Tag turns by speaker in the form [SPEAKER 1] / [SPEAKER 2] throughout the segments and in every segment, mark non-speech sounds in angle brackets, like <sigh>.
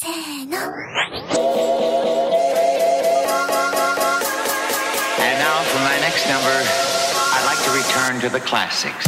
[SPEAKER 1] And now for my next number, I'd like to return to the classics.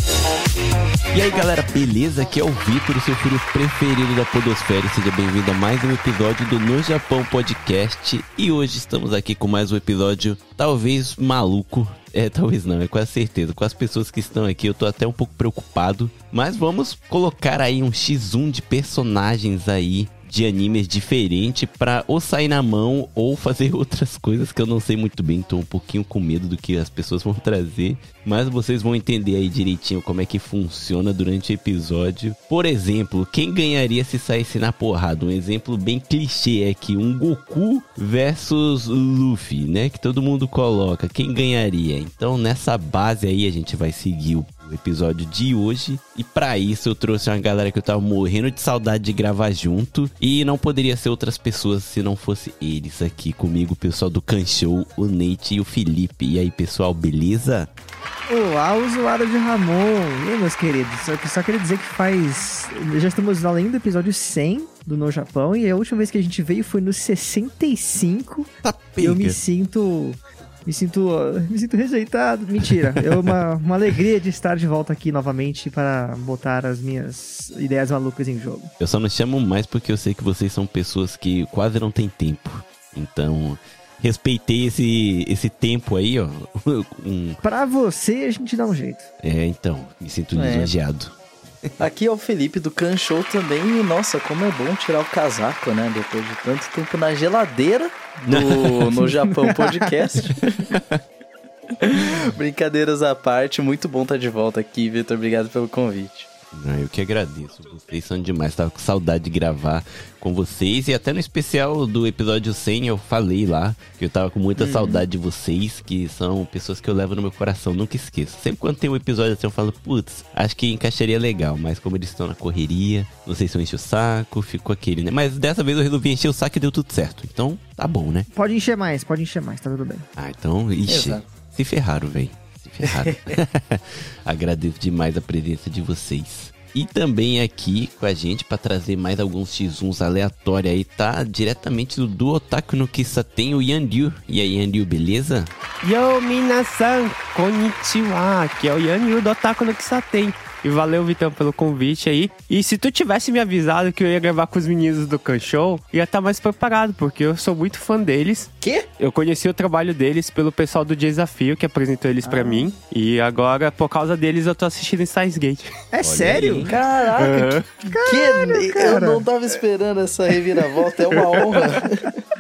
[SPEAKER 2] E aí galera, beleza? Aqui é o Vitor, o seu filho preferido da Podosfera. Seja bem-vindo a mais um episódio do No Japão Podcast. E hoje estamos aqui com mais um episódio, talvez maluco. É, talvez não, é quase certeza. Com as pessoas que estão aqui, eu tô até um pouco preocupado. Mas vamos colocar aí um X1 de personagens aí de animes diferente pra ou sair na mão ou fazer <laughs> outras coisas que eu não sei muito bem. Tô um pouquinho com medo do que as pessoas vão <laughs> trazer. Mas vocês vão entender aí direitinho como é que funciona durante o episódio. Por exemplo, quem ganharia se saísse na porrada? Um exemplo bem clichê é que um Goku versus Luffy, né? Que todo mundo coloca. Quem ganharia? Então nessa base aí a gente vai seguir o episódio de hoje. E para isso eu trouxe uma galera que eu tava morrendo de saudade de gravar junto. E não poderia ser outras pessoas se não fosse eles aqui comigo, o pessoal do Canchou, o Nate e o Felipe. E aí, pessoal, beleza?
[SPEAKER 3] Olá, usuário de Ramon! E aí, meus queridos? Só, só queria dizer que faz. Já estamos além do episódio 100 do No Japão e a última vez que a gente veio foi no 65.
[SPEAKER 2] Tá
[SPEAKER 3] Eu me sinto. Me sinto. Me sinto rejeitado. Mentira. É uma, uma alegria de estar de volta aqui novamente para botar as minhas ideias malucas em jogo.
[SPEAKER 2] Eu só não chamo mais porque eu sei que vocês são pessoas que quase não têm tempo. Então, respeitei esse, esse tempo aí, ó. <laughs> Um-
[SPEAKER 3] Pra você, a gente dá um jeito.
[SPEAKER 2] é, então, me sinto
[SPEAKER 4] É. Aqui é o Felipe do Can Show também. E nossa, como é bom tirar o casaco, né? Depois de tanto tempo na geladeira do <laughs> No Japão Podcast. <laughs> Brincadeiras à parte, muito bom estar de volta aqui, Vitor. Obrigado pelo convite.
[SPEAKER 2] Não, eu que agradeço. Vocês são demais. Tava com saudade de gravar com vocês. E até no especial do episódio 100 eu falei lá que eu tava com muita saudade de vocês, que são pessoas que eu levo no meu coração. Nunca esqueço. Sempre quando tem um episódio assim eu falo, putz, acho que encaixaria legal. Mas como eles estão na correria, não sei se eu enchi o saco, ficou aquele, né? Mas dessa vez eu resolvi encher o saco e deu tudo certo. Então tá bom, né?
[SPEAKER 3] Pode encher mais, pode encher mais, tá tudo bem.
[SPEAKER 2] Ah, então, ixi,
[SPEAKER 4] Exato.
[SPEAKER 2] se ferraram, velho. Ferraram. <laughs> Agradeço demais a presença de vocês. E também aqui com a gente para trazer mais alguns X1s aleatórios aí, tá? Diretamente do, do Otaku no Kissa tem o Yanryu. E aí, Yanryu, beleza?
[SPEAKER 5] Yo, minasan, konnichiwa, que é o Yanyu do Otaku no Kisaten. E valeu, Vitão, pelo convite aí. E se tu tivesse me avisado que eu ia gravar com os meninos do Can Show, ia estar mais preparado, porque eu sou muito fã deles.
[SPEAKER 4] Quê?
[SPEAKER 5] Eu conheci o trabalho deles pelo pessoal do Desafio, que apresentou eles pra mim. E agora, por causa deles, eu tô assistindo Steins Gate.
[SPEAKER 3] É sério?
[SPEAKER 2] aí.
[SPEAKER 4] Caraca, que, eu
[SPEAKER 3] cara.
[SPEAKER 4] não tava esperando essa reviravolta, é uma honra. <laughs>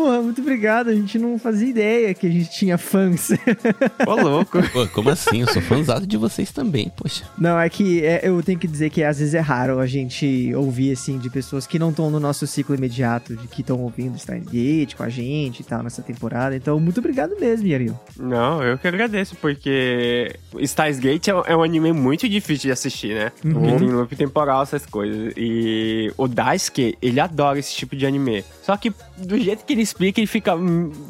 [SPEAKER 3] Porra, muito obrigado. A gente não fazia ideia que a gente tinha fãs. <laughs>
[SPEAKER 5] Ô, louco.
[SPEAKER 2] Pô, como assim? Eu sou fãzado de vocês também, poxa.
[SPEAKER 3] Não, é que é, eu tenho que dizer que às vezes é raro a gente ouvir, assim, de pessoas que não estão no nosso ciclo imediato, de que estão ouvindo Steins Gate com a gente e tal, nessa temporada. Então, muito obrigado mesmo, Yaril.
[SPEAKER 5] Não, eu que agradeço, porque Steins Gate é, é um anime muito difícil de assistir, né? Porque tem loop temporal, essas coisas. E o Daisuke, ele adora esse tipo de anime. Só que do jeito que ele explica, ele fica,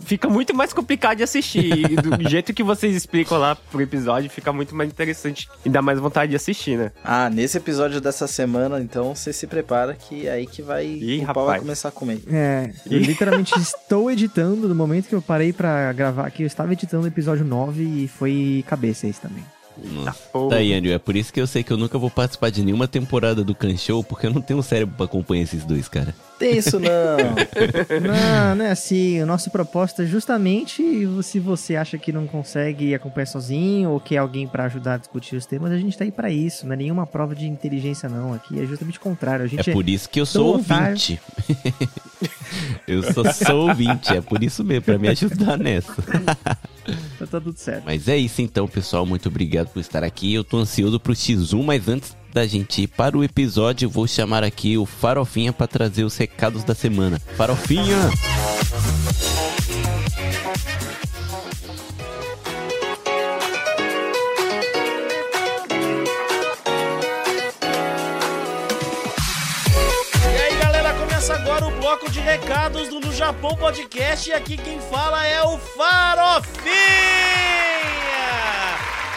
[SPEAKER 5] fica muito mais complicado de assistir. E do <laughs> jeito que vocês explicam lá pro episódio, fica muito mais interessante e dá mais vontade de assistir, né?
[SPEAKER 4] Ah, nesse episódio dessa semana, então você se prepara que é aí que vai.
[SPEAKER 5] Ih,
[SPEAKER 4] o pau vai
[SPEAKER 5] rapaz.
[SPEAKER 4] começar a comer.
[SPEAKER 3] É, eu literalmente <laughs> estou editando, no momento que eu parei pra gravar aqui, eu estava editando o episódio 9 e foi cabeça esse também.
[SPEAKER 5] Porra.
[SPEAKER 2] Tá aí, Yanryu. É por isso que eu sei que eu nunca vou participar de nenhuma temporada do Kan Show, porque eu não tenho cérebro pra acompanhar esses dois, cara.
[SPEAKER 4] Tem isso não. <laughs>
[SPEAKER 3] Não, não é assim. O nosso propósito é justamente se você acha que não consegue acompanhar sozinho ou quer alguém pra ajudar a discutir os temas, a gente tá aí pra isso. Não é nenhuma prova de inteligência, não. Aqui é justamente o contrário. A gente
[SPEAKER 2] É por isso que eu sou
[SPEAKER 3] tão otário.
[SPEAKER 2] ouvinte. <laughs> eu só sou ouvinte, é por isso mesmo, pra me ajudar nessa. <laughs>
[SPEAKER 3] Tá tudo certo.
[SPEAKER 2] Mas é isso então, pessoal. Muito obrigado por estar aqui. Eu tô ansioso pro X1, mas antes da gente ir para o episódio, vou chamar aqui o Farofinha pra trazer os recados da semana. Farofinha!
[SPEAKER 6] Bloco de recados do No Japão Podcast e aqui quem fala é o Farofinha!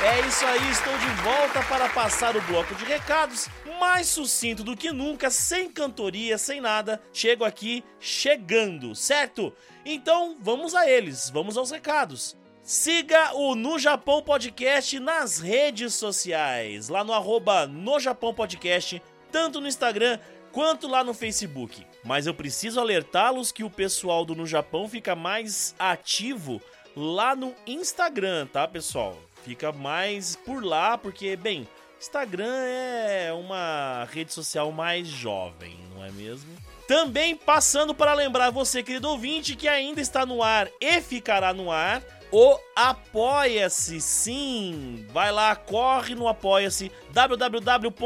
[SPEAKER 6] É isso aí, estou de volta para passar o bloco de recados, mais sucinto do que nunca, sem cantoria, sem nada. Chego aqui chegando, certo? Então vamos a eles, vamos aos recados. Siga o No Japão Podcast nas redes sociais, lá no arroba No Japão Podcast, tanto no Instagram quanto lá no Facebook. Mas eu preciso alertá-los que o pessoal do No Japão fica mais ativo lá no Instagram, tá, pessoal? Fica mais por lá, porque, bem, Instagram é uma rede social mais jovem, não é mesmo? Também passando para lembrar você, querido ouvinte, que ainda está no ar e ficará no ar o Apoia-se, sim! Vai lá, corre no Apoia-se, www.apoia.se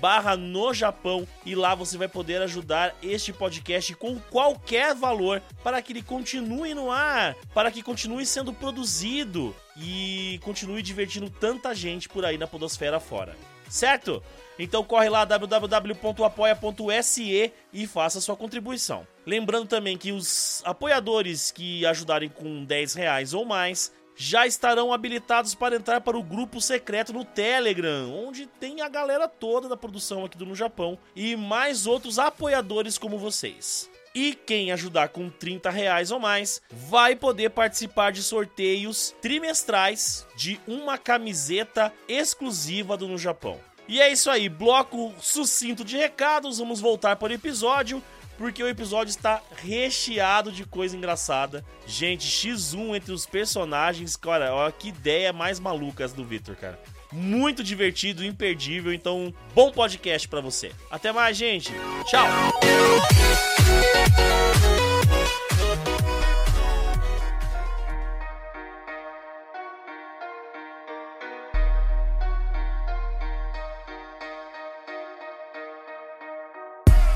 [SPEAKER 6] barra no Japão e lá você vai poder ajudar este podcast com qualquer valor para que ele continue no ar, para que continue sendo produzido e continue divertindo tanta gente por aí na podosfera fora. Certo? Então corre lá www.apoia.se e faça sua contribuição. Lembrando também que os apoiadores que ajudarem com 10 reais ou mais já estarão habilitados para entrar para o grupo secreto no Telegram, onde tem a galera toda da produção aqui do No Japão e mais outros apoiadores como vocês. E quem ajudar com 30 reais ou mais vai poder participar de sorteios trimestrais de uma camiseta exclusiva do No Japão. E é isso aí, bloco sucinto de recados, vamos voltar para o episódio, porque o episódio está recheado de coisa engraçada. Gente, X1 entre os personagens, cara, olha que ideia mais malucas do Victor, cara. Muito divertido, imperdível, então bom podcast para você. Até mais, gente. Tchau.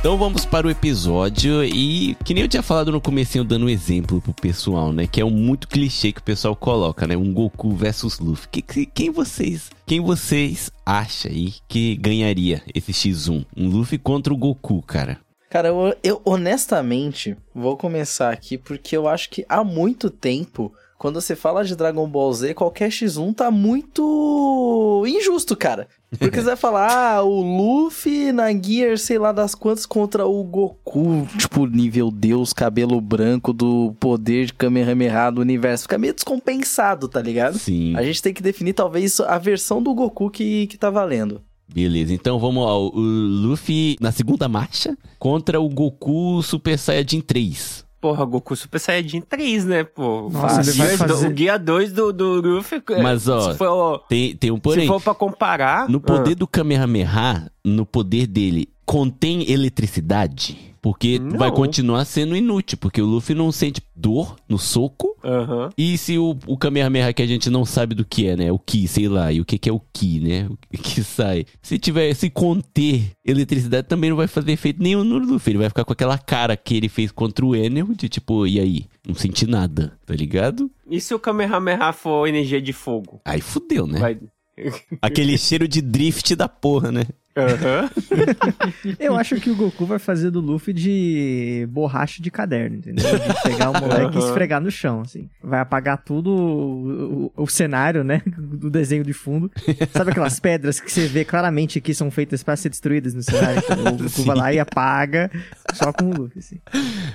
[SPEAKER 2] Então vamos para o episódio e que nem eu tinha falado no comecinho dando um exemplo pro pessoal, né, que é um muito clichê que o pessoal coloca, né, um Goku versus Luffy. Que, que, quem vocês, quem vocês acham aí que ganharia esse X1? Um Luffy contra o Goku, cara.
[SPEAKER 4] Cara, eu, eu honestamente vou começar aqui porque eu acho que há muito tempo quando você fala de Dragon Ball Z, qualquer X1 tá muito injusto, cara. Porque <laughs> você vai falar, ah, o Luffy na Gear, sei lá das quantas, contra o Goku, tipo, nível Deus, cabelo branco do poder de Kamehameha do universo. Fica meio descompensado, tá ligado?
[SPEAKER 2] Sim.
[SPEAKER 4] A gente tem que definir, talvez, a versão do Goku que, que tá valendo.
[SPEAKER 2] Beleza, então vamos ao o Luffy na segunda marcha contra o Goku Super Saiyajin 3.
[SPEAKER 5] Porra, Goku Super Saiyajin 3, né, pô?
[SPEAKER 3] Nossa, ele vai fazer-
[SPEAKER 5] O Guia 2 do, do Luffy... é,
[SPEAKER 2] Mas, ó,
[SPEAKER 5] Se for,
[SPEAKER 2] Tem, tem um porém.
[SPEAKER 5] se for pra comparar...
[SPEAKER 2] No poder
[SPEAKER 5] Ah,
[SPEAKER 2] do Kamehameha, no poder dele, contém eletricidade? Porque
[SPEAKER 5] Não.
[SPEAKER 2] vai continuar sendo inútil, porque o Luffy não sente dor no soco.
[SPEAKER 5] Aham.
[SPEAKER 2] E se o, o Kamehameha que a gente não sabe do que é, né? O Ki, sei lá. E o que, que é o Ki, né? O que, que <laughs> sai. Se tiver, se conter eletricidade, também não vai fazer efeito nenhum no Luffy. Ele vai ficar com aquela cara que ele fez contra o Enel, de tipo, e aí? Não senti nada, tá ligado?
[SPEAKER 5] E se o Kamehameha for energia de fogo?
[SPEAKER 2] Aí fudeu, né?
[SPEAKER 5] Vai...
[SPEAKER 2] Aquele cheiro de drift da porra, né?
[SPEAKER 5] Aham. <laughs>
[SPEAKER 3] Eu acho que o Goku vai fazer do Luffy de borracha de caderno, entendeu? De pegar o moleque e
[SPEAKER 5] Aham.
[SPEAKER 3] esfregar no chão, assim. Vai apagar tudo o, o- o cenário, né? Do desenho de fundo. Sabe aquelas pedras que você vê claramente que são feitas pra ser destruídas no cenário? Então, o Goku
[SPEAKER 2] Sim.
[SPEAKER 3] vai lá e apaga só com o Luffy, assim.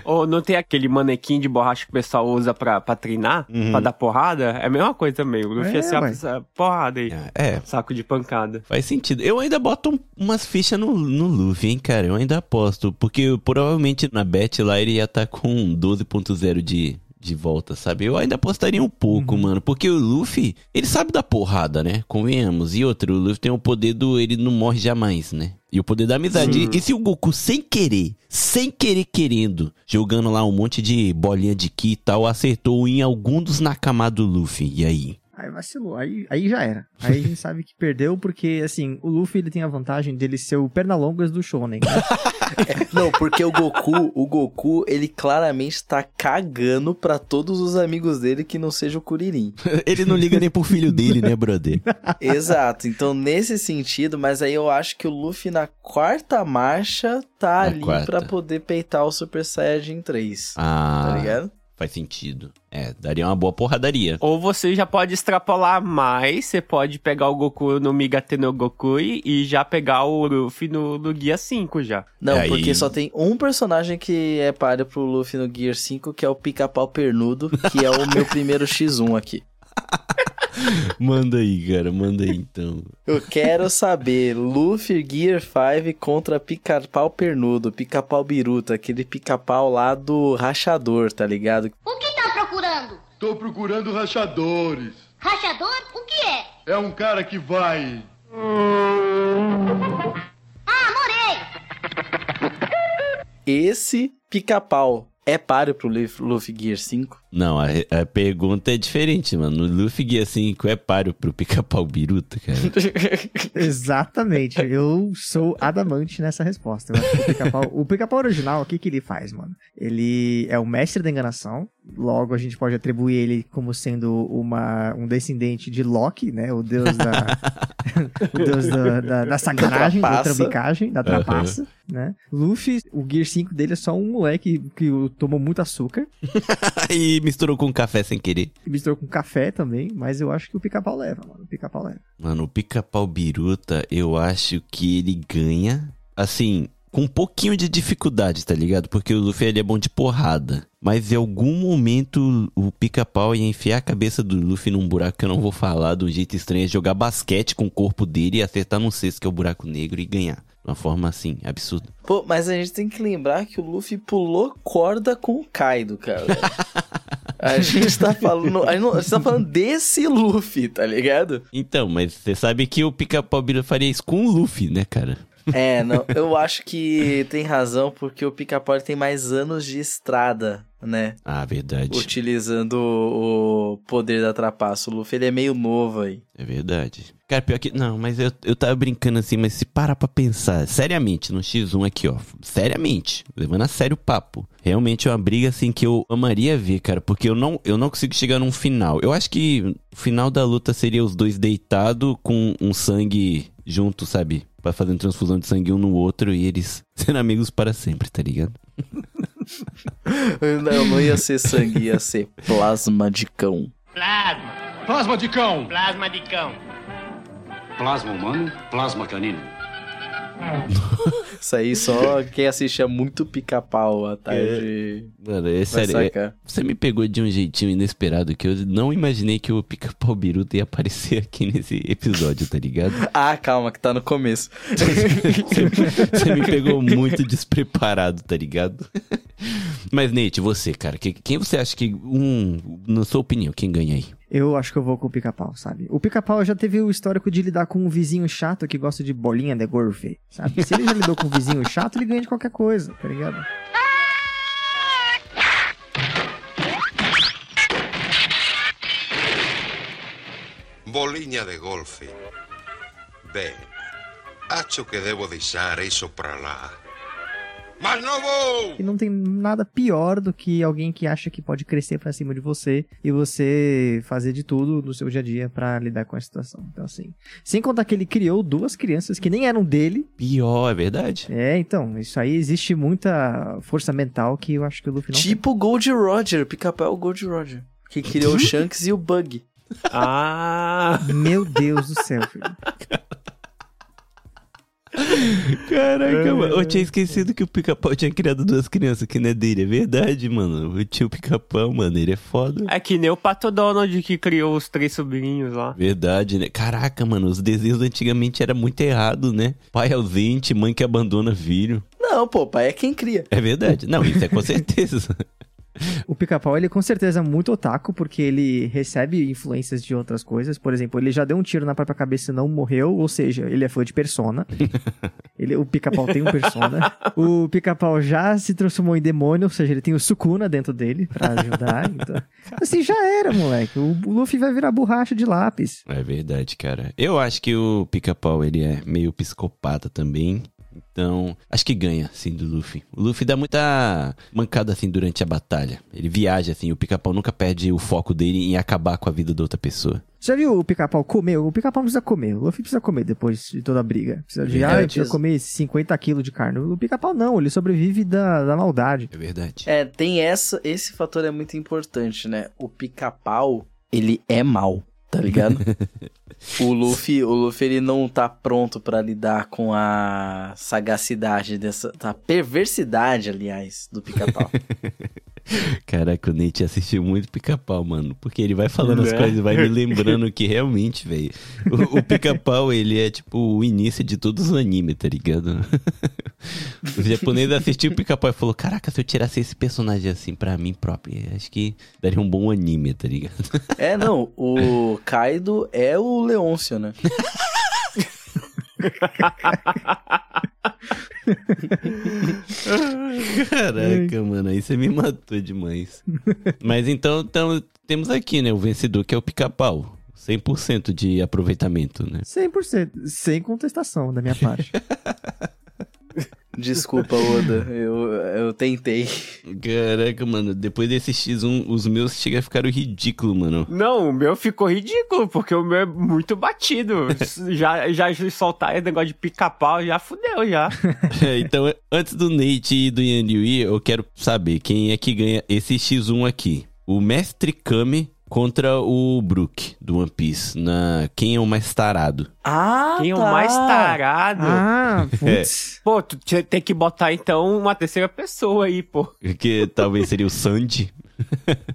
[SPEAKER 5] Ou não tem aquele manequim de borracha que o pessoal usa pra, pra treinar?
[SPEAKER 2] Uhum.
[SPEAKER 5] Pra dar porrada? É a mesma coisa também. O Luffy
[SPEAKER 3] É,
[SPEAKER 5] é, essa porrada aí.
[SPEAKER 2] É,
[SPEAKER 5] Saco de pancada.
[SPEAKER 2] Faz sentido. Eu ainda boto um- umas fichas no, no Luffy, hein, cara. Eu ainda aposto. Porque provavelmente na bet lá ele ia estar com 12.0 de, de volta, sabe? Eu ainda apostaria um pouco, mano. Porque o Luffy, ele sabe da porrada, né? Convenhamos. E outro, o Luffy tem o poder do. Ele não morre jamais, né? E o poder da amizade. E, e se o Goku, sem querer, sem querer querendo, jogando lá um monte de bolinha de ki e tal, acertou em algum dos Nakama do Luffy? E aí?
[SPEAKER 3] Aí vacilou, aí, aí já era. Aí a gente sabe que perdeu, porque, assim, o Luffy ele tem a vantagem dele ser o Pernalongas do Shonen. né? <laughs>
[SPEAKER 4] Não, porque o Goku, o Goku, ele claramente tá cagando pra todos os amigos dele que não seja o Kuririn. <laughs>
[SPEAKER 2] Ele não liga nem pro filho dele, né, brother? <laughs>
[SPEAKER 4] Exato. Então, nesse sentido, mas aí eu acho que o Luffy na quarta marcha tá
[SPEAKER 2] Na
[SPEAKER 4] ali
[SPEAKER 2] quarta.
[SPEAKER 4] pra poder peitar o Super Saiyajin 3.
[SPEAKER 2] Ah.
[SPEAKER 4] Tá ligado?
[SPEAKER 2] Faz sentido. É, daria uma boa porradaria.
[SPEAKER 5] Ou você já pode extrapolar mais, você pode pegar o Goku no Migate no Goku e já pegar o Luffy no, no Guia 5 já.
[SPEAKER 4] Não,
[SPEAKER 2] Aí-
[SPEAKER 4] porque só tem um personagem que é páreo pro Luffy no Gear 5, que é o Pica-Pau Pernudo, que é o meu primeiro X1 aqui. <laughs>
[SPEAKER 2] Manda aí, cara, manda aí então.
[SPEAKER 4] Eu quero saber, Luffy Gear 5 contra Pica-Pau Pernudo, Pica-Pau Biruta, aquele pica-pau lá do rachador, tá ligado?
[SPEAKER 7] O que tá procurando?
[SPEAKER 8] Tô procurando rachadores.
[SPEAKER 7] Rachador? O que é?
[SPEAKER 8] É um cara que vai.
[SPEAKER 7] Ah, morei!
[SPEAKER 4] Esse pica-pau é páreo pro Luf- Luffy Gear 5?
[SPEAKER 2] Não, a, a pergunta é diferente, mano. No Luffy Guia 5 é páreo pro pica-pau biruta, cara. <laughs>
[SPEAKER 3] Exatamente. Eu sou adamante nessa resposta. Eu acho que o pica-pau, o pica-pau original, o que, que ele faz, mano? Ele é o mestre da enganação. Logo, a gente pode atribuir ele como sendo uma, um descendente de Loki, né? O deus da, <laughs> o deus da, da, da sacanagem, da
[SPEAKER 4] trapaça.
[SPEAKER 3] trambicagem, da trapaça, né? Luffy, o Gear 5 dele é só um moleque que tomou muito açúcar. <laughs>
[SPEAKER 2] e misturou com café sem querer.
[SPEAKER 3] E misturou com café também, mas eu acho que o pica-pau leva, mano. O pica-pau leva.
[SPEAKER 2] Mano, o pica-pau biruta, eu acho que ele ganha, assim, com um pouquinho de dificuldade, tá ligado? Porque o Luffy ele é bom de porrada. Mas em algum momento o pica-pau ia enfiar a cabeça do Luffy num buraco que eu não vou falar de um jeito estranho, jogar basquete com o corpo dele e acertar num cesto que é o buraco negro e ganhar. De uma forma assim, absurda.
[SPEAKER 4] Pô, mas a gente tem que lembrar que o Luffy pulou corda com o Kaido, cara. <laughs> A gente tá falando, a gente não- a gente tá falando desse Luffy, tá ligado?
[SPEAKER 2] Então, mas você sabe que o pica-pau faria isso com o Luffy, né, cara?
[SPEAKER 4] É, não, eu acho que tem razão, porque o Pica-Pau tem mais anos de estrada, né?
[SPEAKER 2] Ah, verdade.
[SPEAKER 4] Utilizando o poder da trapaça. O Luffy ele é meio novo aí.
[SPEAKER 2] É verdade. Cara, pior que. Não, mas eu, eu tava brincando assim, mas se parar pra pensar, seriamente, no X1 aqui, ó. Seriamente, levando a sério o papo. Realmente é uma briga assim que eu amaria ver, cara, porque eu não, eu não consigo chegar num final. Eu acho que o final da luta seria os dois deitados com um sangue junto, sabe? Pra fazer transfusão de sangue um no outro e eles <laughs> sendo amigos para sempre, tá ligado? <laughs> <laughs>
[SPEAKER 4] Não, não ia ser sangue, ia ser plasma de cão.
[SPEAKER 9] Plasma.
[SPEAKER 8] Plasma de cão!
[SPEAKER 9] Plasma de cão.
[SPEAKER 10] Plasma humano, plasma canino. <laughs>
[SPEAKER 4] Isso aí só quem assistia muito pica-pau à tarde.
[SPEAKER 2] Mano, é sério. é-. Você me pegou de um jeitinho inesperado que eu não imaginei que o pica-pau biruta ia aparecer aqui nesse episódio, tá ligado? <laughs>
[SPEAKER 4] Ah, calma, que tá no começo.
[SPEAKER 2] Você me <laughs> pegou muito despreparado, tá ligado? Mas, Nate, você, cara, que- quem você acha que, um, na sua opinião, quem ganha aí?
[SPEAKER 3] Eu acho que eu vou com o pica-pau, sabe? O pica-pau já teve o histórico de lidar com um vizinho chato que gosta de bolinha de gorfe, sabe? Se ele já lidou com um vizinho chato, ele ganha de qualquer coisa, tá ligado?
[SPEAKER 11] Bolinha de golfe. Bene, acho che devo deixare isso pra lá. Mas não vou!
[SPEAKER 3] E não tem nada pior do que alguém que acha que pode crescer pra cima de você e você fazer de tudo no seu dia a dia pra lidar com a situação. Então, assim. Sem contar que ele criou duas crianças que nem eram dele.
[SPEAKER 2] Pior, é verdade?
[SPEAKER 3] É, então, isso aí existe muita força mental que eu acho que o Luffy não.
[SPEAKER 4] Tipo o Gold Roger, o pica-pau é o Gold Roger. Que criou o <laughs> Shanks e o Bug.
[SPEAKER 5] Ah!
[SPEAKER 3] Meu Deus do céu, filho. <laughs>
[SPEAKER 2] Caraca, mano. Eu tinha esquecido que o pica-pau tinha criado duas crianças que não é dele. É verdade, mano. O tio pica-pau, mano, ele é foda.
[SPEAKER 5] É que nem o Pato Donald que criou os três sobrinhos lá.
[SPEAKER 2] Verdade, né? Caraca, mano, os desenhos antigamente era muito errado, né? Pai ausente, mãe que abandona filho.
[SPEAKER 4] Não, pô, pai é quem cria.
[SPEAKER 2] É verdade. Não, isso é com <laughs> certeza. <laughs>
[SPEAKER 3] O pica-pau, ele com certeza é muito otaku, porque ele recebe influências de outras coisas. Por exemplo, ele já deu um tiro na própria cabeça e não morreu, ou seja, ele é fã de Persona. <laughs> ele, o pica-pau tem um Persona. O pica-pau já se transformou em demônio, ou seja, ele tem o Sukuna dentro dele pra ajudar. <laughs> Então, assim, já era, moleque. O Luffy vai virar borracha de lápis.
[SPEAKER 2] É verdade, cara. Eu acho que o pica-pau, ele é meio psicopata também. Então, acho que ganha, assim, do Luffy. O Luffy dá muita mancada, assim, durante a batalha. Ele viaja, assim, o pica-pau nunca perde o foco dele em acabar com a vida da outra pessoa.
[SPEAKER 3] Já viu o pica-pau comer? O pica-pau não precisa comer. O Luffy precisa comer depois de toda a briga. Precisa de,
[SPEAKER 4] É,
[SPEAKER 3] ah,
[SPEAKER 4] eu
[SPEAKER 3] precisa comer 50 quilos de carne. O pica-pau não, ele sobrevive da, da maldade.
[SPEAKER 2] É verdade.
[SPEAKER 4] É, tem essa, esse fator é muito importante, né? O pica-pau, ele é mal, tá ligado? <laughs> o Luffy, o Luffy ele não tá pronto pra lidar com a sagacidade dessa, a perversidade, aliás, do pica-pau. <laughs> <laughs>
[SPEAKER 2] Caraca, o Nate assistiu muito pica-pau, mano. Porque ele vai falando as
[SPEAKER 5] Né?
[SPEAKER 2] coisas e vai me <laughs> lembrando que realmente, velho. O, o pica-pau, ele é tipo o início de todos os animes, tá ligado? <laughs> O japonês assistiu o pica-pau e falou: Caraca, se eu tirasse esse personagem assim pra mim próprio, acho que daria um bom anime, tá ligado?
[SPEAKER 4] é, não, o Kaido é o Leôncio, né?
[SPEAKER 2] Caraca, mano, aí você me matou demais. Mas então, então temos aqui, né, o vencedor que é o pica-pau. 100% de aproveitamento, né?
[SPEAKER 3] 100%, sem contestação da minha parte. <laughs>
[SPEAKER 4] Desculpa, Oda, eu, eu tentei.
[SPEAKER 2] Caraca, mano, depois desse X1, os meus chega a ficar ridículo, mano.
[SPEAKER 5] Não, o meu ficou ridículo, porque o meu é muito batido. <laughs> já, já soltar esse negócio de pica-pau, já fudeu, já. <laughs>
[SPEAKER 2] É, então, antes do Nate e do Yan Liu, eu quero saber quem é que ganha esse X1 aqui. O Mestre Kami contra o Brook, do One Piece. Na... Quem é o mais tarado?
[SPEAKER 4] Ah,
[SPEAKER 5] Quem é o
[SPEAKER 4] tá.
[SPEAKER 5] mais tarado?
[SPEAKER 3] ah, <laughs> putz.
[SPEAKER 5] Pô, tu tem que botar então uma terceira pessoa aí, pô.
[SPEAKER 2] Que talvez seria o Sandy.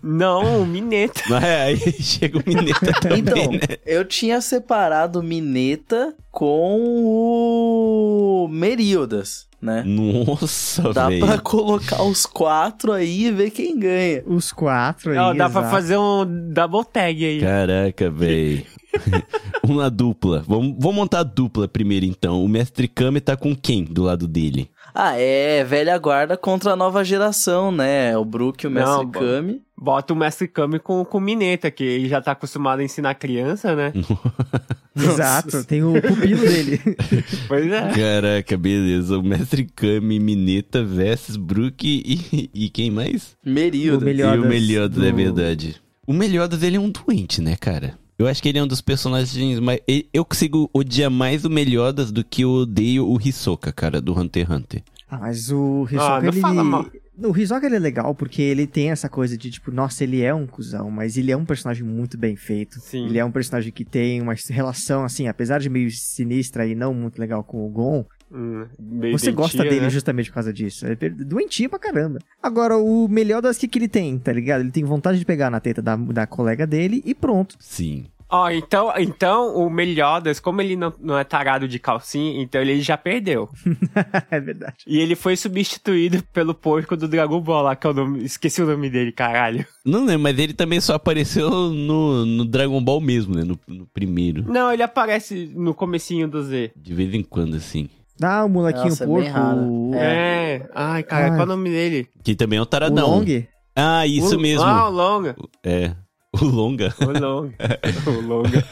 [SPEAKER 5] Não, o Mineta.
[SPEAKER 2] É, aí <laughs> chega o Mineta também,
[SPEAKER 4] Então,
[SPEAKER 2] né?
[SPEAKER 4] eu tinha separado Mineta com o Meríodas, né?
[SPEAKER 2] Nossa,
[SPEAKER 4] Dá
[SPEAKER 2] velho.
[SPEAKER 4] pra colocar os quatro aí e ver quem ganha.
[SPEAKER 3] Os quatro aí.
[SPEAKER 5] Não, dá pra
[SPEAKER 3] exato.
[SPEAKER 5] fazer um double tag aí.
[SPEAKER 2] Caraca, velho. <laughs> Uma dupla. Vamos, vamos montar a dupla primeiro, então. O Mestre Kami tá com quem do lado dele?
[SPEAKER 4] Ah, é velha guarda contra a nova geração, né? O Brook e o Mestre
[SPEAKER 5] Não,
[SPEAKER 4] Kami.
[SPEAKER 5] Bota o Mestre Kami com, com o Mineta, que ele já tá acostumado a ensinar criança, né? <laughs>
[SPEAKER 3] Exato, tem o pupilo dele. <laughs>
[SPEAKER 5] Pois é.
[SPEAKER 2] Caraca, beleza. O Mestre Kami Mineta versus Brook e, e quem mais?
[SPEAKER 4] Meríodas.
[SPEAKER 3] O melhor-
[SPEAKER 2] e o
[SPEAKER 3] Meliodas
[SPEAKER 2] Meliodas,
[SPEAKER 3] do-
[SPEAKER 2] é verdade. O Meliodas, ele é um doente, né, cara? Eu acho que ele é um dos personagens mais... Eu consigo odiar mais o Meliodas do que eu odeio o Hisoka, cara, do Hunter x Hunter.
[SPEAKER 3] Ah, mas o Hisoka,
[SPEAKER 5] Ah,
[SPEAKER 3] ele...
[SPEAKER 5] fala mal.
[SPEAKER 3] O Hisoka, ele é legal porque ele tem essa coisa de, tipo, nossa, ele é um cuzão, mas ele é um personagem muito bem feito.
[SPEAKER 5] Sim.
[SPEAKER 3] Ele é um personagem que tem uma relação, assim, apesar de meio sinistra e não muito legal com o Gon,
[SPEAKER 5] Hum, meio
[SPEAKER 3] você gosta dele
[SPEAKER 5] né?
[SPEAKER 3] justamente por causa disso. É doentinho pra caramba. Agora, o melhor das que, que ele tem, tá ligado? Ele tem vontade de pegar na teta da, da colega dele e pronto.
[SPEAKER 2] Sim.
[SPEAKER 5] Ó, então, então o Meliodas, como ele não, não é tarado de calcinha, então ele já perdeu. <laughs>
[SPEAKER 3] é verdade.
[SPEAKER 5] E ele foi substituído pelo porco do Dragon Ball lá, que é o nome. Esqueci o nome dele, caralho.
[SPEAKER 2] Não lembro, mas ele também só apareceu no, no Dragon Ball mesmo, né? No, no primeiro.
[SPEAKER 5] Não, ele aparece no comecinho do Z.
[SPEAKER 2] De vez em quando, assim.
[SPEAKER 3] Ah, o molequinho
[SPEAKER 4] Nossa, é
[SPEAKER 3] porco. o-
[SPEAKER 5] É. Ai, cara,
[SPEAKER 3] Ai.
[SPEAKER 5] qual é o nome dele?
[SPEAKER 2] Que também é um
[SPEAKER 3] O
[SPEAKER 2] taradão.
[SPEAKER 3] Long?
[SPEAKER 2] Ah, isso
[SPEAKER 5] O-
[SPEAKER 2] mesmo.
[SPEAKER 5] Ah, o Longa.
[SPEAKER 2] É. O Longa.
[SPEAKER 5] O Longa. <laughs> o Longa.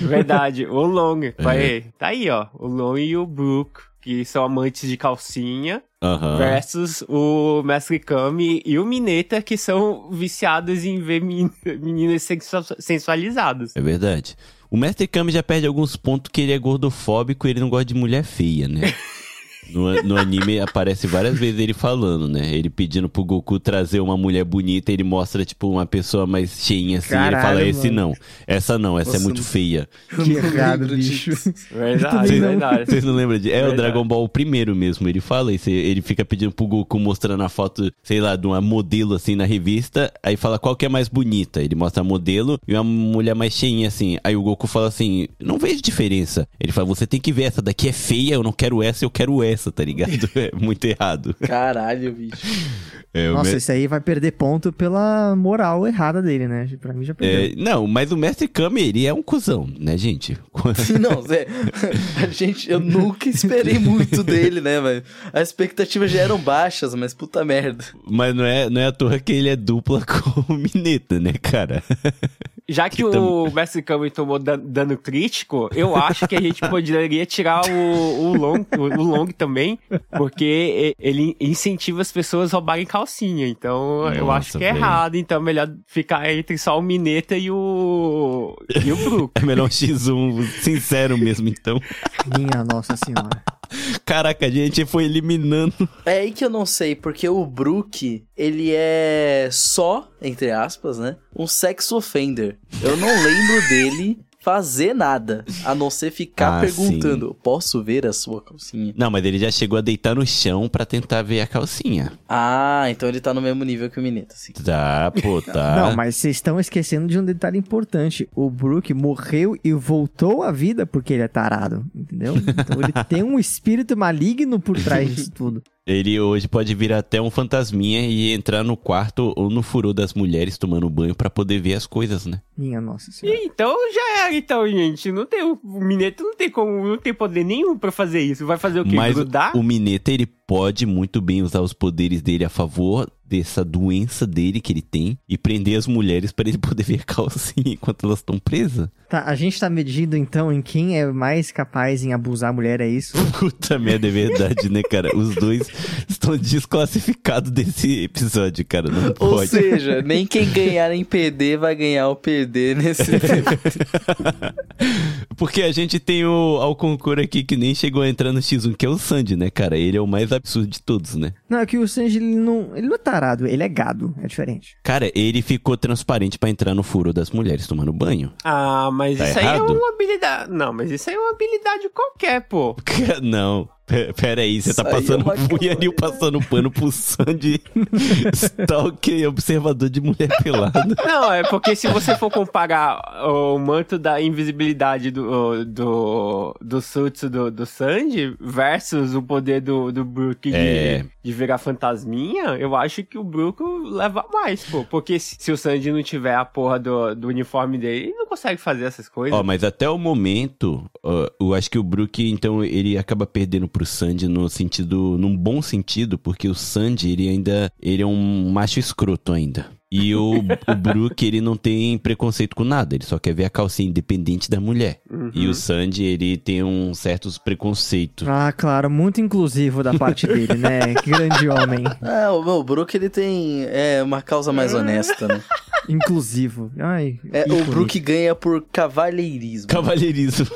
[SPEAKER 5] Verdade, o Longa. Vai, Tá aí, ó. O Long e o Brook, que são amantes de calcinha.
[SPEAKER 2] Aham.
[SPEAKER 5] Versus o Mestre Kami e o Mineta, que são viciados em ver men- meninas sensualizadas.
[SPEAKER 2] É verdade. O Mestre Kami já perde alguns pontos que ele é gordofóbico e ele não gosta de mulher feia, né? <laughs> No, no anime aparece várias vezes ele falando, né? Ele pedindo pro Goku trazer uma mulher bonita, ele mostra, tipo, uma pessoa mais cheinha assim. ele
[SPEAKER 3] Caralho,
[SPEAKER 2] fala, esse
[SPEAKER 3] mano.
[SPEAKER 2] não, essa não, essa é
[SPEAKER 4] Nossa,
[SPEAKER 2] muito
[SPEAKER 4] não-
[SPEAKER 2] feia. <laughs>
[SPEAKER 3] Que errado, bicho. <laughs>
[SPEAKER 5] Verdade, verdade.
[SPEAKER 2] Vocês não lembram de. É o
[SPEAKER 5] Verdade.
[SPEAKER 2] Dragon Ball primeiro mesmo. Ele fala isso. Ele fica pedindo pro Goku mostrando a foto, sei lá, de uma modelo assim na revista. Aí fala qual que é mais bonita. Ele mostra a modelo e uma mulher mais cheinha assim. Aí o Goku fala assim: Não vejo diferença. Ele fala: Você tem que ver, essa daqui é feia, eu não quero essa, eu quero essa, tá ligado? <laughs> É muito errado.
[SPEAKER 4] Caralho, bicho.
[SPEAKER 2] É,
[SPEAKER 3] Nossa,
[SPEAKER 2] me-
[SPEAKER 3] esse aí vai perder ponto pela moral errada dele, né? Pra mim já perdeu.
[SPEAKER 2] é, não, mas o Mestre Kami, ele é um cuzão, né, gente? <laughs>
[SPEAKER 4] Não, Zé, a gente, eu nunca esperei muito dele, né, velho? As expectativas já eram baixas, mas puta merda.
[SPEAKER 2] Mas não é, não é à toa que ele é dupla <laughs> com o Mineta, né, cara?
[SPEAKER 5] Já que, <laughs> o Mestre Kami tomou dan- dano crítico, eu acho que a gente poderia tirar o, o, long, o, o long também, porque ele incentiva as pessoas a roubarem calcinha. Então eu
[SPEAKER 2] Nossa,
[SPEAKER 5] acho que é
[SPEAKER 2] velho.
[SPEAKER 5] errado. Então é melhor ficar entre só o Mineta e o. e o Brook. <laughs>
[SPEAKER 2] É melhor um X1 sincero mesmo, então.
[SPEAKER 3] Minha nossa senhora.
[SPEAKER 2] Caraca, a gente foi eliminando.
[SPEAKER 4] É aí que eu não sei, porque o Brook, ele é só, entre aspas, né? Um sex offender. Eu não lembro dele fazer nada, a não ser ficar <laughs>
[SPEAKER 2] Ah,
[SPEAKER 4] perguntando: posso ver a sua calcinha?
[SPEAKER 2] Não, mas ele já chegou a deitar no chão pra tentar ver a calcinha.
[SPEAKER 4] Ah, então ele tá no mesmo nível que o Mineta, assim.
[SPEAKER 2] Tá, pô, <laughs> tá.
[SPEAKER 3] Não, mas vocês estão esquecendo de um detalhe importante. O Brook morreu e voltou à vida porque ele é tarado, entendeu? Então ele <laughs> tem um espírito maligno por trás disso tudo.
[SPEAKER 2] Ele hoje pode vir até um fantasminha e entrar no quarto ou no furô das mulheres tomando banho pra poder ver as coisas, né?
[SPEAKER 3] Minha nossa senhora.
[SPEAKER 5] Ih, Então já era, então, gente. Não tem, o Mineto não tem como, não tem poder nenhum pra fazer isso. Vai fazer o quê?
[SPEAKER 2] Mas
[SPEAKER 5] Grudar?
[SPEAKER 2] o Mineta, ele pode muito bem usar os poderes dele a favor dessa doença dele que ele tem e prender as mulheres pra ele <laughs> poder ver a calcinha enquanto elas estão presas.
[SPEAKER 3] Tá, a gente tá medindo então em quem é mais capaz em abusar a mulher, é isso? <laughs>
[SPEAKER 2] Puta merda, é verdade, né, cara? Os dois estão desclassificados desse episódio, cara. Não
[SPEAKER 4] Ou
[SPEAKER 2] pode.
[SPEAKER 4] seja, <laughs> nem quem ganhar em PD vai ganhar o PD nesse.
[SPEAKER 2] Porque a gente tem o Alconcor aqui que nem chegou a entrar no X1, que é o Sandy, né, cara? Ele é o mais absurdo de todos, né?
[SPEAKER 3] Não, é que o Sanji, ele não, ele não é tarado, ele é gado, é diferente.
[SPEAKER 2] Cara, ele ficou transparente pra entrar no furo das mulheres tomando banho.
[SPEAKER 5] Ah, mas
[SPEAKER 2] Tá
[SPEAKER 5] isso aí é
[SPEAKER 2] errado?
[SPEAKER 5] uma habilidade. Não, mas isso aí é uma habilidade qualquer, pô. <laughs>
[SPEAKER 2] Não, pera aí, você tá
[SPEAKER 4] Isso é
[SPEAKER 2] passando <laughs> o Yanil passando pano pro Sandy <laughs> Stalker, observador de mulher pelada.
[SPEAKER 5] Não, é porque se você for comparar o manto da invisibilidade do, do, do Sutsu do, do Sandy versus o poder do, do Brook de,
[SPEAKER 2] É.
[SPEAKER 5] de virar fantasminha, eu acho que o Brook leva mais, pô. Porque se, se o Sandy não tiver a porra do, do uniforme dele, ele não consegue fazer essas coisas.
[SPEAKER 2] Ó, mas até o momento, ó, eu acho que o Brook, então, ele acaba perdendo pro Sandy no sentido, num bom sentido, porque o Sandy, ele ainda, ele é um macho escroto ainda. E o, o Brook, ele não tem preconceito com nada, ele só quer ver a calcinha independente da mulher. E o Sandy, ele tem uns certos preconceitos.
[SPEAKER 3] Ah, claro, muito inclusivo da parte dele, né? <laughs> Que grande homem.
[SPEAKER 4] ah, o meu Brook ele tem é, uma causa mais <laughs> honesta, né?
[SPEAKER 3] Inclusivo. Ai,
[SPEAKER 4] É, o. Brook ganha por cavalheirismo.
[SPEAKER 2] Cavalheirismo.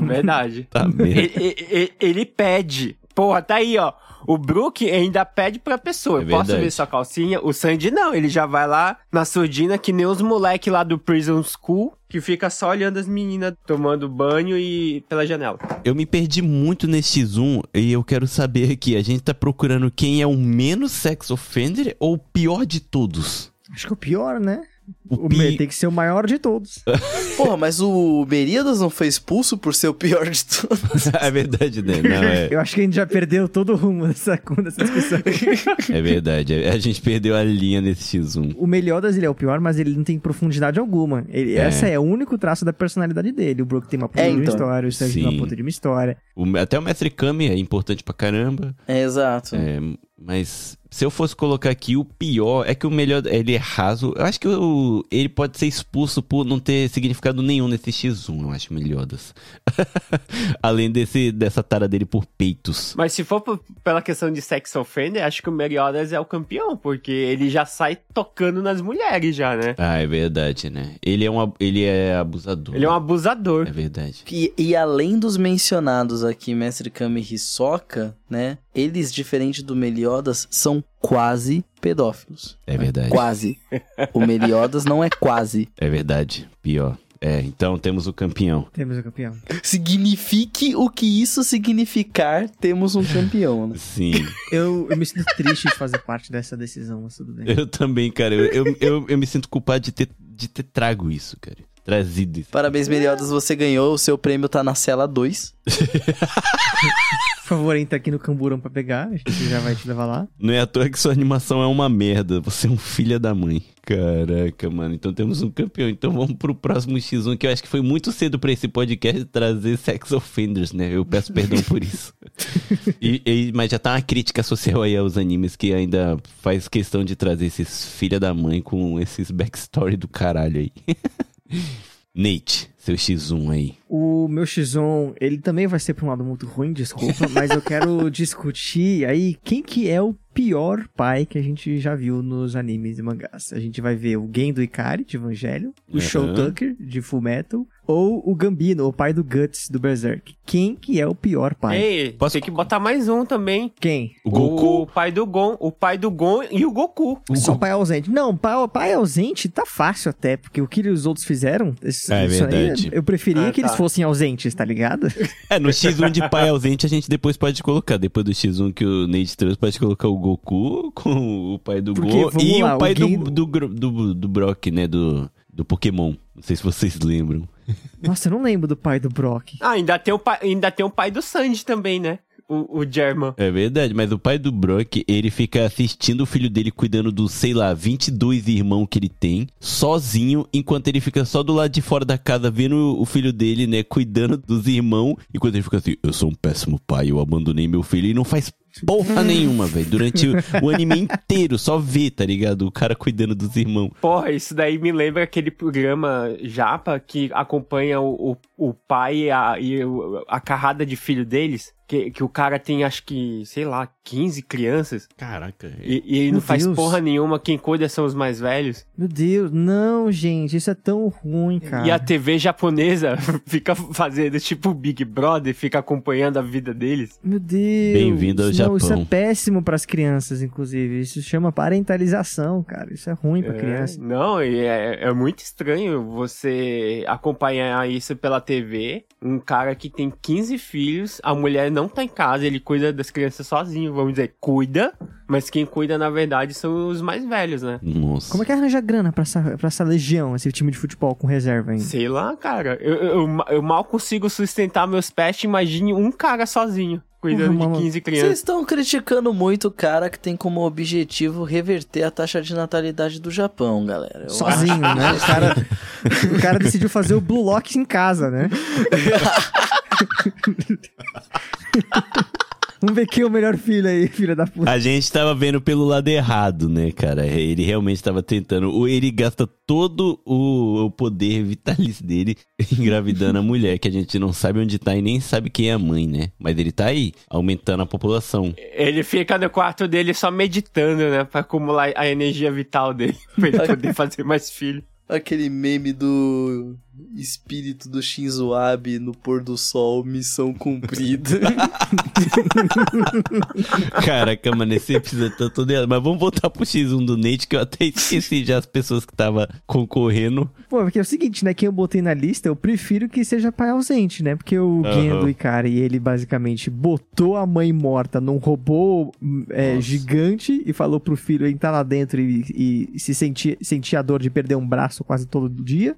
[SPEAKER 2] <laughs>
[SPEAKER 5] Verdade.
[SPEAKER 2] Tá merda.
[SPEAKER 5] ele, ele- ele pede. Porra, tá aí, ó. O Brook ainda pede pra pessoa.
[SPEAKER 2] É
[SPEAKER 5] eu posso ver sua calcinha? O Sandy não. Ele já vai lá na surdina, que nem os moleque lá do Prison School, que fica só olhando as meninas tomando banho e pela janela.
[SPEAKER 2] Eu me perdi muito nesse X1 e eu quero saber aqui, a gente tá procurando quem é o menos sex offender ou o pior de todos?
[SPEAKER 3] Acho que o pior, né?
[SPEAKER 2] O pi-
[SPEAKER 3] tem que ser o maior de todos. <laughs>
[SPEAKER 4] Porra, mas o Meridas não foi expulso por ser o pior de todos. <laughs>
[SPEAKER 2] é verdade, né? Não, é,
[SPEAKER 3] Eu acho que a gente já perdeu todo o rumo dessa, dessa <laughs> discussão.
[SPEAKER 2] é verdade. A gente perdeu a linha nesse X1.
[SPEAKER 3] O Meliodas, ele é o pior, mas ele não tem profundidade alguma. Ele,
[SPEAKER 2] É.
[SPEAKER 3] Essa é o único traço da personalidade dele. O Brook tem uma puta
[SPEAKER 4] É,
[SPEAKER 3] de uma
[SPEAKER 4] então.
[SPEAKER 3] história, o Sanji tem uma puta de uma história.
[SPEAKER 2] O- até o Mestre Kami é importante pra caramba.
[SPEAKER 4] É, exato.
[SPEAKER 2] É, mas se eu fosse colocar aqui o pior, é que o melhor, ele é raso. Eu acho que o- ele pode ser expulso por não ter significado nenhum nesse X1, eu acho, Meliodas. <laughs> Além desse, dessa tara dele por peitos.
[SPEAKER 5] Mas se for pela questão de sex offender, acho que o Meliodas é o campeão, porque ele já sai tocando nas mulheres já, né?
[SPEAKER 2] Ah, é verdade, né? Ele é, um, ele é abusador.
[SPEAKER 5] Ele é um abusador.
[SPEAKER 2] É verdade.
[SPEAKER 4] E, e além dos mencionados aqui, Mestre Kami e Hisoka, né? Eles, diferente do Meliodas, são quase pedófilos.
[SPEAKER 2] É verdade.
[SPEAKER 4] Quase. O Meliodas não é quase.
[SPEAKER 2] É verdade. Pior. É, então temos o campeão.
[SPEAKER 3] Temos o campeão.
[SPEAKER 4] Signifique o que isso significar, temos um campeão, né?
[SPEAKER 2] Sim.
[SPEAKER 3] Eu, eu me sinto triste de fazer parte dessa decisão, mas tudo bem.
[SPEAKER 2] eu também, cara. Eu, eu, eu, eu me sinto culpado de ter, de ter trago isso, cara. Trazido isso.
[SPEAKER 4] Parabéns, Meliodas, você ganhou. O seu prêmio tá na cela 2.
[SPEAKER 3] Por favor, entra aqui no camburão pra pegar. A gente já vai te levar lá.
[SPEAKER 2] Não é à toa que sua animação é uma merda. Você é um filho da mãe. Caraca, mano. Então temos um campeão. Então vamos pro próximo X1, que eu acho que foi muito cedo pra esse podcast trazer sex offenders, né? Eu peço perdão por isso. E- e- mas já tá uma crítica social aí aos animes que ainda faz questão de trazer esses filha da mãe com esses backstory do caralho aí. <laughs> Nate, seu X1 aí.
[SPEAKER 3] O meu X1, ele também vai ser pra um lado muito ruim, desculpa, mas eu quero <laughs> discutir aí quem que é o pior pai que a gente já viu nos animes e mangás. A gente vai ver o Gendo Ikari, de Evangelho, o
[SPEAKER 2] Uhum.
[SPEAKER 3] Show Tucker, de Full Metal, ou o Gambino, o pai do Guts, do Berserk. Quem que é o pior pai?
[SPEAKER 5] Ei,
[SPEAKER 2] Posso-
[SPEAKER 5] tem que botar mais um também.
[SPEAKER 3] Quem?
[SPEAKER 2] O Goku?
[SPEAKER 5] O pai do Gon, o pai do Gon e o Goku.
[SPEAKER 3] Só pai ausente. Não, pai, pai ausente tá fácil até, porque o que os outros fizeram, isso,
[SPEAKER 2] É
[SPEAKER 3] isso aí,
[SPEAKER 2] verdade.
[SPEAKER 3] eu preferia
[SPEAKER 5] Ah,
[SPEAKER 3] que eles
[SPEAKER 5] tá.
[SPEAKER 3] fossem ausentes, tá ligado? <laughs>
[SPEAKER 2] É, no X1 de pai ausente a gente depois pode colocar. Depois do X1 que o Nate trouxe, pode colocar o Goku com o pai do
[SPEAKER 3] Porque,
[SPEAKER 2] Go e
[SPEAKER 3] lá,
[SPEAKER 2] o pai
[SPEAKER 3] o
[SPEAKER 2] do, do, do, do Brock, né? Do, do Pokémon. Não sei se vocês lembram.
[SPEAKER 3] Nossa, eu não lembro do pai do Brock.
[SPEAKER 5] Ah, ainda tem o pai, ainda tem o pai do Sanji também, né? O, o German.
[SPEAKER 2] É verdade, mas o pai do Brock, ele fica assistindo o filho dele cuidando dos, sei lá, 22 irmãos que ele tem, sozinho, enquanto ele fica só do lado de fora da casa vendo o filho dele, né, cuidando dos irmãos, enquanto ele fica assim, eu sou um péssimo pai, eu abandonei meu filho e não faz porra <laughs> nenhuma, velho, durante o, o anime inteiro, só vê, tá ligado? O cara cuidando dos irmãos.
[SPEAKER 5] Porra, isso daí me lembra aquele programa Japa que acompanha o, o, o pai e, a, e a carrada de filho deles. Que, que o cara tem, acho que, sei lá, 15 crianças.
[SPEAKER 2] Caraca.
[SPEAKER 5] E, e ele não faz
[SPEAKER 3] Deus.
[SPEAKER 5] porra nenhuma. Quem cuida são os mais velhos.
[SPEAKER 3] Meu Deus, não, gente, isso é tão ruim, cara.
[SPEAKER 5] E a TV japonesa <laughs> fica fazendo tipo Big Brother, fica acompanhando a vida deles.
[SPEAKER 3] Meu Deus.
[SPEAKER 2] Bem-vindo ao
[SPEAKER 3] não, Isso é
[SPEAKER 2] Japão.
[SPEAKER 3] péssimo pras crianças, inclusive. Isso chama parentalização, cara. Isso é ruim pra
[SPEAKER 5] É,
[SPEAKER 3] criança.
[SPEAKER 5] Não, e é, é muito estranho você acompanhar isso pela TV. Um cara que tem 15 filhos, a mulher não tá em casa, ele cuida das crianças sozinho. Vamos dizer, cuida, mas quem cuida na verdade são os mais velhos, né?
[SPEAKER 2] Nossa.
[SPEAKER 3] Como é que arranja grana pra essa, pra essa legião, esse time de futebol com reserva ainda?
[SPEAKER 5] Sei lá, cara. Eu, eu, eu mal consigo sustentar meus pets, imagine um cara sozinho, cuidando
[SPEAKER 3] Uhum,
[SPEAKER 5] de 15
[SPEAKER 4] Vocês
[SPEAKER 5] crianças.
[SPEAKER 4] estão criticando muito o cara que tem como objetivo reverter a taxa de natalidade do Japão, galera. Eu
[SPEAKER 3] Sozinho, né? O cara, <laughs> o cara decidiu fazer o Blue Lock em casa, né? <laughs> <laughs> Vamos ver quem é o melhor filho aí, filha da puta.
[SPEAKER 2] A gente tava vendo pelo lado errado, né, cara? Ele realmente tava tentando. Ou ele gasta todo o, o poder vitalício dele <laughs> engravidando a mulher, que a gente não sabe onde tá e nem sabe quem é a mãe, né? Mas ele tá aí, aumentando a população.
[SPEAKER 5] Ele fica no quarto dele só meditando, né? Pra acumular a energia vital dele. <laughs> Pra ele poder fazer mais filho.
[SPEAKER 4] Aquele meme do espírito do Shinzo Abe no pôr do sol, missão cumprida. <laughs>
[SPEAKER 2] Caraca, mano, esse episódio tá todo errado. Mas vamos voltar pro X1 do Nate, que eu até esqueci já as pessoas que tava concorrendo.
[SPEAKER 3] Pô, porque é o seguinte, né? Quem eu botei na lista, eu prefiro que seja pai ausente, né? Porque o
[SPEAKER 2] Aham.
[SPEAKER 3] Gendo Ikari, ele basicamente botou a mãe morta num robô é, gigante e falou pro filho entrar lá dentro e, e se sentir, sentir a dor de perder um braço quase todo dia.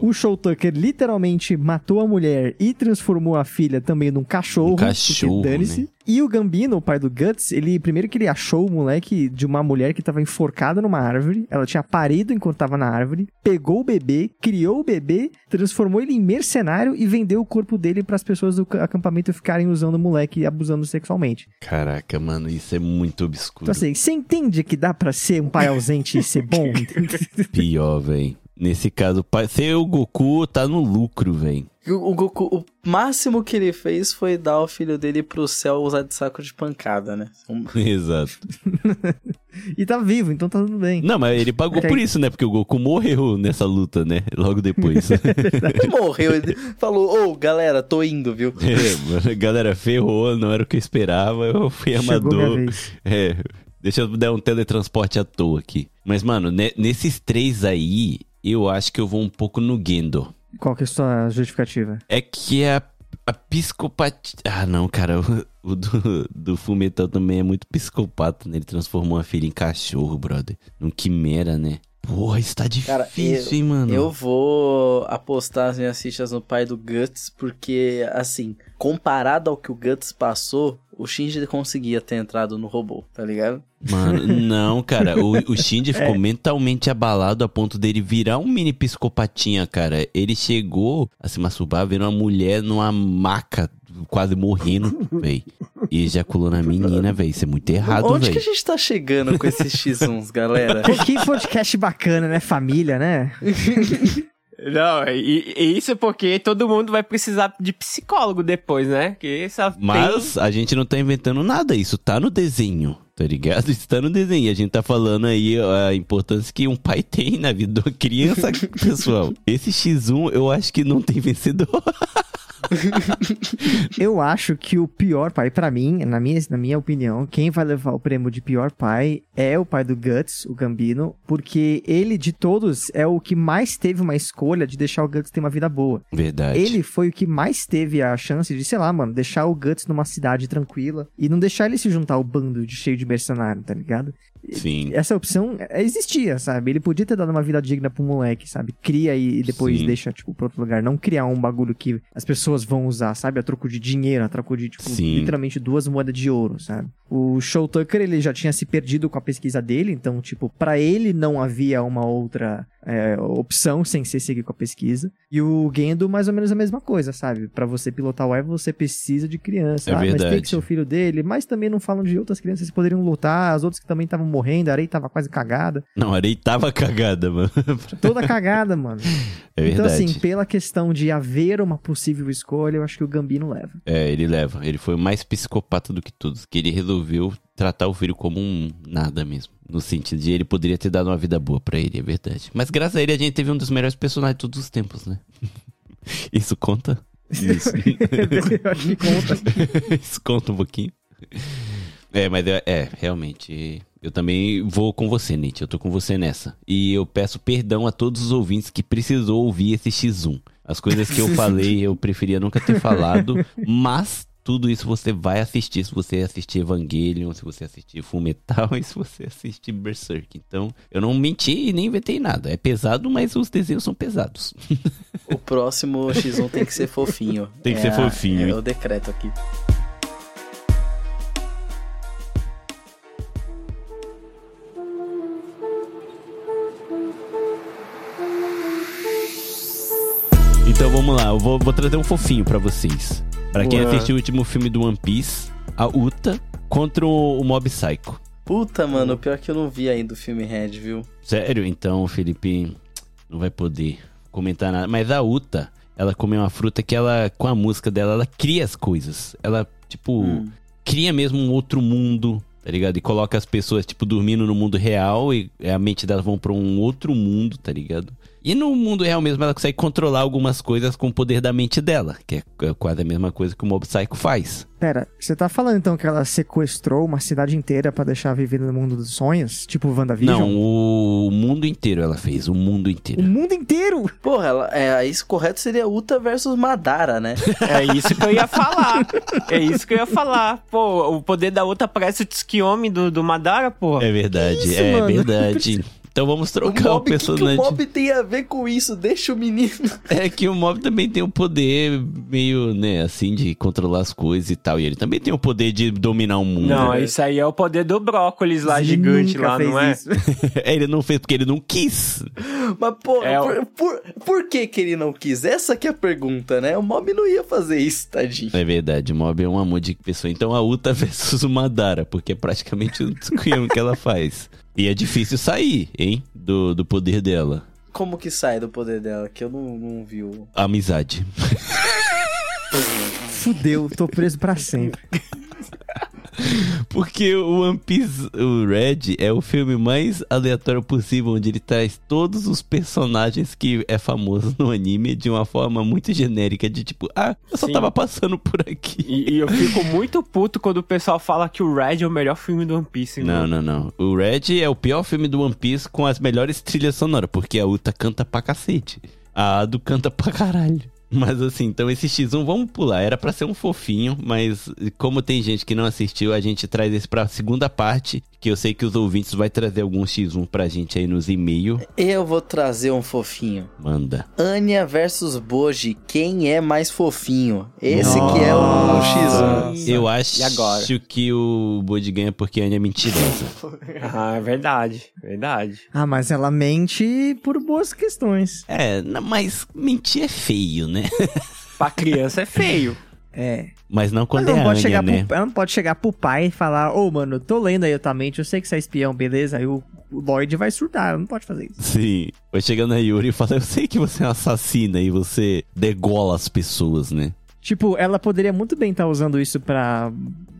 [SPEAKER 3] O Show Tucker literalmente matou a mulher e transformou a filha também num cachorro.
[SPEAKER 2] Um cachorro,
[SPEAKER 3] dane-se.
[SPEAKER 2] né?
[SPEAKER 3] E o Gambino, o pai do Guts, ele primeiro que ele achou o moleque de uma mulher que tava enforcada numa árvore. Ela tinha parido enquanto tava na árvore, pegou o bebê, criou o bebê, transformou ele em mercenário e vendeu o corpo dele para as pessoas do ca- acampamento ficarem usando o moleque e abusando sexualmente.
[SPEAKER 2] Caraca, mano, isso é muito obscuro.
[SPEAKER 3] Então assim, você entende que dá pra ser um pai ausente e ser bom? <laughs>
[SPEAKER 2] Pior, velho. Nesse caso, ser o Goku tá no lucro, velho.
[SPEAKER 4] o, Goku, o máximo que ele fez foi dar o filho dele pro céu usar de saco de pancada, né? <laughs>
[SPEAKER 2] Exato. <laughs>
[SPEAKER 3] e tá vivo, então tá tudo bem.
[SPEAKER 2] Não, mas ele pagou por isso, né? Porque o Goku morreu nessa luta, né? Logo depois. <laughs>
[SPEAKER 4] Ele morreu, ele falou, ô galera, tô indo, viu?
[SPEAKER 2] É, galera, ferrou, não era o que eu esperava, eu fui amador. É, deixa eu dar um teletransporte à toa aqui. Mas, mano, ne- nesses três aí, eu acho que eu vou um pouco no Gendo.
[SPEAKER 3] Qual que é a sua justificativa?
[SPEAKER 2] É que a, a psicopatia. Ah, não, cara. O, <laughs> o do, do Fumetal também é muito psicopata, né? Ele transformou a filha em cachorro, brother. Num quimera, né? Porra, isso tá
[SPEAKER 4] Cara,
[SPEAKER 2] difícil,
[SPEAKER 4] eu,
[SPEAKER 2] hein, mano?
[SPEAKER 4] eu vou apostar as minhas fichas no pai do Guts, porque, assim, comparado ao que o Guts passou, o Shinji conseguia ter entrado no robô, tá ligado?
[SPEAKER 2] Mano, <laughs> não, cara. O, o Shinji ficou
[SPEAKER 3] É.
[SPEAKER 2] mentalmente abalado a ponto dele virar um mini psicopatinha, cara. Ele chegou a se masturbar vendo uma mulher numa maca, quase morrendo, <laughs> véi. E ejaculou na menina, véi. Isso é muito errado,
[SPEAKER 4] Onde que
[SPEAKER 2] véi.
[SPEAKER 4] a gente tá chegando com esses X1s, galera?
[SPEAKER 3] Que podcast bacana, né? Família, né? <laughs>
[SPEAKER 5] Não, e, e isso é porque todo mundo vai precisar de psicólogo depois, né? Que
[SPEAKER 2] Mas a gente não tá inventando nada, isso tá no desenho. Tá ligado? Isso tá no desenho. A gente tá falando aí a importância que um pai tem na vida de uma criança, <laughs> pessoal. Esse X1 eu acho que não tem vencedor. <laughs>
[SPEAKER 3] Eu acho que o pior pai, pra mim, na minha, na minha opinião, quem vai levar o prêmio de pior pai é o pai do Guts, o Gambino, porque ele, de todos, é o que mais teve uma escolha de deixar o Guts ter uma vida boa.
[SPEAKER 2] Verdade.
[SPEAKER 3] Ele foi o que mais teve a chance de, sei lá, mano, deixar o Guts numa cidade tranquila e não deixar ele se juntar ao bando de cheio de mercenário, tá ligado?
[SPEAKER 2] Sim.
[SPEAKER 3] Essa opção é, existia, sabe? Ele podia ter dado uma vida digna pro moleque, sabe? Cria e depois
[SPEAKER 2] Sim.
[SPEAKER 3] deixa, tipo, pra outro lugar. Não criar um bagulho que as pessoas vão usar, sabe? A troco de dinheiro, a troco de, tipo,
[SPEAKER 2] Sim.
[SPEAKER 3] literalmente duas moedas de ouro, sabe? O Show Tucker, ele já tinha se perdido com a pesquisa dele, então, tipo, pra ele não havia uma outra é, opção sem ser seguir com a pesquisa. E o Gendo, mais ou menos a mesma coisa, sabe? Pra você pilotar o Evo, você precisa de criança.
[SPEAKER 2] É
[SPEAKER 3] ah, mas tem que ser o filho dele. Mas também não falam de outras crianças que poderiam lutar, as outras que também estavam morrendo, a Arei tava quase cagada.
[SPEAKER 2] Não, a Arei tava cagada, mano. <laughs>
[SPEAKER 3] Toda cagada, mano.
[SPEAKER 2] É
[SPEAKER 3] então,
[SPEAKER 2] verdade.
[SPEAKER 3] assim, pela questão de haver uma possível escolha, eu acho que o Gambino leva.
[SPEAKER 2] É, ele leva. Ele foi mais psicopata do que todos. Que ele resolveu tratar o filho como um nada mesmo. No sentido de ele poderia ter dado uma vida boa pra ele, é verdade. Mas graças a ele a gente teve um dos melhores personagens de todos os tempos, né? <laughs> Isso conta? Isso. <laughs>
[SPEAKER 3] eu acho que conta. <laughs>
[SPEAKER 2] Isso conta um pouquinho. É, mas é, é, realmente. Eu também vou com você, Nietzsche. Eu tô com você nessa. E eu peço perdão a todos os ouvintes que precisou ouvir esse X1. As coisas que eu falei, eu preferia nunca ter falado, mas tudo isso você vai assistir se você assistir Evangelion, se você assistir Fullmetal <laughs> e se você assistir Berserk. Então, eu não menti e nem inventei nada. É pesado, mas os desenhos são pesados. <laughs>
[SPEAKER 4] O próximo X1 tem que ser fofinho. <laughs>
[SPEAKER 2] Tem que
[SPEAKER 4] É
[SPEAKER 2] ser
[SPEAKER 4] a-
[SPEAKER 2] fofinho.
[SPEAKER 4] É o decreto aqui.
[SPEAKER 2] Então vamos lá, eu vou, vou trazer um fofinho pra vocês. Pra quem assistiu o último filme do One Piece, a Uta contra o, o Mob Psycho.
[SPEAKER 4] Puta, mano, pior que eu não vi ainda o filme Red, viu?
[SPEAKER 2] Sério? Então, Felipe não vai poder comentar nada. Mas a Uta, ela come uma fruta que ela, com a música dela, ela cria as coisas. Ela, tipo,
[SPEAKER 4] Hum.
[SPEAKER 2] cria mesmo um outro mundo, tá ligado? E coloca as pessoas, tipo, dormindo no mundo real e a mente delas vão pra um outro mundo, tá ligado? E no mundo real mesmo ela consegue controlar algumas coisas com o poder da mente dela, que é quase a mesma coisa que o Mob Psycho faz.
[SPEAKER 3] Pera, você tá falando então que ela sequestrou uma cidade inteira pra deixar viver no mundo dos sonhos? Tipo WandaVision?
[SPEAKER 2] Não, o mundo inteiro ela fez, o mundo
[SPEAKER 3] O
[SPEAKER 2] inteiro.
[SPEAKER 3] mundo inteiro!
[SPEAKER 4] Porra, ela, é, isso correto seria Uta versus Madara, né? <laughs>
[SPEAKER 5] É isso que eu ia falar. É isso que eu ia falar. Pô, o poder da outra parece o Tsukiyomi do, do Madara, pô.
[SPEAKER 2] É verdade,
[SPEAKER 3] Isso,
[SPEAKER 2] é
[SPEAKER 3] mano.
[SPEAKER 2] verdade. <laughs> Então vamos trocar o,
[SPEAKER 4] mob, o que, que
[SPEAKER 2] personagem.
[SPEAKER 4] o Mob tem a ver com isso? Deixa o menino.
[SPEAKER 2] É que o Mob também tem o poder meio, né, assim, de controlar as coisas e tal. E ele também tem o poder de dominar o mundo.
[SPEAKER 5] Não,
[SPEAKER 2] né?
[SPEAKER 5] isso aí é o poder do brócolis lá,
[SPEAKER 3] Ele
[SPEAKER 5] gigante lá, não é?
[SPEAKER 3] isso. <laughs> <laughs>
[SPEAKER 2] ele não fez porque ele não quis.
[SPEAKER 4] Mas, pô,
[SPEAKER 5] É,
[SPEAKER 4] por, por, por que que ele não quis? Essa que é a pergunta, né? O Mob não ia fazer isso, tadinho.
[SPEAKER 2] É verdade, o Mob é um amor de pessoa. Então a Uta <laughs> versus o Madara, porque é praticamente o que ela faz. E é difícil sair, hein, do, do poder dela.
[SPEAKER 4] Como que sai do poder dela? Que eu não, não vi o...
[SPEAKER 2] Amizade.
[SPEAKER 3] Fudeu, tô preso pra sempre. <laughs>
[SPEAKER 2] Porque o One Piece, o Red, é o filme mais aleatório possível, onde ele traz todos os personagens que é famoso no anime de uma forma muito genérica, de tipo, ah, eu só
[SPEAKER 5] Sim.
[SPEAKER 2] tava passando por aqui.
[SPEAKER 5] E, e eu fico muito puto quando o pessoal fala que o Red é o melhor filme do One Piece.
[SPEAKER 2] Não,
[SPEAKER 5] mano.
[SPEAKER 2] não, não. O Red é o pior filme do One Piece com as melhores trilhas sonoras, porque a Uta canta pra cacete. A Ado canta pra caralho. Mas assim, então esse X1 vamos pular. Era pra ser um fofinho, mas como tem gente que não assistiu, a gente traz esse pra segunda parte, que eu sei que os ouvintes vai trazer algum X1 pra gente aí nos e-mail.
[SPEAKER 4] Eu vou trazer um fofinho.
[SPEAKER 2] Manda.
[SPEAKER 4] Anya versus Boji, quem é mais fofinho? Esse que é o X1.
[SPEAKER 2] Eu acho
[SPEAKER 5] E agora?
[SPEAKER 2] que o Bode ganha porque a Anya é mentirosa. <laughs>
[SPEAKER 5] Ah, é verdade, verdade.
[SPEAKER 3] Ah, mas ela mente por boas questões.
[SPEAKER 2] é, não, mas mentir é feio, né? <laughs>
[SPEAKER 5] Pra criança é feio.
[SPEAKER 3] É.
[SPEAKER 2] Mas não quando
[SPEAKER 3] Ela
[SPEAKER 2] é
[SPEAKER 3] não,
[SPEAKER 2] a
[SPEAKER 3] pode
[SPEAKER 2] Anya,
[SPEAKER 3] chegar
[SPEAKER 2] né?
[SPEAKER 3] pro, ela não pode chegar pro pai e falar, ô, mano, tô lendo aí altamente, eu sei que você é espião, beleza? Aí o, o Lloyd vai surtar, ela não pode fazer isso.
[SPEAKER 2] Sim. Vai chegando a Yuri e fala, eu sei que você é um assassina e você degola as pessoas, né?
[SPEAKER 3] Tipo, ela poderia muito bem estar usando isso pra,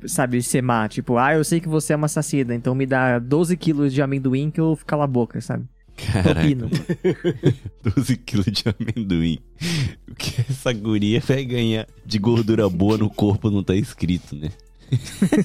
[SPEAKER 3] sabe, ser má. Tipo, ah, eu sei que você é uma assassina, então me dá 12 quilos de amendoim que eu vou ficar a boca, sabe?
[SPEAKER 2] Caraca.
[SPEAKER 3] Pepino.
[SPEAKER 2] 12 <laughs> quilos de amendoim. O que essa guria vai ganhar de gordura boa no corpo não tá escrito, né? <laughs>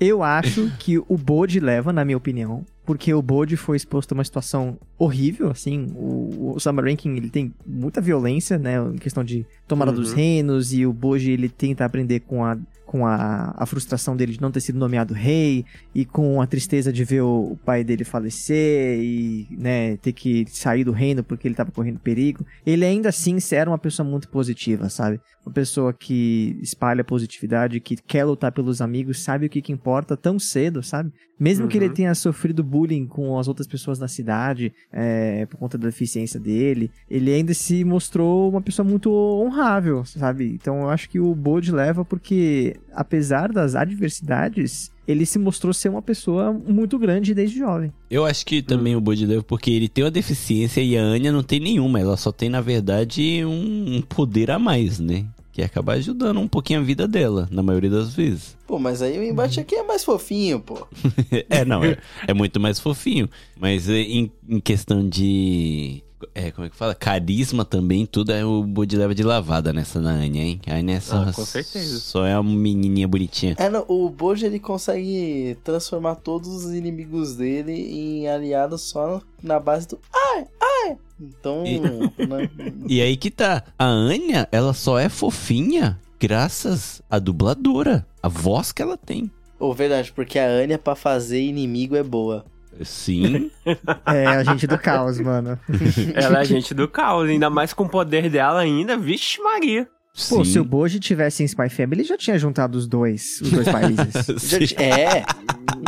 [SPEAKER 3] Eu acho que o Bode leva, na minha opinião, porque o Bode foi exposto a uma situação horrível, assim, o, o Summer Ranking, ele tem muita violência, né, em questão de tomada dos
[SPEAKER 5] Uhum.
[SPEAKER 3] reinos, e o Bode, ele tenta aprender com a com a, a frustração dele de não ter sido nomeado rei, e com a tristeza de ver o, o pai dele falecer, e, né, ter que sair do reino porque ele tava correndo perigo. Ele ainda assim era uma pessoa muito positiva, sabe? Uma pessoa que espalha positividade, que quer lutar pelos amigos, sabe o que, que importa tão cedo, sabe? Mesmo que ele
[SPEAKER 5] Uhum.
[SPEAKER 3] tenha sofrido bullying com as outras pessoas da cidade, é, por conta da deficiência dele, ele ainda se mostrou uma pessoa muito honrável, sabe? Então eu acho que o Bode leva porque, apesar das adversidades, ele se mostrou ser uma pessoa muito grande desde jovem.
[SPEAKER 2] Eu acho que também o Bode leva porque ele tem uma deficiência e a Anya não tem nenhuma. Ela só tem, na verdade, um poder a mais, né? Que acabar ajudando um pouquinho a vida dela, na maioria das vezes.
[SPEAKER 4] Pô, mas aí o embate aqui é mais fofinho, pô. <laughs>
[SPEAKER 2] é, não, é, é muito mais fofinho. Mas é, em, em questão de. É, como é que fala? Carisma também, tudo é o Bode leva de lavada nessa na Anya, hein? A Anya é só,
[SPEAKER 5] Ah, com certeza.
[SPEAKER 2] só é uma menininha bonitinha.
[SPEAKER 4] É, não, o Bojo ele consegue transformar todos os inimigos dele em aliados só na base do ai, ai. Então,
[SPEAKER 2] E-
[SPEAKER 4] né, <laughs>
[SPEAKER 2] E aí que tá. A Anya, ela só é fofinha graças à dubladora. A voz que ela tem.
[SPEAKER 4] Ô, verdade, porque a Anya pra fazer inimigo é boa.
[SPEAKER 2] Sim. <laughs>
[SPEAKER 3] É, a gente do caos, mano. <laughs>
[SPEAKER 5] Ela é agente do caos, ainda mais com o poder dela ainda. Vixe Maria.
[SPEAKER 3] Pô,
[SPEAKER 2] sim.
[SPEAKER 3] se o Boji tivesse em Spy Family, ele já tinha juntado os dois, os dois países. <laughs>
[SPEAKER 4] Já é,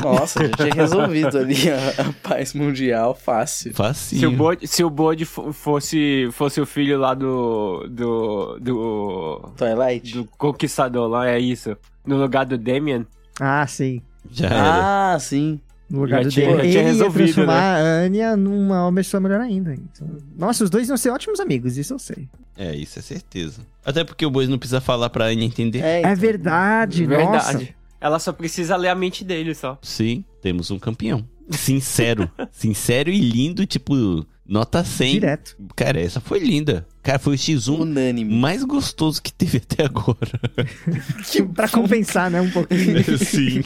[SPEAKER 4] nossa, já tinha resolvido ali a, a paz mundial fácil.
[SPEAKER 2] Facinho.
[SPEAKER 5] Se o Bode, se o fo- fosse, fosse o filho lá do. do. do.
[SPEAKER 4] Twilight?
[SPEAKER 5] do Conquistador lá, é isso. No lugar do Damien.
[SPEAKER 3] Ah, sim.
[SPEAKER 2] Já era.
[SPEAKER 4] Ah, sim.
[SPEAKER 3] No lugar
[SPEAKER 5] Já
[SPEAKER 3] do
[SPEAKER 5] tinha- já
[SPEAKER 3] Ele ia
[SPEAKER 5] resolvido,
[SPEAKER 3] transformar a Anya numa pessoa melhor ainda. Então... Nossa, os dois iam ser ótimos amigos, isso eu sei.
[SPEAKER 2] É, isso é certeza. Até porque o Bois não precisa falar pra Anya entender.
[SPEAKER 4] É,
[SPEAKER 3] É verdade, nossa.
[SPEAKER 5] Verdade. Ela só precisa ler a mente dele só.
[SPEAKER 2] Sim, temos um campeão. Sincero. <laughs> Sincero e lindo, tipo, nota 100.
[SPEAKER 3] Direto.
[SPEAKER 2] Cara, essa foi linda. Cara, foi o X1
[SPEAKER 4] unânime.
[SPEAKER 2] mais gostoso que teve <laughs> até agora. <laughs>
[SPEAKER 3] pra compensar, né, um pouquinho.
[SPEAKER 2] Sim.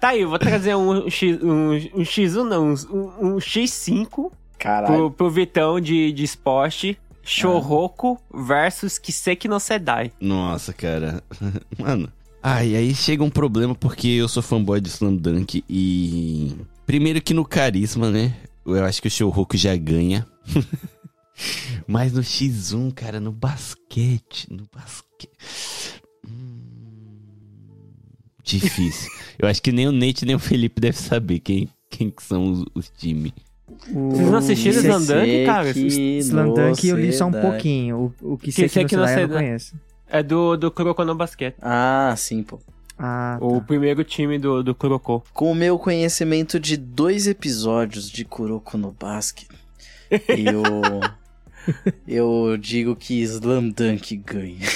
[SPEAKER 5] Tá aí, eu vou trazer um, X, um, um X1, não, um, um X5
[SPEAKER 4] Caralho.
[SPEAKER 5] pro, pro Vitão de, de esporte. Chorroco versus Kiseki no Sedai.
[SPEAKER 2] Nossa, cara. <laughs> Mano. Ah, e aí chega um problema porque eu sou fanboy de Slam Dunk e. Primeiro que no carisma, né? Eu acho que o Shouhoku já ganha. <laughs> Mas no X1, cara, no basquete. No basquete. Difícil. Eu acho que nem o Nate nem o Felipe devem saber quem, quem que são os, os times.
[SPEAKER 5] Vocês não assistiram Dunk, cara?
[SPEAKER 3] Slam Dunk eu li só um pouquinho. O, o que
[SPEAKER 5] Kiseki
[SPEAKER 3] sei
[SPEAKER 5] no
[SPEAKER 3] no Sedai eu não conheço.
[SPEAKER 5] É do, do Kuroko no Basquete.
[SPEAKER 4] Ah, sim, pô.
[SPEAKER 3] Ah,
[SPEAKER 5] O
[SPEAKER 3] tá.
[SPEAKER 5] primeiro time do, do Kuroko.
[SPEAKER 4] Com o meu conhecimento de dois episódios de Kuroko no Basket, <laughs> eu. eu digo que Slam Dunk ganha.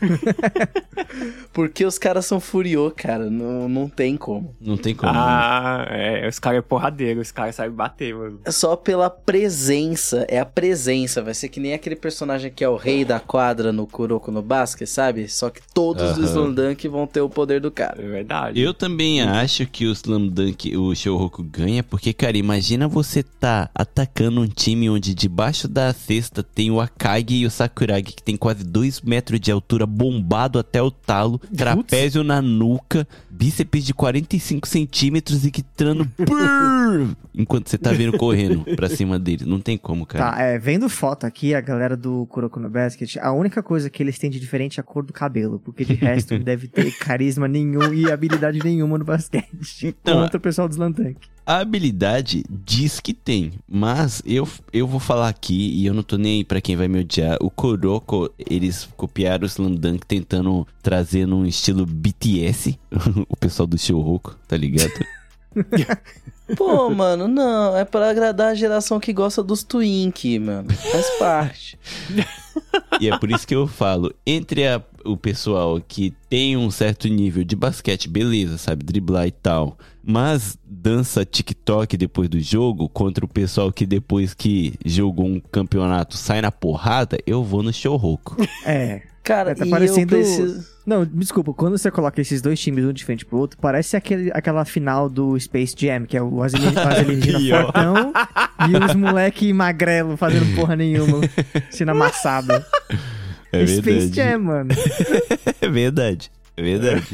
[SPEAKER 4] <laughs> Porque os caras são furiô, cara. Não, não tem como.
[SPEAKER 2] Não tem como. né?
[SPEAKER 5] Ah, é, os caras é porradeiro, os caras sabem bater, mano.
[SPEAKER 4] É só pela presença. É a presença. Vai ser que nem aquele personagem que é o rei da quadra no Kuroko no Basket, sabe? Só que todos do
[SPEAKER 2] Aham.
[SPEAKER 4] Slam Dunk vão ter o poder do cara.
[SPEAKER 5] É verdade.
[SPEAKER 2] Eu também acho que o Slam Dunk, o Shouhoku ganha, porque, cara, imagina você tá atacando um time onde debaixo da cesta tem o Akagi e o Sakuragi, que tem quase 2 metros de altura, bombado até o talo, trapézio na nuca, bíceps de 45 centímetros e gritando "Brrr", <laughs> enquanto você tá vendo correndo pra cima dele. Não tem como, cara.
[SPEAKER 3] Tá, é, vendo foto aqui, a galera do Kuroko no Basket, a única coisa que eles têm de diferente é a cor do cabelo, porque de resto não deve ter <laughs> carisma nenhum e habilidade nenhuma no basquete
[SPEAKER 2] Então,
[SPEAKER 3] contra o pessoal do Slantank.
[SPEAKER 2] A habilidade diz que tem, mas eu, eu vou falar aqui e eu não tô nem aí pra quem vai me odiar. O Kuroko, eles copiaram o Slam Dunk tentando trazer num estilo BTS, <laughs> o pessoal do Shouhoku, tá ligado? <laughs>
[SPEAKER 4] Pô, mano, não. É pra agradar a geração que gosta dos Twink, mano. Faz parte.
[SPEAKER 2] E é por isso que eu falo, entre a- o pessoal que tem um certo nível de basquete, beleza, sabe, driblar e tal, mas dança TikTok depois do jogo, contra o pessoal que depois que jogou um campeonato sai na porrada, eu vou no Shouhoku.
[SPEAKER 3] É.
[SPEAKER 4] Cara,
[SPEAKER 3] É, tá
[SPEAKER 4] e
[SPEAKER 3] parecendo.
[SPEAKER 4] eu preciso...
[SPEAKER 3] Não, desculpa, quando você coloca esses dois times um de frente pro outro, parece aquele, aquela final do Space Jam, que é o alienígena fortão e os moleque magrelo fazendo porra nenhuma, sendo amassado.
[SPEAKER 2] É
[SPEAKER 3] Space
[SPEAKER 2] verdade.
[SPEAKER 3] Jam, mano. <laughs>
[SPEAKER 2] É verdade. É verdade.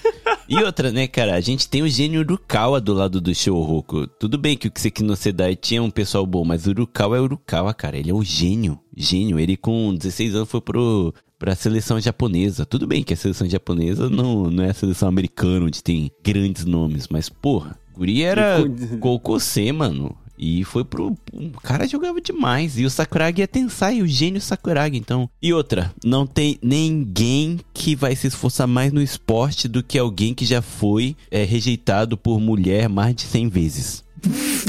[SPEAKER 2] E outra, né, cara? A gente tem o gênio Urukawa do lado do Shouhoku. Tudo bem que o Sekinosedai tinha um pessoal bom, mas o Urukawa é Urukawa, cara. Ele é o gênio. Gênio. Ele com 16 anos foi pro, pra seleção japonesa. Tudo bem que a seleção japonesa não, não é a seleção americana, onde tem grandes nomes. Mas, porra, Guri era Kokose, mano. E foi pro. O cara jogava demais. E o Sakuragi é Tensai, o gênio Sakuragi, então. E outra, não tem ninguém que vai se esforçar mais no esporte do que alguém que já foi é, rejeitado por mulher mais de 100 vezes.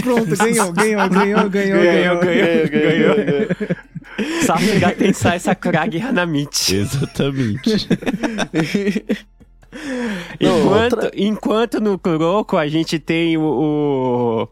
[SPEAKER 3] Pronto, ganhou, ganhou, ganhou, ganhou, <laughs>
[SPEAKER 5] Ganhou,
[SPEAKER 3] ganhou.
[SPEAKER 5] ganhou, ganhou. Sasuga Tensai Sakuragi Hanamichi. <laughs>
[SPEAKER 2] Exatamente. <laughs>
[SPEAKER 4] Não,
[SPEAKER 5] Enquanto,
[SPEAKER 4] outra-
[SPEAKER 5] enquanto no Kuroko a gente tem o. o...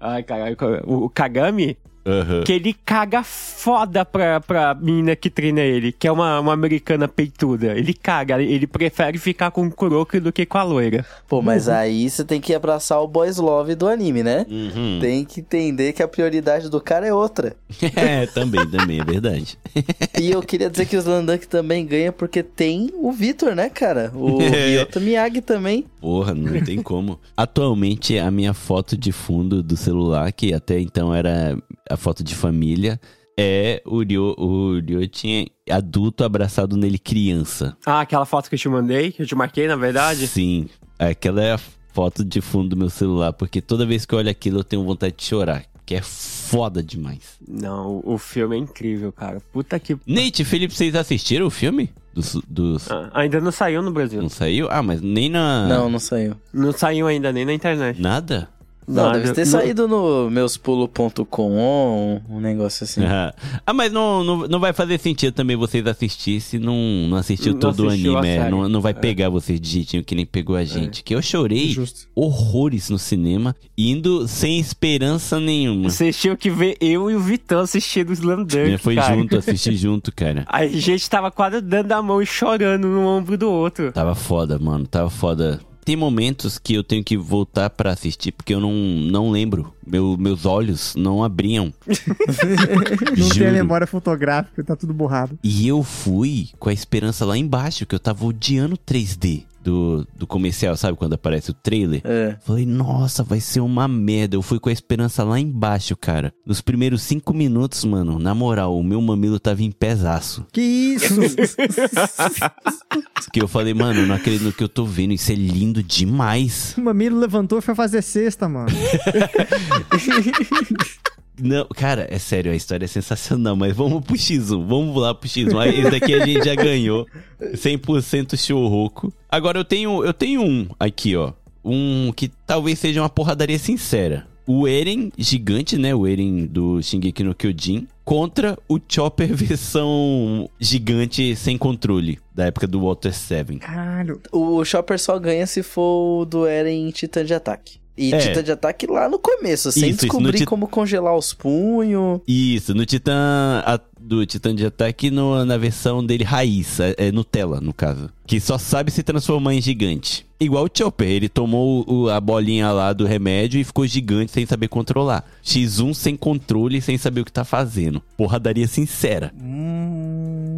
[SPEAKER 5] Ai, caralho, o Kagami,
[SPEAKER 2] Aham.
[SPEAKER 5] que ele caga foda pra, pra menina que treina ele, que é uma, uma americana peituda. Ele caga, ele prefere ficar com o Kuroko do que com a loira.
[SPEAKER 4] Pô, mas aí você tem que abraçar o boys love do anime, né?
[SPEAKER 2] Uhum.
[SPEAKER 4] Tem que entender que a prioridade do cara é outra. <laughs>
[SPEAKER 2] É, também, também, é verdade. <laughs>
[SPEAKER 4] E eu queria dizer que o Slandunk também ganha porque tem o Vitor, né, cara? O. <laughs> Ryota Miyagi também.
[SPEAKER 2] Porra, não tem como. Atualmente, a minha foto de fundo do celular, que até então era a foto de família, é o Ryo, o Ryo tinha adulto abraçado nele criança.
[SPEAKER 5] Ah, aquela foto que eu te mandei, que eu te marquei, na verdade.
[SPEAKER 2] Sim, aquela é a foto de fundo do meu celular, porque toda vez que eu olho aquilo eu tenho vontade de chorar, que é foda demais.
[SPEAKER 5] Não, o filme é incrível, cara. Puta que.
[SPEAKER 2] Nate, Felipe, vocês assistiram o filme? Dos, dos...
[SPEAKER 5] Ah, ainda não saiu no Brasil.
[SPEAKER 2] Não saiu? Ah, mas nem na...
[SPEAKER 4] Não, não saiu.
[SPEAKER 5] Não saiu ainda nem na internet.
[SPEAKER 2] Nada?
[SPEAKER 4] Não, deve ter
[SPEAKER 5] Não-
[SPEAKER 4] saído no meuspulo.com, um negócio assim.
[SPEAKER 2] ah, mas não, não, não vai fazer sentido também vocês assistir se não, não assistiu
[SPEAKER 5] Não
[SPEAKER 2] todo o
[SPEAKER 5] assistiu a
[SPEAKER 2] anime. é, não, não vai pegar vocês de jeitinho que nem pegou a gente. Que eu chorei
[SPEAKER 3] Justo.
[SPEAKER 2] horrores no cinema, indo sem esperança nenhuma.
[SPEAKER 5] Vocês tinham que ver eu e o Vitão assistindo o Slam Dunk,
[SPEAKER 2] Né, Foi
[SPEAKER 5] cara.
[SPEAKER 2] junto, assisti junto, cara. <laughs>
[SPEAKER 5] A gente tava quase dando a mão e chorando no ombro do outro.
[SPEAKER 2] Tava foda, mano. Tava foda. Tem momentos que eu tenho que voltar pra assistir porque eu não, não lembro. Meu, meus olhos não abriam. <laughs>
[SPEAKER 3] Não tem a memória fotográfica, tá tudo borrado.
[SPEAKER 2] E eu fui com a esperança lá embaixo, que eu tava odiando 3D do, do comercial, sabe? Quando aparece o trailer.
[SPEAKER 4] É.
[SPEAKER 2] Falei, nossa, vai ser uma merda. Eu fui com a esperança lá embaixo, cara. Nos primeiros cinco minutos, mano, na moral, o meu mamilo tava em pesaço.
[SPEAKER 3] Que isso? <laughs>
[SPEAKER 2] Que eu falei, mano, não acredito no que eu tô vendo. Isso é lindo demais.
[SPEAKER 3] o mamilo levantou e foi fazer cesta, mano. <laughs>
[SPEAKER 2] Não, cara, é sério, a história é sensacional, mas vamos pro X1, vamos lá pro X1. Aí, Esse daqui a gente já ganhou. 100% Shouhoku. Agora eu tenho, eu tenho um aqui, ó. Um que talvez seja uma porradaria sincera. O Eren gigante, né? O Eren do Shingeki no Kyojin. Contra o Chopper <laughs> versão gigante sem controle. Da época do Water 7.
[SPEAKER 3] Caralho.
[SPEAKER 4] O Chopper só ganha se for o do Eren Titã de Ataque. E
[SPEAKER 2] É.
[SPEAKER 4] Titã de Ataque lá no começo, sem
[SPEAKER 2] Isso, isso,
[SPEAKER 4] descobrir
[SPEAKER 2] Tit-
[SPEAKER 4] como congelar os punhos.
[SPEAKER 2] Isso, no Titã. a- do Titã de Ataque no- na versão dele raiz, é, é Nutella, no caso. Que só sabe se transformar em gigante. Igual o Chopper, ele tomou o- a bolinha lá do remédio e ficou gigante sem saber controlar. X1 sem controle, sem saber o que tá fazendo. Porradaria sincera.
[SPEAKER 3] Hum,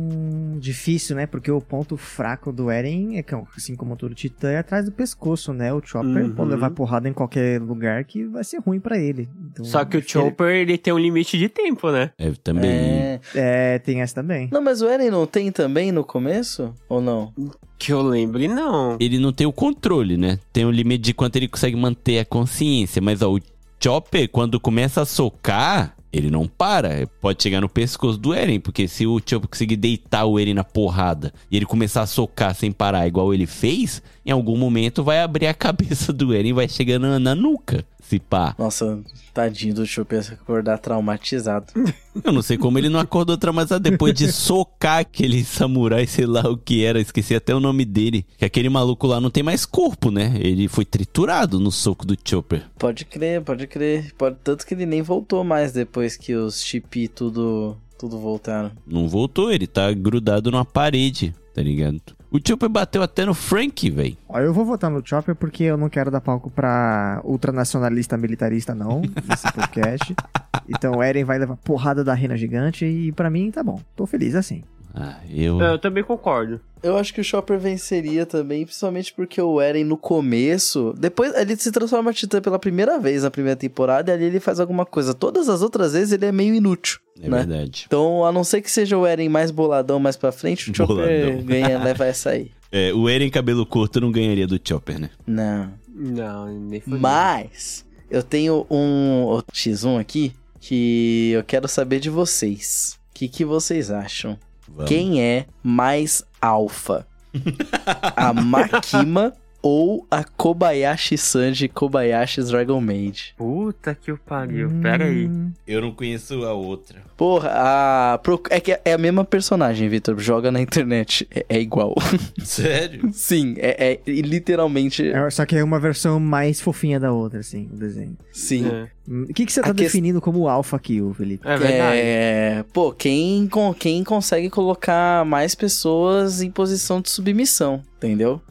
[SPEAKER 3] difícil, né? Porque o ponto fraco do Eren é que, assim como todo titã, é atrás do pescoço, né? O Chopper
[SPEAKER 5] Uhum.
[SPEAKER 3] pode levar porrada em qualquer lugar que vai ser ruim pra ele. Então,
[SPEAKER 5] Só que o
[SPEAKER 3] acho ele-
[SPEAKER 5] Chopper, ele tem um limite de tempo, né?
[SPEAKER 2] É, também.
[SPEAKER 4] É...
[SPEAKER 3] É, tem essa também.
[SPEAKER 4] Não, mas o Eren não tem também no começo? Ou não?
[SPEAKER 5] Que eu lembre, não.
[SPEAKER 2] Ele não tem o controle, né? Tem o limite de quanto ele consegue manter a consciência. Mas, ó, o Chopper, quando começa a socar, ele não para. Pode chegar no pescoço do Eren, porque se o Chopper conseguir deitar o Eren na porrada e ele começar a socar sem parar, igual ele fez, em algum momento vai abrir a <laughs> cabeça do Eren e vai chegar na, na nuca. Se pá.
[SPEAKER 4] Nossa, tadinho do Chopper acordar traumatizado. <laughs>
[SPEAKER 2] Eu não sei como ele não acordou traumatizado depois de socar aquele samurai, sei lá o que era, esqueci até o nome dele. Que aquele maluco lá não tem mais corpo, né? Ele foi triturado no soco do Chopper.
[SPEAKER 4] Pode crer, pode crer. Pode... Tanto que ele nem voltou mais depois que os Chip tudo, tudo voltaram.
[SPEAKER 2] Não voltou, ele tá grudado numa parede, tá ligado? O Chopper bateu até no Frank, velho.
[SPEAKER 3] Ó, eu vou votar no Chopper porque eu não quero dar palco pra ultranacionalista militarista, não, nesse podcast. <laughs> Então o Eren vai levar porrada da rena gigante e pra mim tá bom. Tô feliz assim.
[SPEAKER 2] Ah, eu.
[SPEAKER 5] Eu também concordo.
[SPEAKER 4] Eu acho que o Chopper venceria também, principalmente porque o Eren no começo. Depois ele se transforma em Titã pela primeira vez na primeira temporada e ali ele faz alguma coisa. Todas as outras vezes ele é meio inútil.
[SPEAKER 2] É
[SPEAKER 4] né?
[SPEAKER 2] verdade.
[SPEAKER 4] Então, a não ser que seja o Eren mais boladão mais pra frente, o Chopper
[SPEAKER 2] Boladão. <laughs>
[SPEAKER 4] ganha, leva essa aí.
[SPEAKER 2] É, o Eren cabelo curto não ganharia do Chopper, né?
[SPEAKER 4] Não.
[SPEAKER 5] Não, nem foi.
[SPEAKER 4] Mas eu tenho um X1 aqui que eu quero saber de vocês. O que, que vocês acham?
[SPEAKER 2] Vamos.
[SPEAKER 4] Quem é mais alfa? a <laughs> Makima ou a Kobayashi Sanji Kobayashi's Dragon Maid?
[SPEAKER 5] Puta que o pariu. Pera aí.
[SPEAKER 3] Hum,
[SPEAKER 2] Eu não conheço a outra.
[SPEAKER 4] Porra, a... pro- é que é a mesma personagem, Vitor. Joga na internet. É, é igual. <laughs>
[SPEAKER 2] Sério?
[SPEAKER 4] sim, é, é- literalmente.
[SPEAKER 3] é, só que é uma versão mais fofinha da outra, assim, o desenho.
[SPEAKER 4] Sim.
[SPEAKER 5] É,
[SPEAKER 3] Hum, O que, que você tá
[SPEAKER 4] que-
[SPEAKER 3] definindo como alfa aqui, Felipe?
[SPEAKER 5] é verdade.
[SPEAKER 4] É, pô, quem, con- quem consegue colocar mais pessoas em posição de submissão, entendeu? <laughs>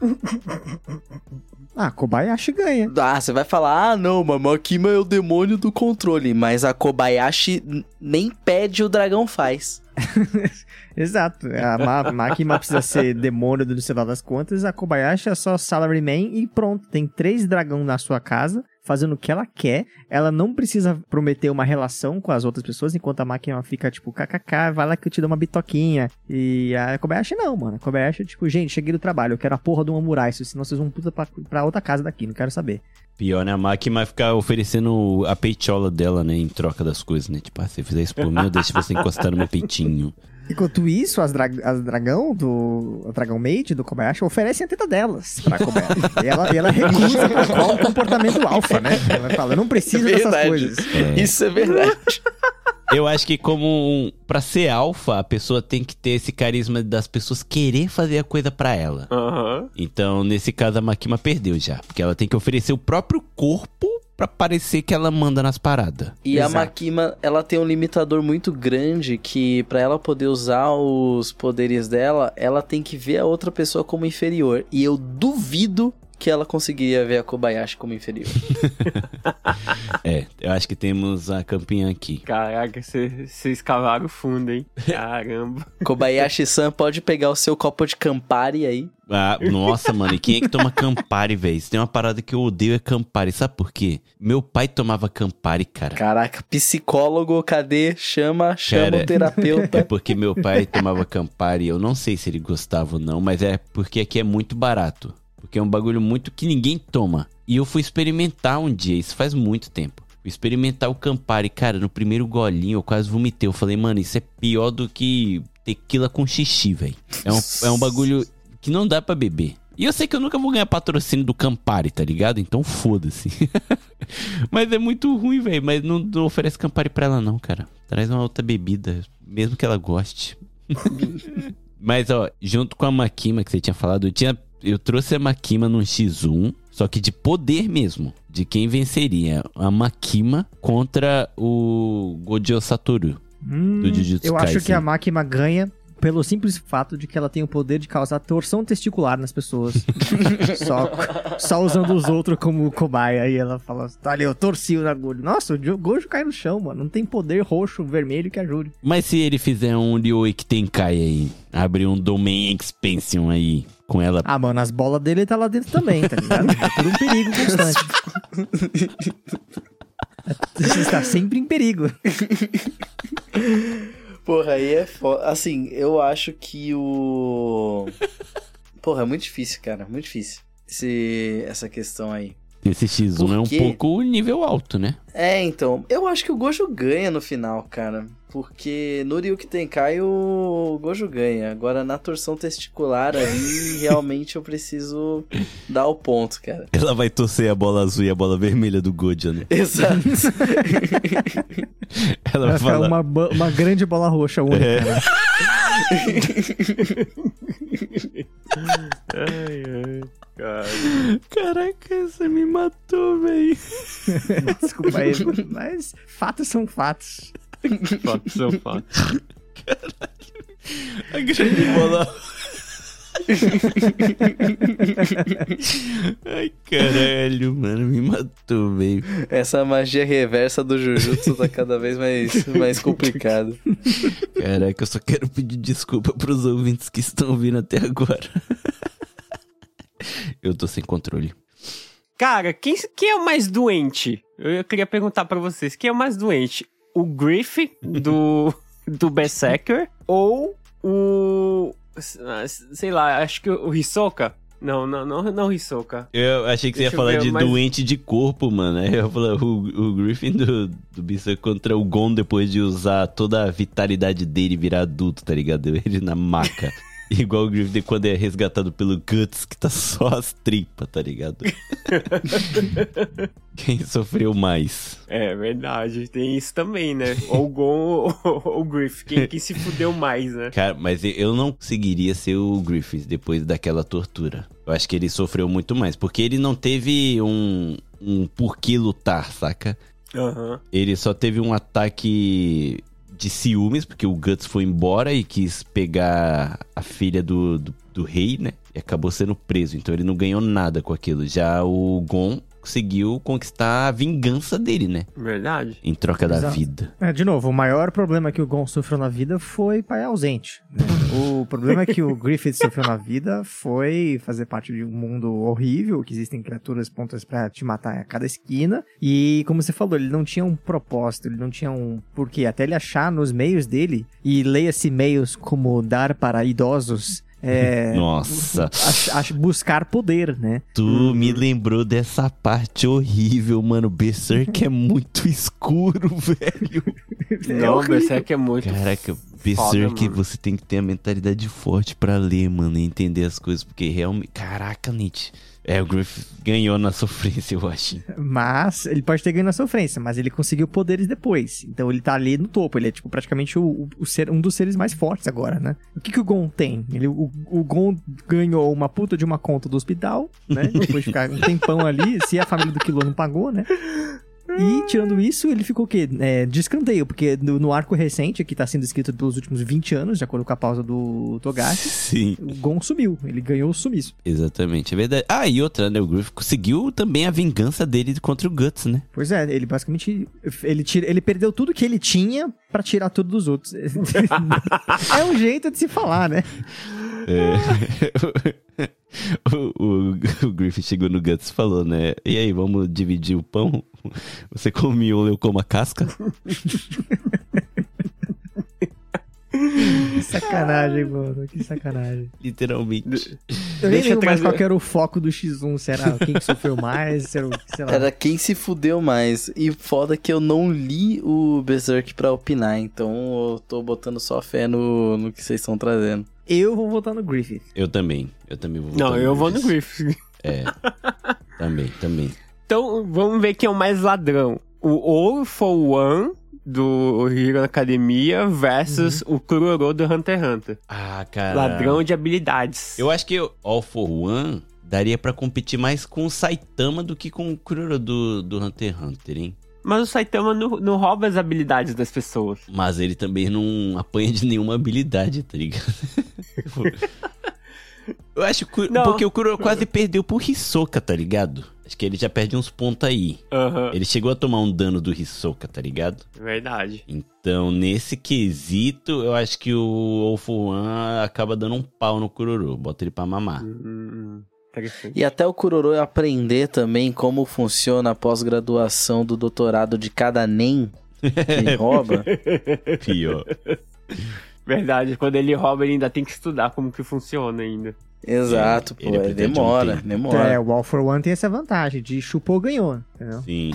[SPEAKER 3] Ah, Kobayashi ganha.
[SPEAKER 4] Ah, você vai falar, ah, não, mas Makima é o demônio do controle, mas a Kobayashi nem pede o dragão faz. <laughs>
[SPEAKER 3] Exato. A Ma Makima precisa ser demônio do final das contas, a Kobayashi é só salaryman e pronto. Tem três dragão na sua casa, fazendo o que ela quer. Ela não precisa prometer uma relação com as outras pessoas, enquanto a Makima fica tipo, kkk, vai lá que eu te dou uma bitoquinha. E a Kobayashi não, mano. A Kobayashi tipo, gente, cheguei do trabalho, eu quero a porra de uma murai, senão vocês vão puta pra, pra outra casa daqui, não quero saber.
[SPEAKER 2] Pior, né? A máquina vai ficar oferecendo a peitola dela, né? Em troca das coisas, né? Tipo, ah, se fizer isso por mim, eu deixo você encostar no meu peitinho.
[SPEAKER 3] Enquanto isso, as, dra as dragão do. A dragão mate do Kobayashi oferecem a teta delas pra Kobayashi. <laughs> e, ela, e ela recusa qual o comportamento alfa, né? Ela fala, eu não preciso dessas
[SPEAKER 4] Verdade.
[SPEAKER 3] coisas.
[SPEAKER 4] Isso é verdade. <laughs>
[SPEAKER 2] Eu acho que como um, pra ser alfa, a pessoa tem que ter esse carisma das pessoas querer fazer a coisa pra ela.
[SPEAKER 5] Aham.
[SPEAKER 2] Então, nesse caso, a Makima perdeu já. Porque ela tem que oferecer o próprio corpo pra parecer que ela manda nas paradas.
[SPEAKER 4] E a
[SPEAKER 3] Exato.
[SPEAKER 4] Makima, ela tem um limitador muito grande que pra ela poder usar os poderes dela, ela tem que ver a outra pessoa como inferior. E eu duvido que ela conseguiria ver a Kobayashi como inferior. <laughs>
[SPEAKER 2] É, eu acho que temos a campeã aqui.
[SPEAKER 5] Caraca, vocês cavaram fundo, hein? <laughs> Caramba.
[SPEAKER 4] Kobayashi-san pode pegar o seu copo de Campari aí.
[SPEAKER 2] Ah, nossa, mano, e quem é que toma Campari, velho? Tem uma parada que eu odeio é Campari. Sabe por quê? Meu pai tomava Campari, cara.
[SPEAKER 4] Caraca, psicólogo, cadê? Chama, chama
[SPEAKER 2] Cara,
[SPEAKER 4] o terapeuta. <laughs>
[SPEAKER 2] É porque meu pai tomava Campari. Eu não sei se ele gostava ou não, mas é porque aqui é muito barato. Porque é um bagulho muito que ninguém toma. E eu fui experimentar um dia, isso faz muito tempo. Fui experimentar o Campari. Cara, no primeiro golinho eu quase vomitei. Eu falei, mano, isso é pior do que tequila com xixi, velho. É um, é um bagulho que não dá pra beber. E eu sei que eu nunca vou ganhar patrocínio do Campari, tá ligado? Então foda-se. <laughs> mas é muito ruim, velho. Mas não, não oferece Campari pra ela, não, cara. Traz uma outra bebida, mesmo que ela goste. <laughs> mas, ó, junto com a Makima que você tinha falado, eu, tinha, eu trouxe a Makima num X1, só que de poder mesmo. De quem venceria. A Makima contra o Gojo Satoru.
[SPEAKER 3] Hum,
[SPEAKER 2] Do Jujutsu
[SPEAKER 3] eu acho
[SPEAKER 2] Kaisen.
[SPEAKER 3] que a Makima ganha pelo simples fato de que ela tem o poder de causar torção testicular nas pessoas. <laughs> só, só usando os outros como cobaia. Aí ela fala, tá ali, eu torci o agulho. Nossa, o Jo- Gojo cai no chão, mano. Não tem poder roxo, vermelho que ajude.
[SPEAKER 2] Mas se ele fizer um Ryoik Tenkai aí, abrir um Domain Expansion aí, com ela...
[SPEAKER 3] Ah, mano, as bolas dele tá lá dentro também, tá ligado? É tudo um perigo constante. Você <laughs> <laughs> está sempre em perigo.
[SPEAKER 4] Porra, aí é foda. Assim, eu acho que o. <laughs> Porra, é muito difícil, cara. Muito difícil. Esse... Essa questão aí.
[SPEAKER 2] Esse X1 é um pouco nível alto, né?
[SPEAKER 4] É, então. Eu acho que o Gojo ganha no final, cara. Porque no Ryuki Tenkai o Gojo ganha. Agora na torção testicular ali, <laughs> realmente eu preciso dar o ponto, cara.
[SPEAKER 2] Ela vai torcer a bola azul e a bola vermelha do Gojo, né?
[SPEAKER 4] Exato. <laughs>
[SPEAKER 2] Ela
[SPEAKER 3] Vai
[SPEAKER 2] vai falar...
[SPEAKER 3] uma, uma grande bola roxa única,
[SPEAKER 2] É.
[SPEAKER 3] né? <laughs>
[SPEAKER 5] Ai, ai, cara. <laughs>
[SPEAKER 2] Caraca, você me matou, velho. <laughs>
[SPEAKER 3] Desculpa aí, mas fatos são fatos.
[SPEAKER 5] Fatos são <laughs> fatos.
[SPEAKER 2] A grande bola... Ai, caralho, mano, me matou, velho.
[SPEAKER 4] Essa magia reversa do Jujutsu tá cada vez mais, mais complicado.
[SPEAKER 2] Caraca, eu só quero pedir desculpa pros ouvintes que estão ouvindo até agora. Eu tô sem controle.
[SPEAKER 5] Cara, quem, quem é o mais doente? Eu queria perguntar pra vocês. Quem é o mais doente? O Griff do, <laughs> do Berserker ou o... Sei lá, acho que o Hisoka? Não, não, não, não Hisoka.
[SPEAKER 2] Eu achei que você ia
[SPEAKER 5] Deixa eu
[SPEAKER 2] falar
[SPEAKER 5] ver,
[SPEAKER 2] de
[SPEAKER 5] mas-
[SPEAKER 2] doente de corpo, mano. Aí eu ia falar o, o Griffin do, do Berserk contra o Gon depois de usar toda a vitalidade dele e virar adulto, tá ligado? <laughs> Ele na maca. <laughs> Igual o Griffin quando é resgatado pelo Guts, que tá só as tripas, tá ligado? <laughs> Quem sofreu mais?
[SPEAKER 5] É verdade, tem isso também, né? Ou o Gon ou, o Griff. Quem, quem se fudeu mais, né?
[SPEAKER 2] Cara, mas eu não conseguiria ser o Griffith depois daquela tortura. Eu acho que ele sofreu muito mais, porque ele não teve um, um porquê lutar, saca?
[SPEAKER 5] Aham.
[SPEAKER 2] Ele só teve um ataque de ciúmes, porque o Guts foi embora e quis pegar a filha do, do, do rei, né? E acabou sendo preso. Então ele não ganhou nada com aquilo. Já o Gon conseguiu conquistar a vingança dele, né?
[SPEAKER 5] Verdade.
[SPEAKER 2] Em troca da
[SPEAKER 3] Exato.
[SPEAKER 2] vida.
[SPEAKER 3] É, de novo, o maior problema que o Gon sofreu na vida foi pai ausente. né? <laughs> O problema que o Griffith sofreu na vida foi fazer parte de um mundo horrível, que existem criaturas prontas pra te matar a cada esquina. E, como você falou, ele não tinha um propósito, ele não tinha um porquê. Até ele achar nos meios dele, e leia-se meios como dar para idosos. É,
[SPEAKER 2] Nossa.
[SPEAKER 3] ach- ach- buscar poder, né?
[SPEAKER 2] Tu me lembrou dessa parte horrível, mano. Berserk é muito escuro, <laughs> velho.
[SPEAKER 5] Não, o Berserk é muito
[SPEAKER 2] Caraca,
[SPEAKER 5] foda,
[SPEAKER 2] Berserk
[SPEAKER 5] mano.
[SPEAKER 2] você tem que ter a mentalidade forte pra ler, mano, e entender as coisas, porque realmente. Caraca, Nietzsche. É, o Griff ganhou na <laughs> sofrência, eu acho.
[SPEAKER 3] Mas ele pode ter ganho na sofrência, mas ele conseguiu poderes depois. Então ele tá ali no topo. Ele é tipo praticamente o, o- o ser, um dos seres mais fortes agora, né? O que, que o Gon tem? Ele, o, o Gon ganhou uma puta de uma conta do hospital, né? Depois de ficar um tempão ali, se a família do Kilo não pagou, né? E, tirando isso, ele ficou o quê? É, de escanteio, porque no, no arco recente, que tá sendo escrito pelos últimos 20 anos, de acordo com a pausa do Togashi,
[SPEAKER 2] Sim,
[SPEAKER 3] o Gon sumiu. Ele ganhou o sumiço.
[SPEAKER 2] exatamente, é verdade. Ah, e outra, né? O Griff conseguiu também a vingança dele contra o Guts, né?
[SPEAKER 3] Pois é, ele basicamente ele, tira, ele perdeu tudo que ele tinha pra tirar tudo dos outros. <laughs> é um jeito de se falar, né?
[SPEAKER 2] É. <laughs> o, o, o Griffith chegou no Guts e falou, né? E aí, vamos dividir o pão? Você come miolo, eu como a casca?
[SPEAKER 3] Que sacanagem, mano. Que sacanagem.
[SPEAKER 2] Literalmente.
[SPEAKER 3] Eu nem lembro mais qual que era o foco do X1. Será quem que sofreu mais? Será, o- sei lá.
[SPEAKER 4] Era quem se fudeu mais. E foda que eu não li o Berserk pra opinar, então eu tô botando só fé no, no que vocês estão trazendo.
[SPEAKER 3] Eu vou votar no Griffith.
[SPEAKER 2] Eu também. Eu também vou votar
[SPEAKER 5] Não, eu vou no
[SPEAKER 2] Griffith.
[SPEAKER 5] Griff. <laughs>
[SPEAKER 2] É. também, também.
[SPEAKER 5] Então, vamos ver quem é o mais ladrão. O All for One do Hero Academia versus o Kuroro do Hunter x Hunter.
[SPEAKER 2] Ah, cara.
[SPEAKER 5] Ladrão de habilidades.
[SPEAKER 2] Eu acho que o All for One daria pra competir mais com o Saitama do que com o Kuroro do, do Hunter x Hunter, hein?
[SPEAKER 5] Mas o Saitama não, não rouba as habilidades das pessoas.
[SPEAKER 2] Mas ele também não apanha de nenhuma habilidade, tá ligado? <laughs> Eu acho que
[SPEAKER 5] Não.
[SPEAKER 2] porque o Kuroro quase perdeu pro Hisoka, tá ligado? Acho que ele já perde uns pontos aí.
[SPEAKER 5] Aham.
[SPEAKER 2] Ele chegou a tomar um dano do Hisoka, tá ligado?
[SPEAKER 5] Verdade.
[SPEAKER 2] Então, nesse quesito, eu acho que o One acaba dando um pau no Kuroro. Bota ele pra mamar.
[SPEAKER 5] Hum, interessante.
[SPEAKER 4] E até o Kuroro aprender também como funciona a pós-graduação do doutorado de cada NEM que rouba. <laughs>
[SPEAKER 2] Pior.
[SPEAKER 5] Verdade, quando ele rouba, ele ainda tem que estudar como que funciona ainda.
[SPEAKER 4] Exato,
[SPEAKER 2] Ele
[SPEAKER 4] pô.
[SPEAKER 2] pretende
[SPEAKER 4] Demora,
[SPEAKER 2] um tempo.
[SPEAKER 4] demora.
[SPEAKER 3] É, o All for One tem essa vantagem de chupou, ganhou, entendeu?
[SPEAKER 2] Sim.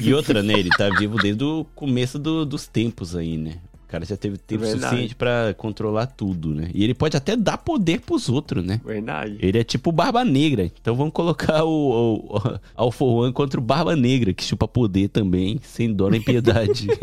[SPEAKER 2] E outra, né? Ele tá vivo desde o começo do- dos tempos aí, né? O cara já teve tempo
[SPEAKER 5] Verdade.
[SPEAKER 2] suficiente pra controlar tudo, né? E ele pode até dar poder pros outros, né?
[SPEAKER 5] Verdade.
[SPEAKER 2] Ele é tipo Barba Negra. Então vamos colocar o, o, o for One contra o Barba Negra, que chupa poder também, sem dó nem piedade. <laughs>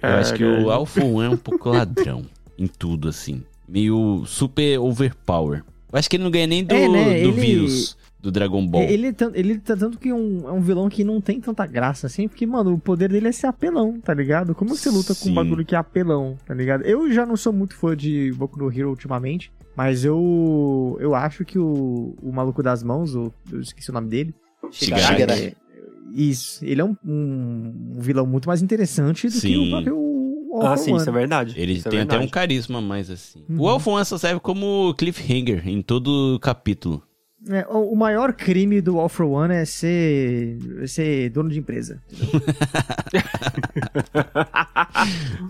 [SPEAKER 2] Eu acho que o for One é um pouco ladrão em tudo, assim. Meio super overpower. Eu acho que ele não ganha nem do,
[SPEAKER 3] É, né,
[SPEAKER 2] do
[SPEAKER 3] ele-
[SPEAKER 2] vírus do Dragon Ball.
[SPEAKER 3] Ele, tan- ele tá tanto que um- é um vilão que não tem tanta graça assim, porque, mano, o poder dele é ser apelão, tá ligado? Como você luta com
[SPEAKER 2] Sim.
[SPEAKER 3] um bagulho que é apelão, tá ligado? Eu já não sou muito fã de Boku no Hero ultimamente, mas eu eu acho que o, o maluco das mãos, o, eu esqueci o nome dele.
[SPEAKER 2] Shigaraki.
[SPEAKER 4] Shigaraki.
[SPEAKER 3] Isso, ele é um, um- um vilão muito mais interessante do que
[SPEAKER 2] Sim.
[SPEAKER 3] o próprio All
[SPEAKER 5] Ah, sim,
[SPEAKER 3] One.
[SPEAKER 5] isso é verdade.
[SPEAKER 2] Ele
[SPEAKER 5] Isso é
[SPEAKER 2] tem até um
[SPEAKER 5] verdade.
[SPEAKER 2] carisma mais assim.
[SPEAKER 3] Uhum.
[SPEAKER 2] O só serve como cliffhanger em todo capítulo.
[SPEAKER 3] É, o, o maior crime do All For One é ser, é ser dono de empresa. <laughs>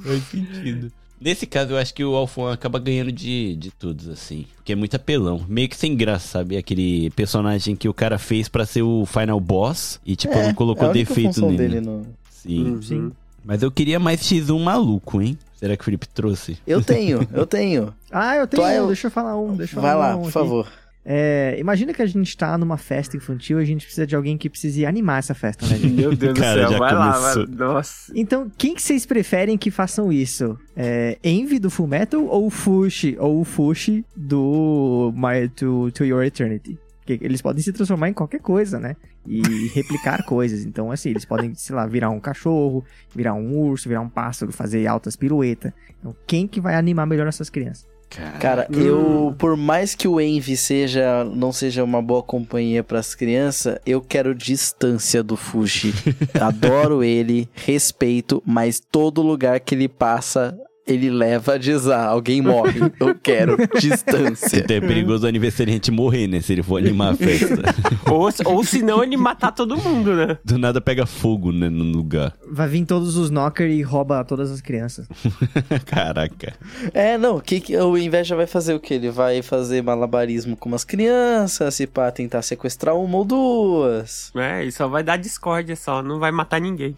[SPEAKER 2] Faz sentido. Nesse caso, eu acho que o Alphon acaba ganhando de, de todos, assim. Porque é muito apelão. Meio que sem graça, sabe? Aquele personagem que o cara fez pra ser o final boss e, tipo, não colocou
[SPEAKER 4] é
[SPEAKER 2] defeito nele.
[SPEAKER 4] dele no...
[SPEAKER 2] Sim.
[SPEAKER 5] Uhum.
[SPEAKER 3] Sim.
[SPEAKER 2] Mas eu queria mais X1 maluco, hein? Será que o Felipe trouxe?
[SPEAKER 4] Eu tenho, eu tenho.
[SPEAKER 3] Ah, eu tenho
[SPEAKER 4] Tô,
[SPEAKER 3] um,
[SPEAKER 4] eu-
[SPEAKER 3] deixa eu falar um, deixa eu
[SPEAKER 4] Vai
[SPEAKER 3] falar
[SPEAKER 4] lá,
[SPEAKER 3] um
[SPEAKER 4] por
[SPEAKER 3] aqui.
[SPEAKER 4] favor.
[SPEAKER 3] É, imagina que a gente tá numa festa infantil e a gente precisa de alguém que precise animar essa festa, né, gente?
[SPEAKER 5] Meu Deus
[SPEAKER 2] Cara,
[SPEAKER 5] do céu, vai lá,
[SPEAKER 2] começou.
[SPEAKER 5] vai. Nossa.
[SPEAKER 3] Então, quem que vocês preferem que façam isso? É, Envy do Fullmetal ou o Fushi, ou o Fushi do My to, to Your Eternity? Porque eles podem se transformar em qualquer coisa, né? E <laughs> replicar coisas. Então, assim, eles podem, sei lá, virar um cachorro, virar um urso, virar um pássaro, fazer altas piruetas. Então, quem que vai animar melhor essas crianças?
[SPEAKER 4] Cara, eu, por mais que o Envy seja, não seja uma boa companhia pras crianças, eu quero distância do Fushi. <laughs> Adoro ele, respeito, mas todo lugar que ele passa, ele leva a desar. Alguém morre. Eu quero <laughs> distância.
[SPEAKER 2] Então é perigoso o aniversariante morrer, né? Se ele for animar a festa. <laughs>
[SPEAKER 5] Ou, ou se não, ele matar todo mundo, né?
[SPEAKER 2] Do nada pega fogo, né? No lugar.
[SPEAKER 3] Vai vir todos os knocker e rouba todas as crianças. <laughs>
[SPEAKER 2] Caraca.
[SPEAKER 4] É, não, que, que o Inveja vai fazer o que? Ele vai fazer malabarismo com as crianças, se pá, tentar sequestrar uma ou duas.
[SPEAKER 5] É, ele só vai dar discórdia só, não vai matar ninguém.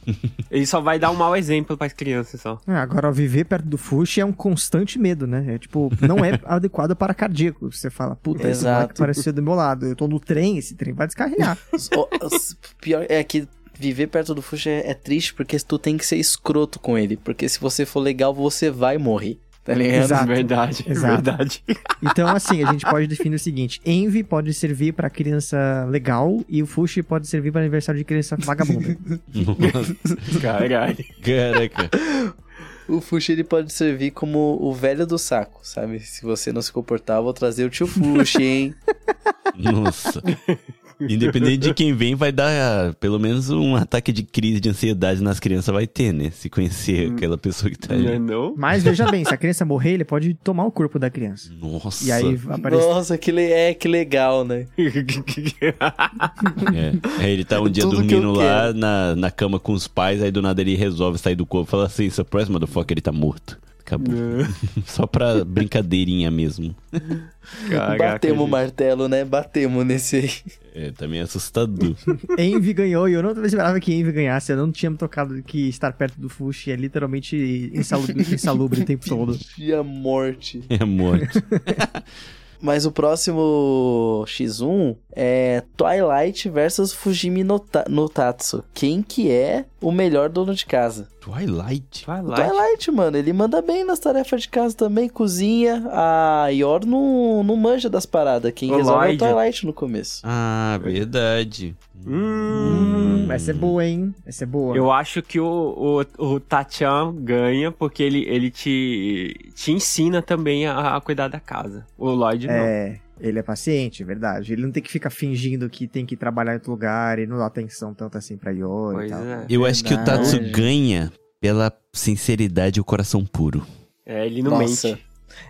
[SPEAKER 5] ele só vai dar um mau exemplo pras crianças só.
[SPEAKER 3] Ah, agora, viver perto do Fushi é um constante medo, né? É tipo, não é <laughs> adequado para cardíaco. Você fala, puta, esse moleque parece ser do meu lado. Eu tô no trem, esse trem vai descarrilhar. <laughs>
[SPEAKER 4] Pior é que viver perto do Fushi é, é triste porque tu tem que ser escroto com ele. Porque se você for legal, você vai morrer. Tá ligado?
[SPEAKER 3] Exato. <laughs>
[SPEAKER 5] Verdade,
[SPEAKER 3] Exato.
[SPEAKER 5] verdade.
[SPEAKER 3] Então, assim, a gente pode definir o seguinte: Envy pode servir pra criança legal e o Fushi pode servir para aniversário de criança vagabunda.
[SPEAKER 5] Caralho.
[SPEAKER 2] Caraca.
[SPEAKER 4] O Fushi ele pode servir como o velho do saco, sabe? Se você não se comportar, eu vou trazer o tio Fushi, hein? <laughs>
[SPEAKER 2] Nossa. Independente de quem vem, vai dar pelo menos um ataque de crise de ansiedade nas crianças, vai ter, né? Se conhecer aquela pessoa que tá
[SPEAKER 5] Não é
[SPEAKER 2] ali.
[SPEAKER 5] não?
[SPEAKER 3] Mas veja bem, se a criança morrer, ele pode tomar o corpo da criança.
[SPEAKER 2] Nossa.
[SPEAKER 3] E aí aparece.
[SPEAKER 4] Nossa, que, le é, que legal, né?
[SPEAKER 2] É. Aí ele tá um <laughs> dia
[SPEAKER 4] Tudo
[SPEAKER 2] dormindo lá na, na cama com os pais, aí do nada ele resolve sair do corpo e fala assim: surprise, motherfucker, ele tá morto. Acabou. <laughs> Só pra brincadeirinha mesmo.
[SPEAKER 5] Caraca,
[SPEAKER 4] Batemos o
[SPEAKER 5] gente.
[SPEAKER 4] martelo, né? Batemos nesse aí.
[SPEAKER 2] É, também é assustador. <laughs>
[SPEAKER 3] Envy ganhou e eu não esperava que Envy ganhasse. Eu não tinha me tocado que estar perto do Fushi é literalmente insalubre, <laughs> insalubre o tempo todo.
[SPEAKER 4] E a morte.
[SPEAKER 2] É morte.
[SPEAKER 4] Mas o próximo X1 é Twilight versus Fujimi no, Ta- no Tatsu. Quem que é o melhor dono de casa?
[SPEAKER 2] Twilight?
[SPEAKER 4] O
[SPEAKER 5] Twilight.
[SPEAKER 4] Twilight, mano, ele manda bem nas tarefas de casa também, cozinha. A Yor não, não manja das paradas. Quem
[SPEAKER 5] O
[SPEAKER 4] resolve é o. Twilight no começo.
[SPEAKER 2] Ah, verdade.
[SPEAKER 5] Hum.
[SPEAKER 3] Hum, essa é boa, hein? Essa é boa.
[SPEAKER 5] Eu acho que o, o, o Tachan ganha porque ele, ele te, te ensina também a, a cuidar da casa. O Lloyd não.
[SPEAKER 3] É, ele é paciente, é verdade. Ele não tem que ficar fingindo que tem que trabalhar em outro lugar e não dá atenção tanto assim pra Yor e
[SPEAKER 5] Pois
[SPEAKER 3] tal.
[SPEAKER 5] é.
[SPEAKER 2] Eu acho que o Tatsu
[SPEAKER 4] Verdade.
[SPEAKER 2] ganha pela sinceridade e o coração puro.
[SPEAKER 5] É, ele não
[SPEAKER 4] Nossa,
[SPEAKER 5] mente.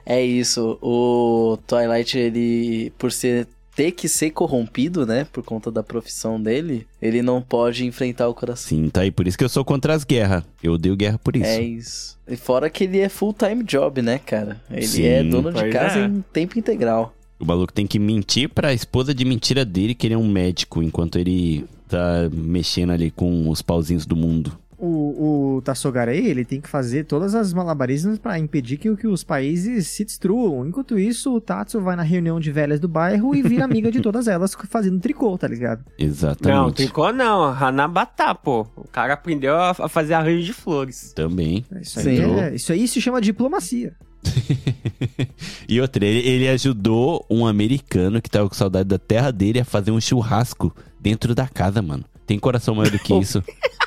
[SPEAKER 4] é isso. O Twilight, ele, por ser ter que ser corrompido, né, por conta da profissão dele, ele não pode enfrentar o coração.
[SPEAKER 2] Sim, tá aí. Por isso que eu sou contra as guerras. Eu odeio guerra por isso.
[SPEAKER 4] É isso. E fora que ele é full-time job, né, cara? Ele
[SPEAKER 2] Sim,
[SPEAKER 4] é dono de casa
[SPEAKER 5] é.
[SPEAKER 4] em tempo integral.
[SPEAKER 2] O maluco tem que mentir pra esposa de mentira dele que ele é um médico, enquanto ele tá mexendo ali com os pauzinhos do mundo.
[SPEAKER 3] O, o Tassogarei, ele tem que fazer todas as malabarismos pra impedir que, que os países se destruam. Enquanto isso, o Tatsu vai na reunião de velhas do bairro e vira amiga de todas elas <laughs> fazendo tricô, tá ligado?
[SPEAKER 5] Não,
[SPEAKER 2] Exatamente.
[SPEAKER 5] tricô não. Hanabata, pô. O cara aprendeu a, a fazer arranjo de flores.
[SPEAKER 2] Também.
[SPEAKER 3] Isso aí,
[SPEAKER 4] Sim.
[SPEAKER 3] é- isso aí se chama diplomacia. <laughs>
[SPEAKER 2] E outra, ele, ele ajudou um americano que tava com saudade da terra dele a fazer um churrasco dentro da casa, mano. Tem coração maior do que <laughs> isso.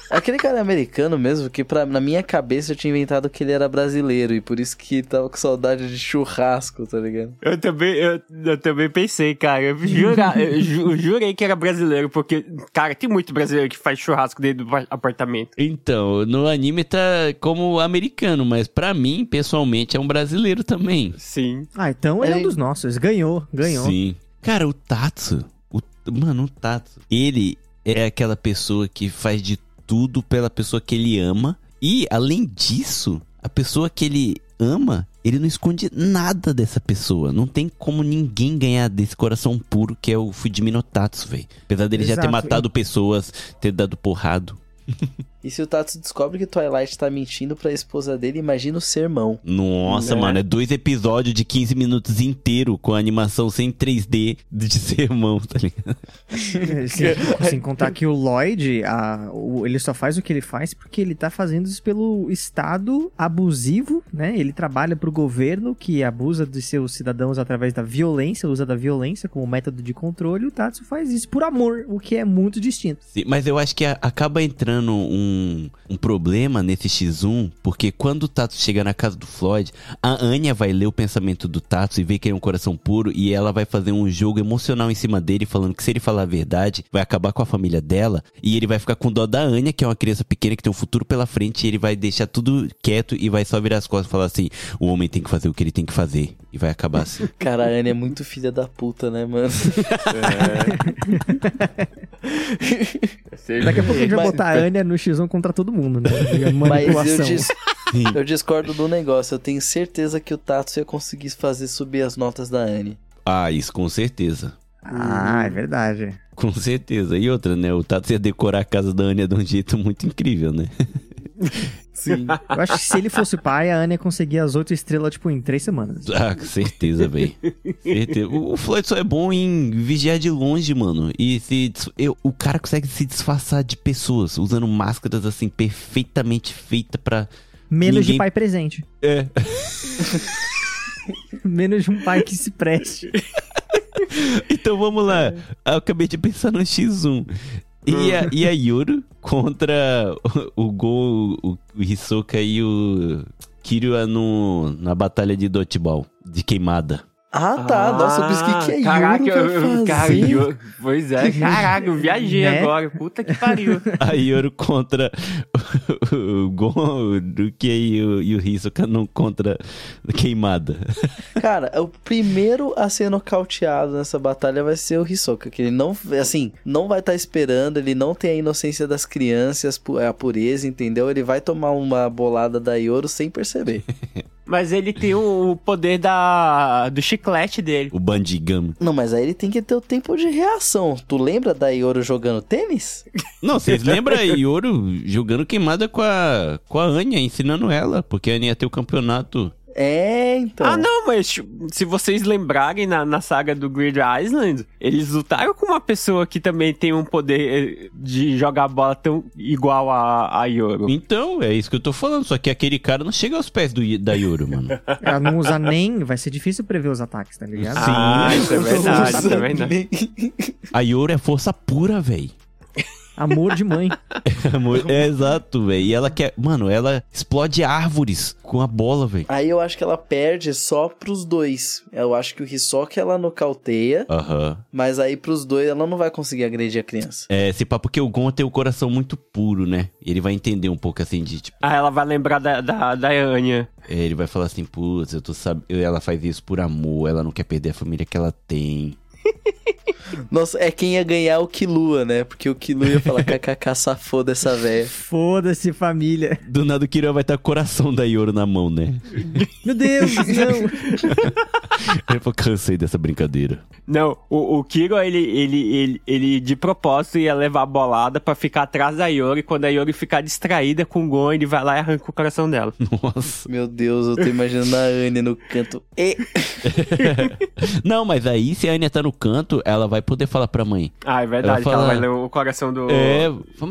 [SPEAKER 4] Aquele cara é americano mesmo, que pra, na minha cabeça eu tinha inventado que ele era brasileiro e por isso que tava com saudade de churrasco, tá ligado?
[SPEAKER 5] Eu também, eu, eu também pensei, cara. Eu, jura, <laughs> eu ju- jurei que era brasileiro, porque, cara, tem muito brasileiro que faz churrasco dentro do apartamento.
[SPEAKER 2] Então, no anime tá como americano, mas pra mim, pessoalmente, é um brasileiro também.
[SPEAKER 5] Sim.
[SPEAKER 3] Ah, então ele é um
[SPEAKER 4] Ele-
[SPEAKER 3] dos nossos. Ganhou, ganhou.
[SPEAKER 2] Sim. Cara, o Tatsu, o, mano, o Tatsu, ele é aquela pessoa que faz de tudo pela pessoa que ele ama. E, além disso, a pessoa que ele ama, ele não esconde nada dessa pessoa. Não tem como ninguém ganhar desse coração puro que é o Fujimi no Tatsu, velho. Apesar dele já ter
[SPEAKER 3] Exato.
[SPEAKER 2] matado pessoas, ter dado porrado. <laughs>
[SPEAKER 4] E se o Tatsu descobre que Twilight tá mentindo pra esposa dele, imagina o sermão.
[SPEAKER 2] Nossa,
[SPEAKER 5] Né?
[SPEAKER 2] mano, é dois episódios de 15 minutos inteiro com animação sem 3D de <laughs> sermão, tá ligado? <laughs>
[SPEAKER 3] Sem, sem contar que o Lloyd, a- o- ele só faz o que ele faz porque ele tá fazendo isso pelo Estado abusivo, né? Ele trabalha pro governo que abusa dos seus cidadãos através da violência, usa da violência como método de controle. O Tatsu faz isso por amor, o que é muito distinto.
[SPEAKER 2] Sim, mas eu acho que a- acaba entrando um, um problema nesse X1, porque quando o Tatsu chega na casa do Floyd, a Anya vai ler o pensamento do Tatsu e ver que ele é um coração puro e ela vai fazer um jogo emocional em cima dele, falando que se ele falar a verdade, vai acabar com a família dela e ele vai ficar com dó da Anya, que é uma criança pequena que tem um futuro pela frente, e ele vai deixar tudo quieto e vai só virar as costas e falar assim: o homem tem que fazer o que ele tem que fazer. E vai acabar assim. <laughs>
[SPEAKER 4] Cara, a Anne é muito filha da puta, né, mano? <laughs>
[SPEAKER 3] Daqui a pouco a gente vai botar a Anya no X1 contra todo mundo, né?
[SPEAKER 4] Mas eu,
[SPEAKER 3] Manipulação.
[SPEAKER 4] dis- eu discordo do negócio. Eu tenho certeza que o Tatsu ia conseguir fazer subir as notas da Anne.
[SPEAKER 2] Ah, isso com certeza.
[SPEAKER 3] Ah, é verdade.
[SPEAKER 2] Com certeza. E outra, né? O Tatsu ia decorar a casa da Anya de um jeito muito incrível, né? <laughs>
[SPEAKER 4] Sim.
[SPEAKER 3] Eu acho que se ele fosse pai, a Anya conseguia as oito estrelas, tipo, em três semanas.
[SPEAKER 2] Ah, com certeza, velho. Certeza. O o Floyd só é bom em vigiar de longe, mano. E se eu, o cara consegue se disfarçar de pessoas, usando máscaras assim perfeitamente feitas pra.
[SPEAKER 3] Menos de
[SPEAKER 2] Ninguém-
[SPEAKER 3] pai presente.
[SPEAKER 2] É. <laughs>
[SPEAKER 3] Menos de um pai que se preste. <laughs>
[SPEAKER 2] Então vamos lá. Eu acabei de pensar no X1. E a, e a Yoro contra o, o Go, o, o Hisoka e o Kiryu no, na batalha de Dodgeball, de queimada.
[SPEAKER 4] Ah, tá. Nossa, eu pensei que é
[SPEAKER 5] Caraca, eu- cara,
[SPEAKER 4] fazer.
[SPEAKER 5] Pois é, <laughs> caraca, eu viajei
[SPEAKER 3] Né?
[SPEAKER 5] agora. Puta que pariu. <laughs>
[SPEAKER 2] A Yoro contra o Gon, o Duke e o, e o Hisoka não contra queimada. <laughs>
[SPEAKER 4] Cara, o primeiro a ser nocauteado nessa batalha vai ser o Hisoka, que ele não, assim, não vai estar esperando, ele não tem a inocência das crianças, a pureza, entendeu? Ele vai tomar uma bolada da Yoro sem perceber.
[SPEAKER 5] Mas ele tem o poder da, do chiclete dele.
[SPEAKER 2] O Bandigami.
[SPEAKER 4] Não, mas aí ele tem que ter o tempo de reação. Tu lembra da Yoro jogando tênis?
[SPEAKER 2] Não, vocês lembram a Yoro jogando queimada com a, com a Anya, ensinando ela, porque a Anya ia ter o campeonato.
[SPEAKER 4] É, então.
[SPEAKER 5] Ah, não, mas tipo, se vocês lembrarem na, na saga do Grid Island, eles lutaram com uma pessoa que também tem um poder eh, de jogar bola tão igual a, a Yoro.
[SPEAKER 2] Então, é isso que eu tô falando. Só que aquele cara não chega aos pés do, da Yoro, mano.
[SPEAKER 3] Ela <laughs> não usa nem. Vai ser difícil prever os ataques, tá ligado?
[SPEAKER 2] Sim.
[SPEAKER 5] Ah, isso é verdade, isso é <laughs> verdade.
[SPEAKER 2] A Yoro é força pura, véi.
[SPEAKER 3] Amor de mãe. <laughs>
[SPEAKER 2] Amor- É exato, velho. E ela quer. Mano, ela explode árvores com a bola, velho.
[SPEAKER 4] Aí eu acho que ela perde só pros dois. Eu acho que o Hisoka ela nocauteia,
[SPEAKER 2] Aham.
[SPEAKER 4] mas aí pros dois ela não vai conseguir agredir a criança.
[SPEAKER 2] É, se pá, porque o Gon tem o coração muito puro, né? Ele vai entender um pouco assim de, tipo,
[SPEAKER 5] Ah, ela vai lembrar da, da, da Anya.
[SPEAKER 2] é, ele vai falar assim, putz, eu tô sab... ela faz isso por amor, ela não quer perder a família que ela tem. <laughs>
[SPEAKER 4] Nossa, é quem ia ganhar o Kilua, né? Porque o Kilua ia falar <laughs> kkk safou dessa véia.
[SPEAKER 3] Foda-se, família.
[SPEAKER 2] Do nada o Kira vai estar com o coração da Yoro na mão, né? <laughs>
[SPEAKER 3] Meu Deus, <laughs> não.
[SPEAKER 2] Falou, cansei dessa brincadeira.
[SPEAKER 5] Não, o, o Kiro, ele, ele, ele, ele de propósito ia levar a bolada pra ficar atrás da Yori. Quando a Yori ficar distraída com o Gon, ele vai lá e arranca o coração dela.
[SPEAKER 2] Nossa.
[SPEAKER 4] Meu Deus, eu tô imaginando a Anne no canto. E...
[SPEAKER 2] não, mas aí se a Anya tá no canto, ela vai poder falar pra mãe.
[SPEAKER 5] Ah, é verdade,
[SPEAKER 2] Ela
[SPEAKER 5] que ela
[SPEAKER 2] fala-
[SPEAKER 5] vai ler o coração do...
[SPEAKER 2] É,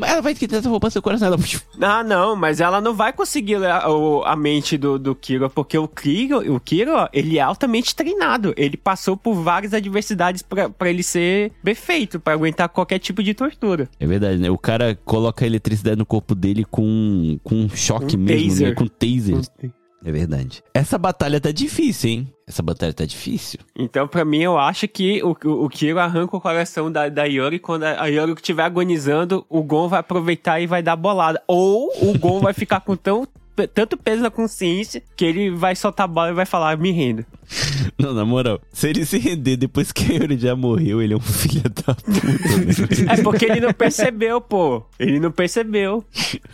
[SPEAKER 2] ela vai tentar roubar seu coração. Ela... <laughs>
[SPEAKER 5] Ah, não, mas ela não vai conseguir ler a, o- a mente do, do Kiro, porque o Kiro, o Kiro, ele é altamente treinado. Ele passou por várias adversidades pra, pra ele ser perfeito, pra aguentar qualquer tipo de tortura.
[SPEAKER 2] É verdade, né? O cara coloca a eletricidade no corpo dele com, com um choque
[SPEAKER 5] Um
[SPEAKER 2] mesmo,
[SPEAKER 5] taser.
[SPEAKER 2] né? Com taser. É verdade. Essa batalha tá difícil, hein? Essa batalha tá difícil.
[SPEAKER 5] Então, pra mim, eu acho que o, o, o Kiro arranca o coração da, da Yori. Quando a, Yori estiver agonizando, o Gon vai aproveitar e vai dar bolada. Ou o Gon vai ficar com tão, tanto peso na consciência que ele vai soltar a bola e vai falar, me rendo. <laughs>
[SPEAKER 2] Não, na moral, se ele se render depois que a Yuri já morreu, ele é um <laughs> filho da puta. né?
[SPEAKER 5] É porque ele não percebeu, pô. Ele não percebeu.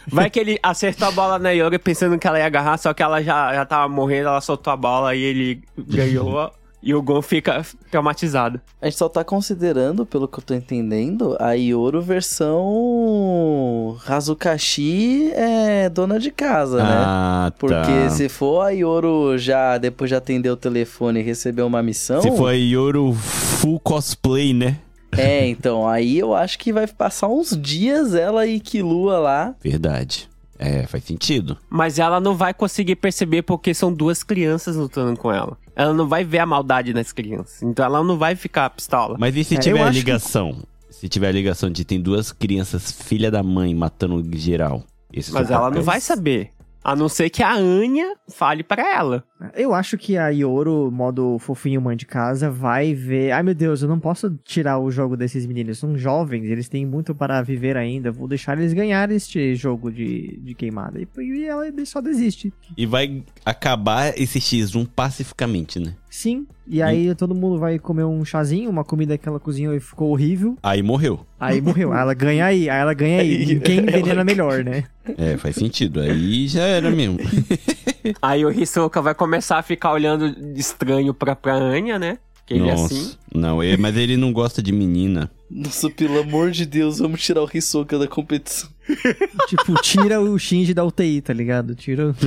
[SPEAKER 5] Vai que ele acertou a bola na Yori pensando que ela ia agarrar, só que ela já, já tava morrendo, ela soltou a bola e ele ganhou. E o Gon fica traumatizado.
[SPEAKER 4] A gente só tá considerando, pelo que eu tô entendendo, a Yoro versão Hazukashi é dona de casa, né?
[SPEAKER 2] ah, tá.
[SPEAKER 4] Porque se for a Yoro já, depois de atender o telefone e receber uma missão...
[SPEAKER 2] Se for a Yoro full cosplay, né?
[SPEAKER 4] É, então, aí eu acho que vai passar uns dias ela e Kilua lá.
[SPEAKER 2] Verdade. É, faz sentido.
[SPEAKER 5] Mas ela não vai conseguir perceber porque são duas crianças lutando com ela. Ela não vai ver a maldade nas crianças. Então ela não vai ficar pistola.
[SPEAKER 2] Mas e se
[SPEAKER 3] É,
[SPEAKER 2] tiver
[SPEAKER 3] acho que-
[SPEAKER 2] ligação? Se tiver a ligação de tem duas crianças, filha da mãe, matando geral.
[SPEAKER 5] Mas ela
[SPEAKER 2] papel.
[SPEAKER 5] não vai saber. A não ser que a Anya fale pra ela.
[SPEAKER 3] Eu acho que a Yoro, modo fofinho mãe de casa, vai ver. Ai meu Deus, eu não posso tirar o jogo desses meninos. São jovens, eles têm muito para viver ainda. Vou deixar eles ganharem este jogo de, de queimada. E, e ela só desiste.
[SPEAKER 2] E vai acabar esse X1 pacificamente, né?
[SPEAKER 3] Sim. E aí todo mundo vai comer um chazinho, uma comida que ela cozinhou e ficou horrível.
[SPEAKER 2] Aí morreu.
[SPEAKER 3] Aí morreu. Aí ela ganha aí, aí ela ganha aí. <laughs>
[SPEAKER 4] Aí
[SPEAKER 3] Quem
[SPEAKER 4] ela-
[SPEAKER 3] envenena melhor, né?
[SPEAKER 2] É, faz sentido. Aí já era mesmo. <laughs>
[SPEAKER 5] Aí o Hisoka vai começar a ficar olhando estranho pra, pra Anya, né? Que ele é
[SPEAKER 2] Nossa.
[SPEAKER 5] assim.
[SPEAKER 2] Não, ele- mas ele não gosta de menina.
[SPEAKER 4] Nossa, pelo amor de Deus, vamos tirar o Hisoka da competição.
[SPEAKER 3] tipo, tira o Shinji da UTI, tá ligado? Tira. <laughs>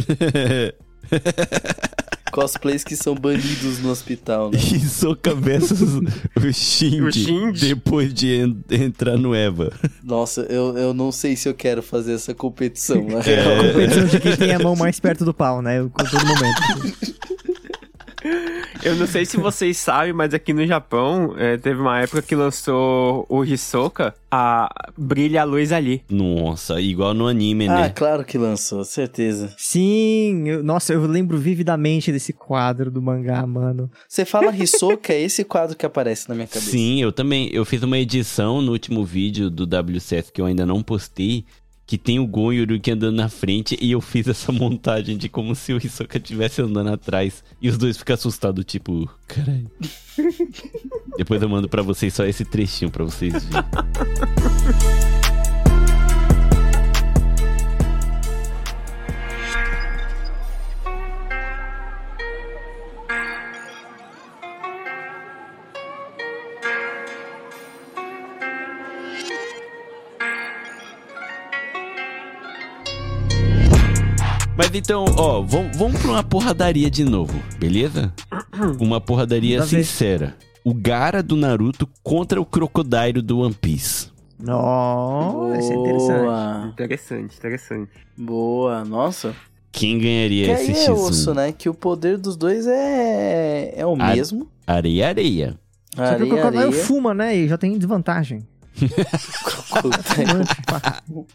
[SPEAKER 4] Cosplays que são banidos no hospital, né? <laughs>
[SPEAKER 2] Hisoka versus <laughs> o Shinji,
[SPEAKER 5] O Shinji.
[SPEAKER 2] depois de en- entrar no Eva.
[SPEAKER 4] Nossa, eu, eu não sei se eu quero fazer essa competição, <laughs> na
[SPEAKER 2] É.
[SPEAKER 4] real.
[SPEAKER 3] Competição de quem tem a mão mais perto do pau, né? Com todo momento.
[SPEAKER 5] Eu não sei se vocês sabem, mas aqui no Japão é, teve uma época que lançou o Hisoka, a Brilha a Luz Ali.
[SPEAKER 2] Nossa, igual no anime,
[SPEAKER 4] Ah,
[SPEAKER 2] né?
[SPEAKER 4] claro que lançou, certeza.
[SPEAKER 3] Sim, eu- nossa, eu lembro vividamente desse quadro do mangá, mano.
[SPEAKER 4] Você fala Hisoka, é esse quadro que aparece na minha cabeça.
[SPEAKER 2] Sim, eu também. Eu fiz uma edição no último vídeo do WCF que eu ainda não postei. Que tem o Gon e o Ryuki andando na frente. E eu fiz essa montagem de como se o Hisoka estivesse andando atrás. E os dois ficam assustados, tipo, caralho. <laughs> Depois eu mando pra vocês só esse trechinho pra vocês verem. <laughs> Mas então, ó, vamos, vamos pra uma porradaria de novo, beleza? <clears throat> Uma porradaria
[SPEAKER 3] ver.
[SPEAKER 2] sincera. O Gara do Naruto contra o Crocodile do One Piece.
[SPEAKER 3] Nossa, isso é interessante.
[SPEAKER 4] Boa.
[SPEAKER 5] Interessante, interessante.
[SPEAKER 4] Boa. Nossa.
[SPEAKER 2] Quem ganharia
[SPEAKER 4] Que
[SPEAKER 2] esse
[SPEAKER 4] aí é
[SPEAKER 2] X1?
[SPEAKER 4] osso, né? Que o poder dos dois é, é o mesmo.
[SPEAKER 2] Areia, areia.
[SPEAKER 3] Só que o
[SPEAKER 4] areia.
[SPEAKER 3] fuma, né? E já tem desvantagem. <laughs>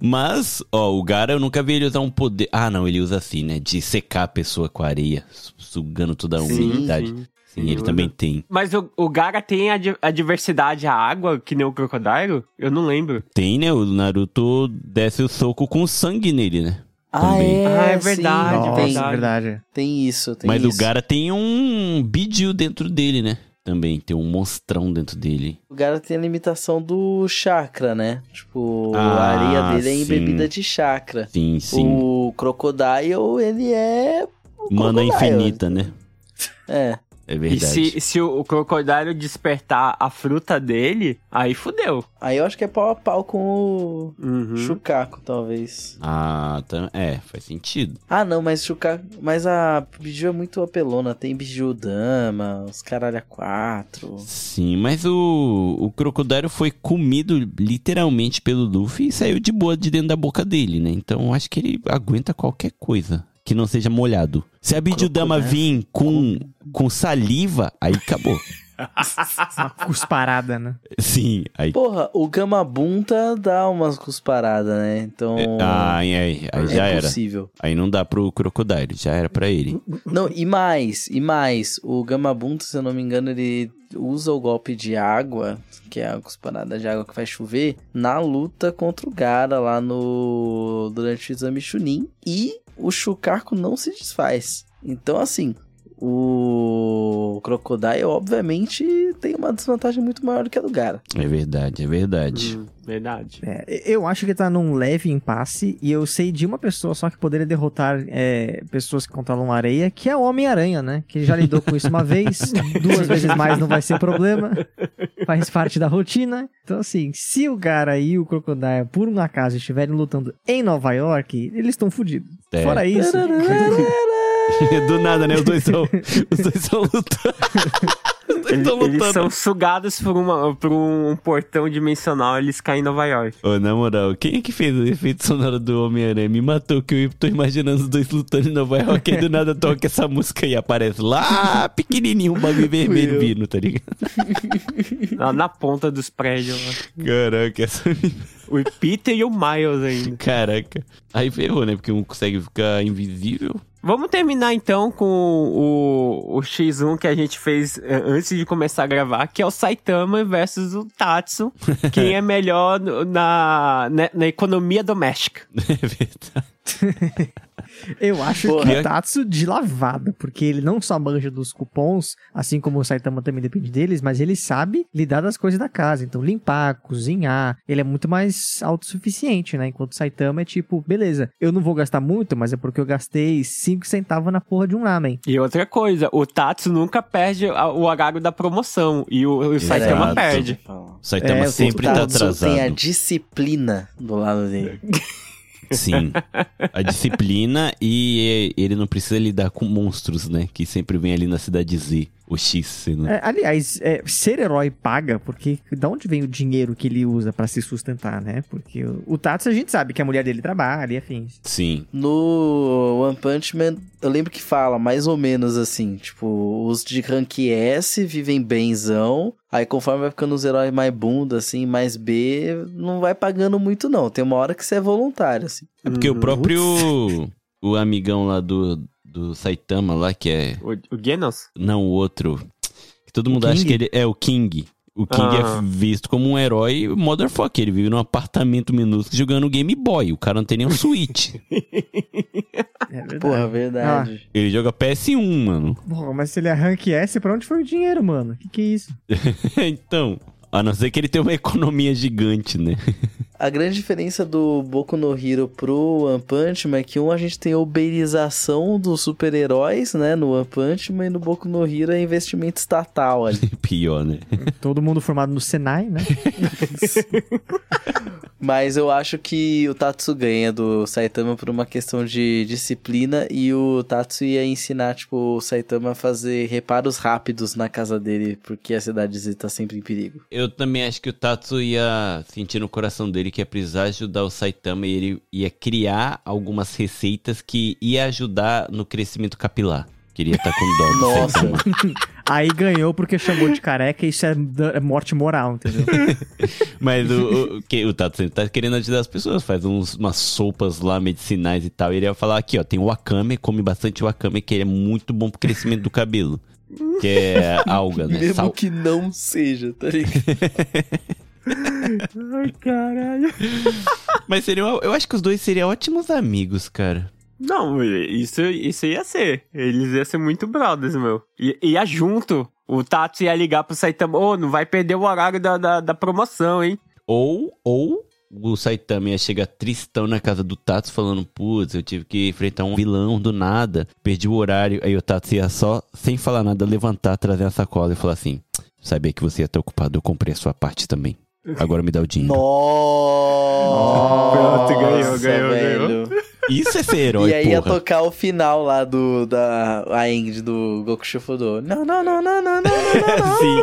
[SPEAKER 2] Mas, ó, o Gara eu nunca vi ele usar um poder. Ah, não, ele usa assim, né? De secar a pessoa com a areia, su- sugando toda a
[SPEAKER 5] Sim,
[SPEAKER 2] umidade.
[SPEAKER 5] sim.
[SPEAKER 2] Sim, ele
[SPEAKER 5] usa.
[SPEAKER 2] também tem.
[SPEAKER 5] Mas o, o Gara tem a, a diversidade à água, que nem o Crocodile? Eu não lembro.
[SPEAKER 2] Tem, né? O Naruto desce o soco com sangue nele, né?
[SPEAKER 4] Ah, é,
[SPEAKER 5] Ah, é
[SPEAKER 4] sim,
[SPEAKER 5] verdade,
[SPEAKER 3] Nossa,
[SPEAKER 4] tem,
[SPEAKER 5] verdade.
[SPEAKER 3] verdade.
[SPEAKER 4] tem isso, tem
[SPEAKER 2] Mas
[SPEAKER 4] isso.
[SPEAKER 2] o Gara tem um Bidil dentro dele, né? Também tem um monstrão dentro dele.
[SPEAKER 4] O Gara tem a limitação do chakra, né? Tipo,
[SPEAKER 2] Ah,
[SPEAKER 4] a areia dele é embebida de chakra.
[SPEAKER 2] Sim, sim.
[SPEAKER 4] O Crocodile, ele é...
[SPEAKER 2] Mana infinita, né?
[SPEAKER 4] É.
[SPEAKER 2] É
[SPEAKER 5] E
[SPEAKER 2] verdade.
[SPEAKER 5] se, se o, o Crocodile despertar a fruta dele, aí fudeu.
[SPEAKER 4] Aí eu acho que é pau a pau com o
[SPEAKER 5] Uhum.
[SPEAKER 4] Chucaco, talvez.
[SPEAKER 2] Ah, tá... é, faz sentido.
[SPEAKER 4] Ah, não, mas Chucaco... Mas a Biju é muito apelona. Tem Biju Dama, os caralho a quatro.
[SPEAKER 2] Sim, mas o, o crocodilo foi comido literalmente pelo Luffy e saiu de boa de dentro da boca dele, né? Então eu acho que ele aguenta qualquer coisa que não seja molhado. Se a Bidudama
[SPEAKER 4] Crocodile.
[SPEAKER 2] vir com, com saliva, aí acabou.
[SPEAKER 3] Uma cusparada, né?
[SPEAKER 2] Sim, aí.
[SPEAKER 4] Porra, o Gamabunta dá umas cusparadas, né? Então...
[SPEAKER 2] Ah, aí, aí, aí
[SPEAKER 4] é
[SPEAKER 2] já era.
[SPEAKER 4] possível.
[SPEAKER 2] Aí não dá pro crocodilo, já era pra ele.
[SPEAKER 4] Não, e mais, e mais, o Gamabunta, se eu não me engano, ele usa o golpe de água, que é a cusparada de água que faz chover, na luta contra o Gara lá no... durante o exame Chunin, e o Shukaku não se desfaz. Então, assim, o Crocodile, obviamente, tem uma desvantagem muito maior do que a do Gara.
[SPEAKER 2] É verdade, é verdade.
[SPEAKER 5] Hum, verdade.
[SPEAKER 3] É, eu acho que tá num leve impasse e eu sei de uma pessoa só que poderia derrotar é, pessoas que controlam areia, que é o Homem-Aranha, né? Que já lidou com isso uma vez, <laughs> duas vezes mais não vai ser problema, faz parte da rotina. Então, assim, se o Gara e o Crocodile, por um acaso, estiverem lutando em Nova York, eles estão fodidos.
[SPEAKER 2] É.
[SPEAKER 3] Fora isso, <laughs> <laughs>
[SPEAKER 2] Do nada, né? Os dois são. Os dois são lutando. <laughs> Os dois
[SPEAKER 5] Eles,
[SPEAKER 2] estão
[SPEAKER 5] eles são sugados por, uma, por um portão dimensional, eles caem em Nova York.
[SPEAKER 2] Ô, na moral, quem é que fez o efeito sonoro do Homem-Aranha? Me matou, que eu tô imaginando os dois lutando em Nova York, aí do nada toca essa música e aparece lá, pequenininho, um bagulho vermelho vindo, tá ligado? <laughs>
[SPEAKER 5] Lá na ponta dos prédios. lá.
[SPEAKER 2] Caraca, essa...
[SPEAKER 5] O Peter e o Miles ainda.
[SPEAKER 2] Caraca. Aí ferrou, né? Porque um consegue ficar invisível.
[SPEAKER 5] Vamos terminar então com o, o X1 que a gente fez eh, antes de começar a gravar, que é o Saitama versus o Tatsu. <laughs> Quem é melhor na, na, na economia doméstica. <laughs>
[SPEAKER 2] É verdade. <laughs>
[SPEAKER 3] eu acho
[SPEAKER 4] Porra.
[SPEAKER 3] que o Tatsu de lavada, porque ele não só manja dos cupons, assim como o Saitama também depende deles, mas ele sabe lidar das coisas da casa. Então, limpar, cozinhar, ele é muito mais autossuficiente, né? Enquanto o Saitama é tipo, beleza, eu não vou gastar muito, mas é porque eu gastei 5 centavos na porra de um ramen.
[SPEAKER 5] E outra coisa, o Tatsu nunca perde o horário da promoção. E o, o Saitama
[SPEAKER 2] Exato.
[SPEAKER 5] perde.
[SPEAKER 2] O Saitama
[SPEAKER 3] É,
[SPEAKER 2] sempre
[SPEAKER 4] O
[SPEAKER 2] tá
[SPEAKER 4] Tatsu tem a
[SPEAKER 2] atrasado.
[SPEAKER 4] disciplina do lado dele. <laughs>
[SPEAKER 2] Sim. <laughs> A disciplina e ele não precisa lidar com monstros, né? Que sempre vem ali na cidade Z. O X sendo.
[SPEAKER 3] É, aliás, é, ser herói paga, porque da onde vem o dinheiro que ele usa pra se sustentar, né? Porque o, o Tatsu a gente sabe que a mulher dele trabalha e afins.
[SPEAKER 2] Sim.
[SPEAKER 4] No One Punch Man, eu lembro que fala mais ou menos assim, tipo, os de rank S vivem benzão, aí conforme vai ficando os heróis mais bunda, assim, mais B, não vai pagando muito não, tem uma hora que você é voluntário, assim.
[SPEAKER 2] É porque o
[SPEAKER 5] Uhum.
[SPEAKER 2] próprio. O amigão lá do, do Saitama lá, que é.
[SPEAKER 5] O, o Genos?
[SPEAKER 2] Não, o outro. Que todo mundo
[SPEAKER 3] O
[SPEAKER 2] acha
[SPEAKER 3] King?
[SPEAKER 2] que ele é o King. O King
[SPEAKER 5] Ah.
[SPEAKER 2] é visto como um herói motherfucker. Ele vive num apartamento minúsculo jogando Game Boy. O cara não tem nem um Switch. <laughs>
[SPEAKER 3] É verdade.
[SPEAKER 4] Porra, verdade.
[SPEAKER 2] ele joga PS1, mano.
[SPEAKER 3] Porra, mas se ele é rank S, pra onde foi o dinheiro, mano? Que que é isso? <laughs>
[SPEAKER 2] então. A não ser que ele tenha uma economia gigante, né? <laughs>
[SPEAKER 4] A grande diferença do Boku no Hero pro One Punch Man é que um a gente tem a uberização dos super-heróis, né, no One Punch Man, e no Boku no Hero é investimento estatal ali. <laughs>
[SPEAKER 2] Pior, né?
[SPEAKER 3] Todo mundo formado no Senai, né? <laughs>
[SPEAKER 4] Mas eu acho que o Tatsu ganha do Saitama por uma questão de disciplina e o Tatsu ia ensinar, tipo, o Saitama a fazer reparos rápidos na casa dele, porque a cidadezinha tá sempre em perigo.
[SPEAKER 2] Eu também acho que o Tatsu ia sentir no coração dele que ia precisar ajudar o Saitama e ele ia criar algumas receitas que ia ajudar no crescimento capilar. Queria estar com dó do
[SPEAKER 4] Nossa.
[SPEAKER 2] Saitama. <laughs>
[SPEAKER 3] Aí ganhou porque chamou de careca e isso é é morte moral, entendeu? <laughs>
[SPEAKER 2] Mas o, o, que, o Tato sempre tá querendo ajudar as pessoas, faz uns, umas sopas lá medicinais e tal. E ele ia falar aqui, ó, tem o wakame, come bastante wakame, que ele é muito bom pro crescimento do cabelo. Que é alga, né?
[SPEAKER 4] Mesmo
[SPEAKER 2] Sal.
[SPEAKER 4] que não seja, tá ligado? <laughs>
[SPEAKER 5] Ai, caralho. <laughs>
[SPEAKER 2] Mas seria, eu acho que os dois seriam ótimos amigos, cara.
[SPEAKER 5] Não, isso, isso ia ser. Eles iam ser muito brothers, meu. I, ia junto. O Tatsu ia ligar pro Saitama, ô, não vai perder o horário da, da, da promoção, hein?
[SPEAKER 2] Ou, ou o Saitama ia chegar tristão na casa do Tatsu falando, putz, eu tive que enfrentar um vilão do nada, perdi o horário. Aí o Tatsu ia só, sem falar nada, levantar, trazer a sacola e falar assim, sabia que você ia estar ocupado, eu comprei a sua parte também. Agora me dá o dinheiro.
[SPEAKER 4] Nossa,
[SPEAKER 5] Pronto, ganhou, ganhou,
[SPEAKER 4] velho.
[SPEAKER 2] Isso é ser herói,
[SPEAKER 4] E aí ia
[SPEAKER 2] porra.
[SPEAKER 4] tocar o final lá do da a end do Goku Shufudo. Não, não, não, não, não, não, não, não. <laughs>
[SPEAKER 5] Sim.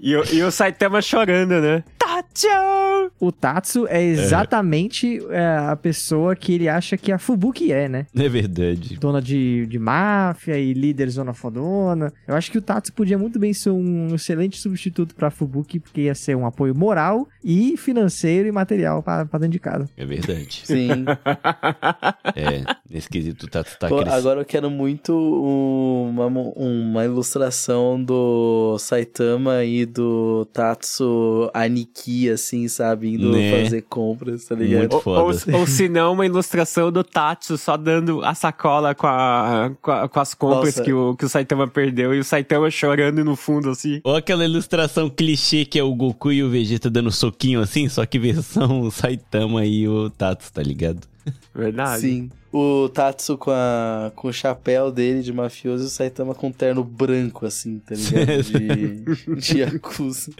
[SPEAKER 5] E, o- e o Saitama chorando, né? Tatsu!
[SPEAKER 3] O Tatsu é exatamente é, a pessoa que ele acha que a Fubuki é, né?
[SPEAKER 2] É verdade.
[SPEAKER 3] Dona de, de máfia e líder zona fodona. Eu acho que o Tatsu podia muito bem ser um excelente substituto pra Fubuki, porque ia ser um apoio moral e financeiro e material pra, pra dentro de casa.
[SPEAKER 2] É verdade. <laughs>
[SPEAKER 4] Sim.
[SPEAKER 2] É, nesse quesito o Tatsu tá
[SPEAKER 4] Pô,
[SPEAKER 2] crescendo.
[SPEAKER 4] agora eu quero muito uma, uma ilustração do Saitama e do Tatsu Aniki, assim, sabe? Indo
[SPEAKER 2] Né?
[SPEAKER 4] fazer compras, tá ligado?
[SPEAKER 2] Muito
[SPEAKER 5] Ou, ou,
[SPEAKER 2] foda.
[SPEAKER 5] ou se não, uma ilustração do Tatsu só dando a sacola com, a, com, a- com as compras
[SPEAKER 4] Nossa.
[SPEAKER 5] que o, que o Saitama perdeu e o Saitama chorando no fundo, assim.
[SPEAKER 2] Ou aquela ilustração clichê que é o Goku e o Vegeta dando soquinho assim, só que versão o <laughs> Saitama e o Tatsu, tá ligado? <laughs>
[SPEAKER 5] Verdade.
[SPEAKER 4] Sim. O Tatsu com, a, com o chapéu dele de mafioso e o Saitama com um terno branco, assim, tá ligado? <laughs> De, de Yakuza.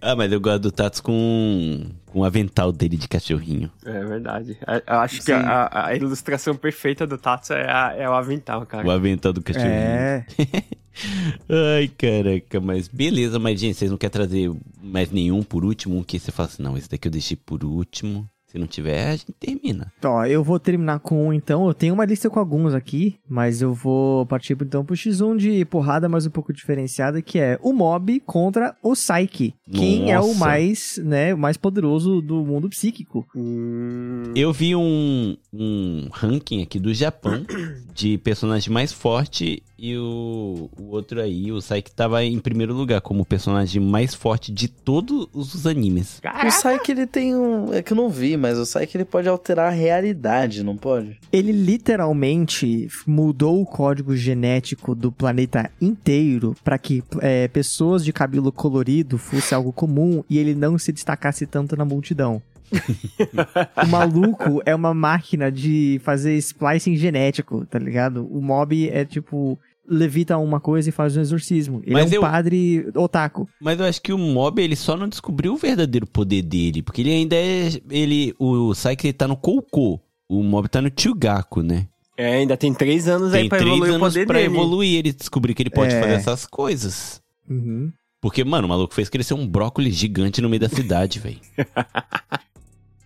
[SPEAKER 2] Ah, mas eu gosto do Tatsu com, com o avental dele de cachorrinho.
[SPEAKER 5] É verdade. A- Eu acho que
[SPEAKER 4] Sim.
[SPEAKER 5] a, a ilustração perfeita do Tatsu é, a- é o avental, cara.
[SPEAKER 2] O avental do cachorrinho.
[SPEAKER 3] É. <laughs>
[SPEAKER 2] Ai, caraca, mas beleza, mas gente, vocês não querem trazer mais nenhum por último? Um que você fala assim, não, esse daqui eu deixei por último. Se não tiver, a gente termina.
[SPEAKER 3] Ó, eu vou terminar com um então. Eu tenho uma lista com alguns aqui, mas eu vou partir então pro X1 de porrada mais um pouco diferenciada, que é o Mob contra o Psyche. Quem é o
[SPEAKER 2] Nossa.
[SPEAKER 3] mais, né, o mais poderoso do mundo psíquico?
[SPEAKER 5] Hum,
[SPEAKER 2] Eu vi um, um ranking aqui do Japão <clears throat> de personagem mais forte e o, o outro aí, o Saiki, tava em primeiro lugar como personagem mais forte de todos os animes.
[SPEAKER 4] O Saiki, ele tem um... É que eu não vi, mas o Saiki, ele pode alterar a realidade, não pode?
[SPEAKER 3] Ele literalmente mudou o código genético do planeta inteiro para que é, pessoas de cabelo colorido fosse algo comum e ele não se destacasse tanto na multidão. o maluco é uma máquina de fazer splicing genético, tá ligado? O mob é tipo levita uma coisa e faz um exorcismo. Ele
[SPEAKER 2] Mas
[SPEAKER 3] é um
[SPEAKER 2] eu-
[SPEAKER 3] padre otaku.
[SPEAKER 2] Mas eu acho que o Mob, ele só não descobriu o verdadeiro poder dele, porque ele ainda é... Ele, o Saiki ele tá no Koukou, o Mob tá no Chugaku, né?
[SPEAKER 5] É, ainda tem três anos aí
[SPEAKER 2] Tem
[SPEAKER 5] pra
[SPEAKER 2] três
[SPEAKER 5] evoluir o
[SPEAKER 2] anos
[SPEAKER 5] poder
[SPEAKER 2] pra
[SPEAKER 5] dele.
[SPEAKER 2] evoluir, ele descobrir que ele pode
[SPEAKER 3] É.
[SPEAKER 2] fazer essas coisas.
[SPEAKER 3] Uhum.
[SPEAKER 2] Porque, mano, o maluco fez crescer um brócolis gigante no meio da cidade, <laughs> velho.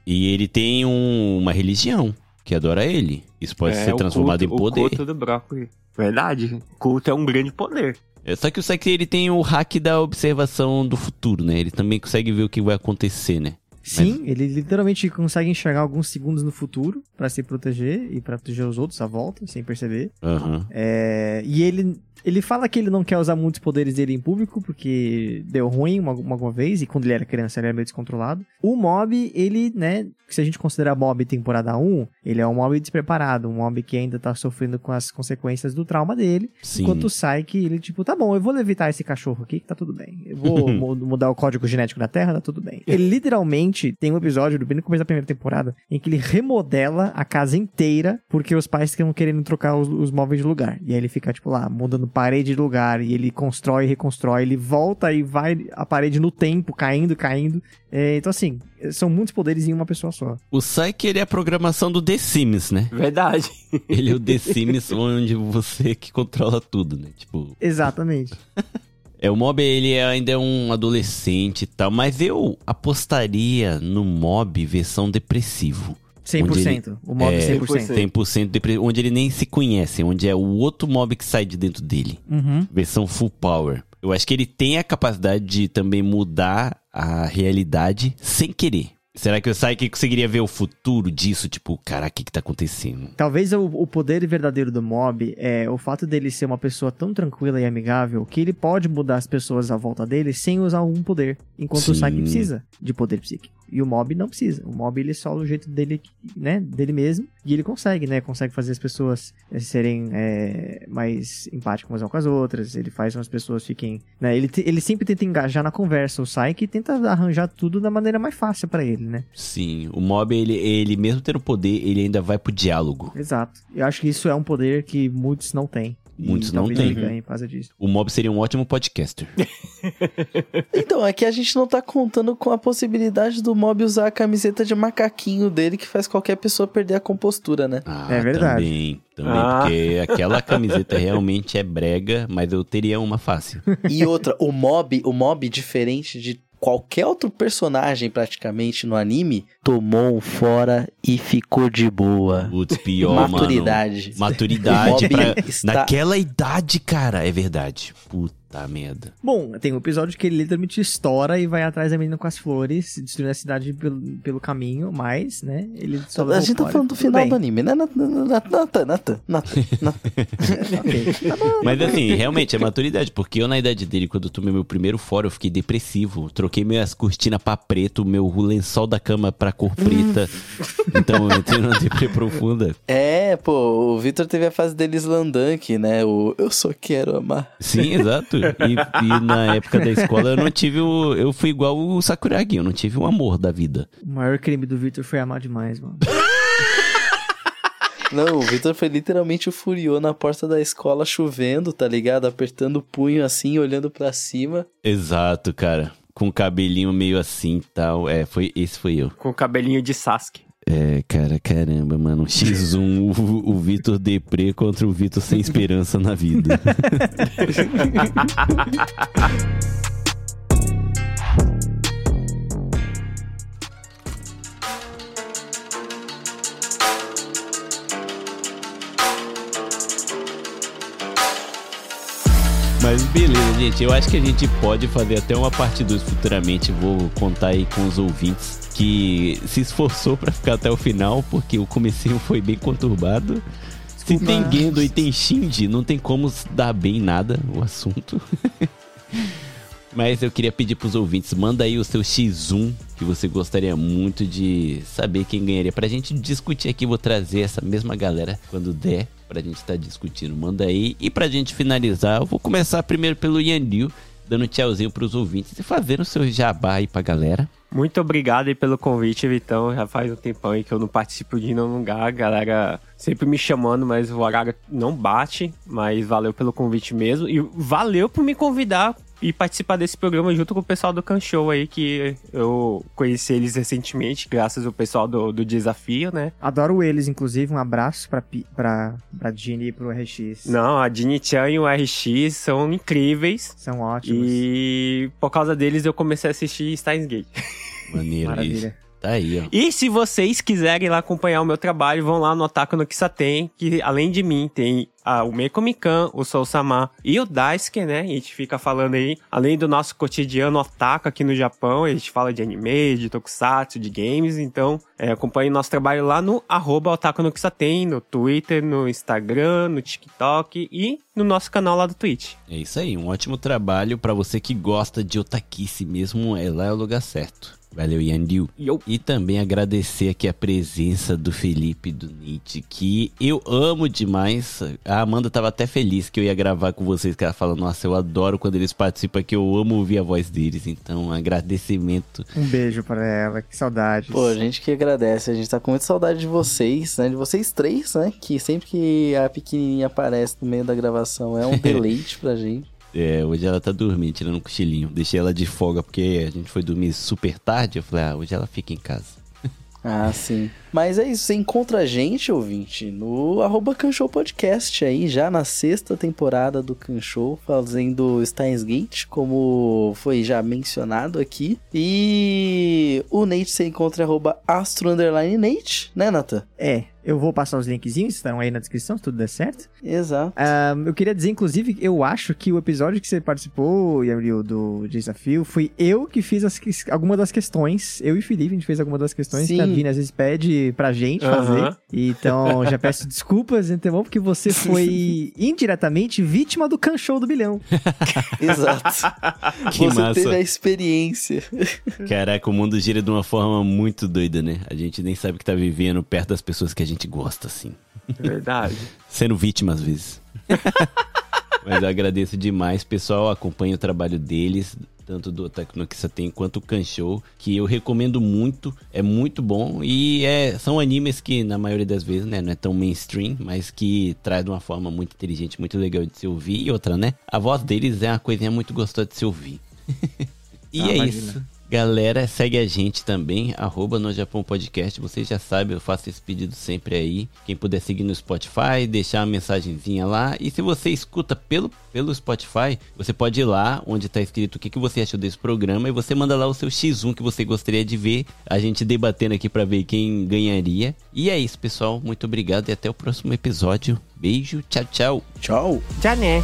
[SPEAKER 2] E ele tem um- uma religião que adora ele. Isso pode
[SPEAKER 5] É,
[SPEAKER 2] ser transformado
[SPEAKER 5] culto-
[SPEAKER 2] em poder.
[SPEAKER 5] O culto do brócolis. Verdade. O culto é um grande poder.
[SPEAKER 2] É, Só que o Saiki, ele tem o hack da observação do futuro, né? Ele também consegue ver o que vai acontecer, né?
[SPEAKER 3] Sim, ele literalmente consegue enxergar alguns segundos no futuro pra se proteger e pra proteger os outros à volta, sem perceber.
[SPEAKER 2] Aham.
[SPEAKER 3] É, e ele, ele fala que ele não quer usar muitos poderes dele em público, porque deu ruim uma, uma, uma vez, e quando ele era criança ele era meio descontrolado. O mob, ele, né, se a gente considerar mob temporada 1, ele é um mob despreparado, um mob que ainda tá sofrendo com as consequências do trauma dele.
[SPEAKER 2] Sim.
[SPEAKER 3] Enquanto o Psyche, ele tipo, tá bom, eu vou levitar esse cachorro aqui, que tá tudo bem. Eu vou <laughs> mu- mudar o código genético da Terra, tá tudo bem. Ele literalmente tem um episódio, bem no começo da primeira temporada, em que ele remodela a casa inteira porque os pais estão querendo trocar os, os móveis de lugar. E aí ele fica, tipo, lá, mudando parede de lugar, e ele constrói e reconstrói, ele volta e vai a parede no tempo, caindo, caindo. É, então, assim, são muitos poderes em uma pessoa só.
[SPEAKER 2] O Psyche, ele é a programação do The Sims, né?
[SPEAKER 5] Verdade. <laughs>
[SPEAKER 2] Ele é o The Sims onde você que controla tudo, né? Tipo,
[SPEAKER 3] Exatamente. <laughs>
[SPEAKER 2] É, o Mob, ele é- ainda é um adolescente e tal, mas eu apostaria no Mob versão depressivo.
[SPEAKER 3] 100%. O mob
[SPEAKER 2] é,
[SPEAKER 3] 100%.
[SPEAKER 2] 100% depressivo, onde ele nem se conhece, onde é o outro mob que sai de dentro dele.
[SPEAKER 3] Uhum.
[SPEAKER 2] Versão full power. Eu acho que ele tem a capacidade de também mudar a realidade sem querer. Será que o Psyche conseguiria ver o futuro disso? Tipo, cara, o que que tá acontecendo?
[SPEAKER 3] Talvez o, o poder verdadeiro do mob é o fato dele ser uma pessoa tão tranquila e amigável que ele pode mudar as pessoas à volta dele sem usar algum poder. Enquanto o
[SPEAKER 2] Sim.
[SPEAKER 3] Psyche precisa de poder psíquico. E o mob não precisa. O mob ele é só o jeito dele, né, dele mesmo. E ele consegue, né? Consegue fazer as pessoas eh, serem eh, mais empáticas umas com as outras. Ele faz com as pessoas fiquem. Né, ele, ele sempre tenta engajar na conversa. O Psyche tenta arranjar tudo da maneira mais fácil pra ele, né?
[SPEAKER 2] Sim, o Mob, ele, ele mesmo tendo poder, ele ainda vai pro diálogo.
[SPEAKER 3] Exato. Eu acho que isso é um poder que muitos não têm.
[SPEAKER 2] Muitos não têm.
[SPEAKER 3] ele ganhe por causa disso.
[SPEAKER 2] O Mob seria um ótimo podcaster. <laughs>
[SPEAKER 4] Então, aqui a gente não tá contando com a possibilidade do mob usar a camiseta de macaquinho dele que faz qualquer pessoa perder a compostura, né?
[SPEAKER 2] Ah,
[SPEAKER 3] É verdade.
[SPEAKER 2] Também, também
[SPEAKER 5] Ah.
[SPEAKER 2] porque aquela camiseta realmente é brega, mas eu teria uma fácil.
[SPEAKER 4] E outra, o mob, o mob diferente de qualquer outro personagem praticamente no anime, tomou um fora e ficou de boa.
[SPEAKER 2] Putz, pior,
[SPEAKER 4] Maturidade.
[SPEAKER 2] mano. Maturidade <laughs> pra...
[SPEAKER 4] Está-
[SPEAKER 2] Naquela idade, cara, é verdade. Puta merda.
[SPEAKER 3] Bom, tem um episódio que ele literalmente estoura e vai atrás da menina com as flores, destruindo a cidade pelo, pelo caminho, mas, né, ele só
[SPEAKER 4] A gente tá
[SPEAKER 3] fora.
[SPEAKER 4] falando do final
[SPEAKER 3] bem.
[SPEAKER 4] do anime, né? Natan, Natan, <laughs> Natan.
[SPEAKER 2] Mas assim, realmente é maturidade, porque eu na idade dele, quando eu tomei meu primeiro fora, eu fiquei depressivo. Troquei minhas cortinas pra preto, meu lençol da cama pra cor preta. então eu entrei numa deprê profunda.
[SPEAKER 4] É, pô, o Victor teve a fase dele Slandank, né? O Eu Só Quero Amar.
[SPEAKER 2] Sim, exato. E, e na época da escola eu não tive o. Eu fui igual o Sakuragi, eu não tive o amor da vida.
[SPEAKER 3] O maior crime do Victor foi amar demais, mano. <laughs>
[SPEAKER 4] Não, o Victor foi literalmente o furiô na porta da escola chovendo, tá ligado? Apertando o punho assim, olhando pra cima.
[SPEAKER 2] Exato, cara. Com o cabelinho meio assim e tal. É, foi, esse foi eu.
[SPEAKER 5] Com o cabelinho de Sasuke.
[SPEAKER 2] É, cara, caramba, mano. X1, <laughs> o, o Vitor Deprê contra o Vitor sem esperança na vida. <laughs> Mas beleza, gente. Eu acho que a gente pode fazer até uma parte 2 futuramente. Vou contar aí com os ouvintes que se esforçou pra ficar até o final, porque o comecinho foi bem conturbado. Se tem
[SPEAKER 3] Desculpa.
[SPEAKER 2] Gendo e tem Shinji, não tem como dar bem nada o assunto. <laughs> Mas eu queria pedir pros ouvintes, manda aí o seu X1 que você gostaria muito de saber quem ganharia. Pra gente discutir aqui, vou trazer essa mesma galera quando der pra gente estar discutindo. Manda aí. E pra gente finalizar, eu vou começar primeiro pelo Yanil, dando tchauzinho pros ouvintes e fazendo o seu jabá aí pra galera.
[SPEAKER 5] Muito obrigado aí pelo convite, Vitão. Já faz um tempão aí que eu não participo de nenhum lugar. A galera sempre me chamando, mas o horário não bate. Mas valeu pelo convite mesmo. E valeu por me convidar e participar desse programa junto com o pessoal do Can Show aí, que eu conheci eles recentemente, graças ao pessoal do, do desafio, né?
[SPEAKER 3] Adoro eles, inclusive. Um abraço pra, pra, pra Dini e pro RX.
[SPEAKER 5] Não, a Dini-chan e o RX são incríveis.
[SPEAKER 3] São ótimos.
[SPEAKER 5] E por causa deles eu comecei a assistir Steins Gate.
[SPEAKER 2] Maneiro isso. Tá aí, ó.
[SPEAKER 5] E se vocês quiserem lá acompanhar o meu trabalho, vão lá no Otaku no Kisaten, que além de mim tem ah, o Meikomikan, o Soul Sama e o Daisuke, né? A gente fica falando aí, além do nosso cotidiano otaku aqui no Japão, a gente fala de anime, de tokusatsu, de games, então é, acompanhe nosso trabalho lá no arroba Otaku no Kisaten, no Twitter, no Instagram, no TikTok e no nosso canal lá do Twitch.
[SPEAKER 2] É isso aí, um ótimo trabalho pra você que gosta de otaquice mesmo, é lá é o lugar certo. Valeu, Yandil.
[SPEAKER 5] Yo.
[SPEAKER 2] E também agradecer aqui a presença do Felipe e do Nietzsche, que eu amo demais. A Amanda tava até feliz que eu ia gravar com vocês, que ela fala, nossa, eu adoro quando eles participam, que eu amo ouvir a voz deles. Então, agradecimento.
[SPEAKER 3] Um beijo pra ela, que saudades.
[SPEAKER 4] Pô, a gente que agradece. A gente tá com muita saudade de vocês, né? De vocês três, né? Que sempre que a pequenininha aparece no meio da gravação é um <laughs> deleite pra gente.
[SPEAKER 2] É, hoje ela tá dormindo, tirando um cochilinho. Deixei ela de folga porque a gente foi dormir super tarde. Eu falei, ah, hoje ela fica em casa. <laughs>
[SPEAKER 4] Ah, sim. Mas é isso, você encontra a gente, ouvinte, no arroba Canshow Podcast aí, já na sexta temporada do Canshow, fazendo Steins Gate, como foi já mencionado aqui. E o Nate você encontra arroba Astro Underline Nate, né, Nathan?
[SPEAKER 3] É, eu vou passar os linkzinhos, estão aí na descrição, se tudo der certo.
[SPEAKER 4] Exato.
[SPEAKER 3] Ahn, eu queria dizer, inclusive, eu acho que o episódio que você participou, Yamril, do desafio, foi eu que fiz as, alguma das questões. Eu e Felipe, a gente fez alguma das questões que a
[SPEAKER 4] Sim.
[SPEAKER 3] Vina às vezes pede pra gente
[SPEAKER 5] Aham.
[SPEAKER 3] fazer. Então, já peço desculpas, então, porque você <laughs> foi indiretamente vítima do canchou do bilhão. <laughs>
[SPEAKER 4] Exato. <laughs>
[SPEAKER 2] Que
[SPEAKER 4] você
[SPEAKER 2] massa.
[SPEAKER 4] teve a experiência.
[SPEAKER 2] Caraca, o mundo gira de uma forma muito doida, né? A gente nem sabe que tá vivendo perto das pessoas que a gente gosta, assim.
[SPEAKER 5] Verdade. <laughs>
[SPEAKER 2] Sendo vítima às vezes. <laughs> Mas eu agradeço demais, pessoal. Acompanhe o trabalho deles, tanto do Otaku no Kisaten quanto o Kanshou, que eu recomendo muito. É muito bom. E é, são animes que, na maioria das vezes, né, não é tão mainstream, mas que traz de uma forma muito inteligente, muito legal de se ouvir. E outra, né? A voz deles é uma coisinha muito gostosa de se ouvir. <laughs> e
[SPEAKER 3] Ah,
[SPEAKER 2] é
[SPEAKER 3] imagina.
[SPEAKER 2] isso. Galera, segue a gente também, arroba no Japão Podcast. Vocês já sabem, eu faço esse pedido sempre aí. Quem puder seguir no Spotify, deixar uma mensagenzinha lá. E se você escuta pelo, pelo Spotify, você pode ir lá onde tá escrito o que, que você achou desse programa e você manda lá o seu X1 que você gostaria de ver. A gente debatendo aqui pra ver quem ganharia. E é isso, pessoal. Muito obrigado e até o próximo episódio. Beijo, tchau, tchau.
[SPEAKER 4] Tchau.
[SPEAKER 5] Já né?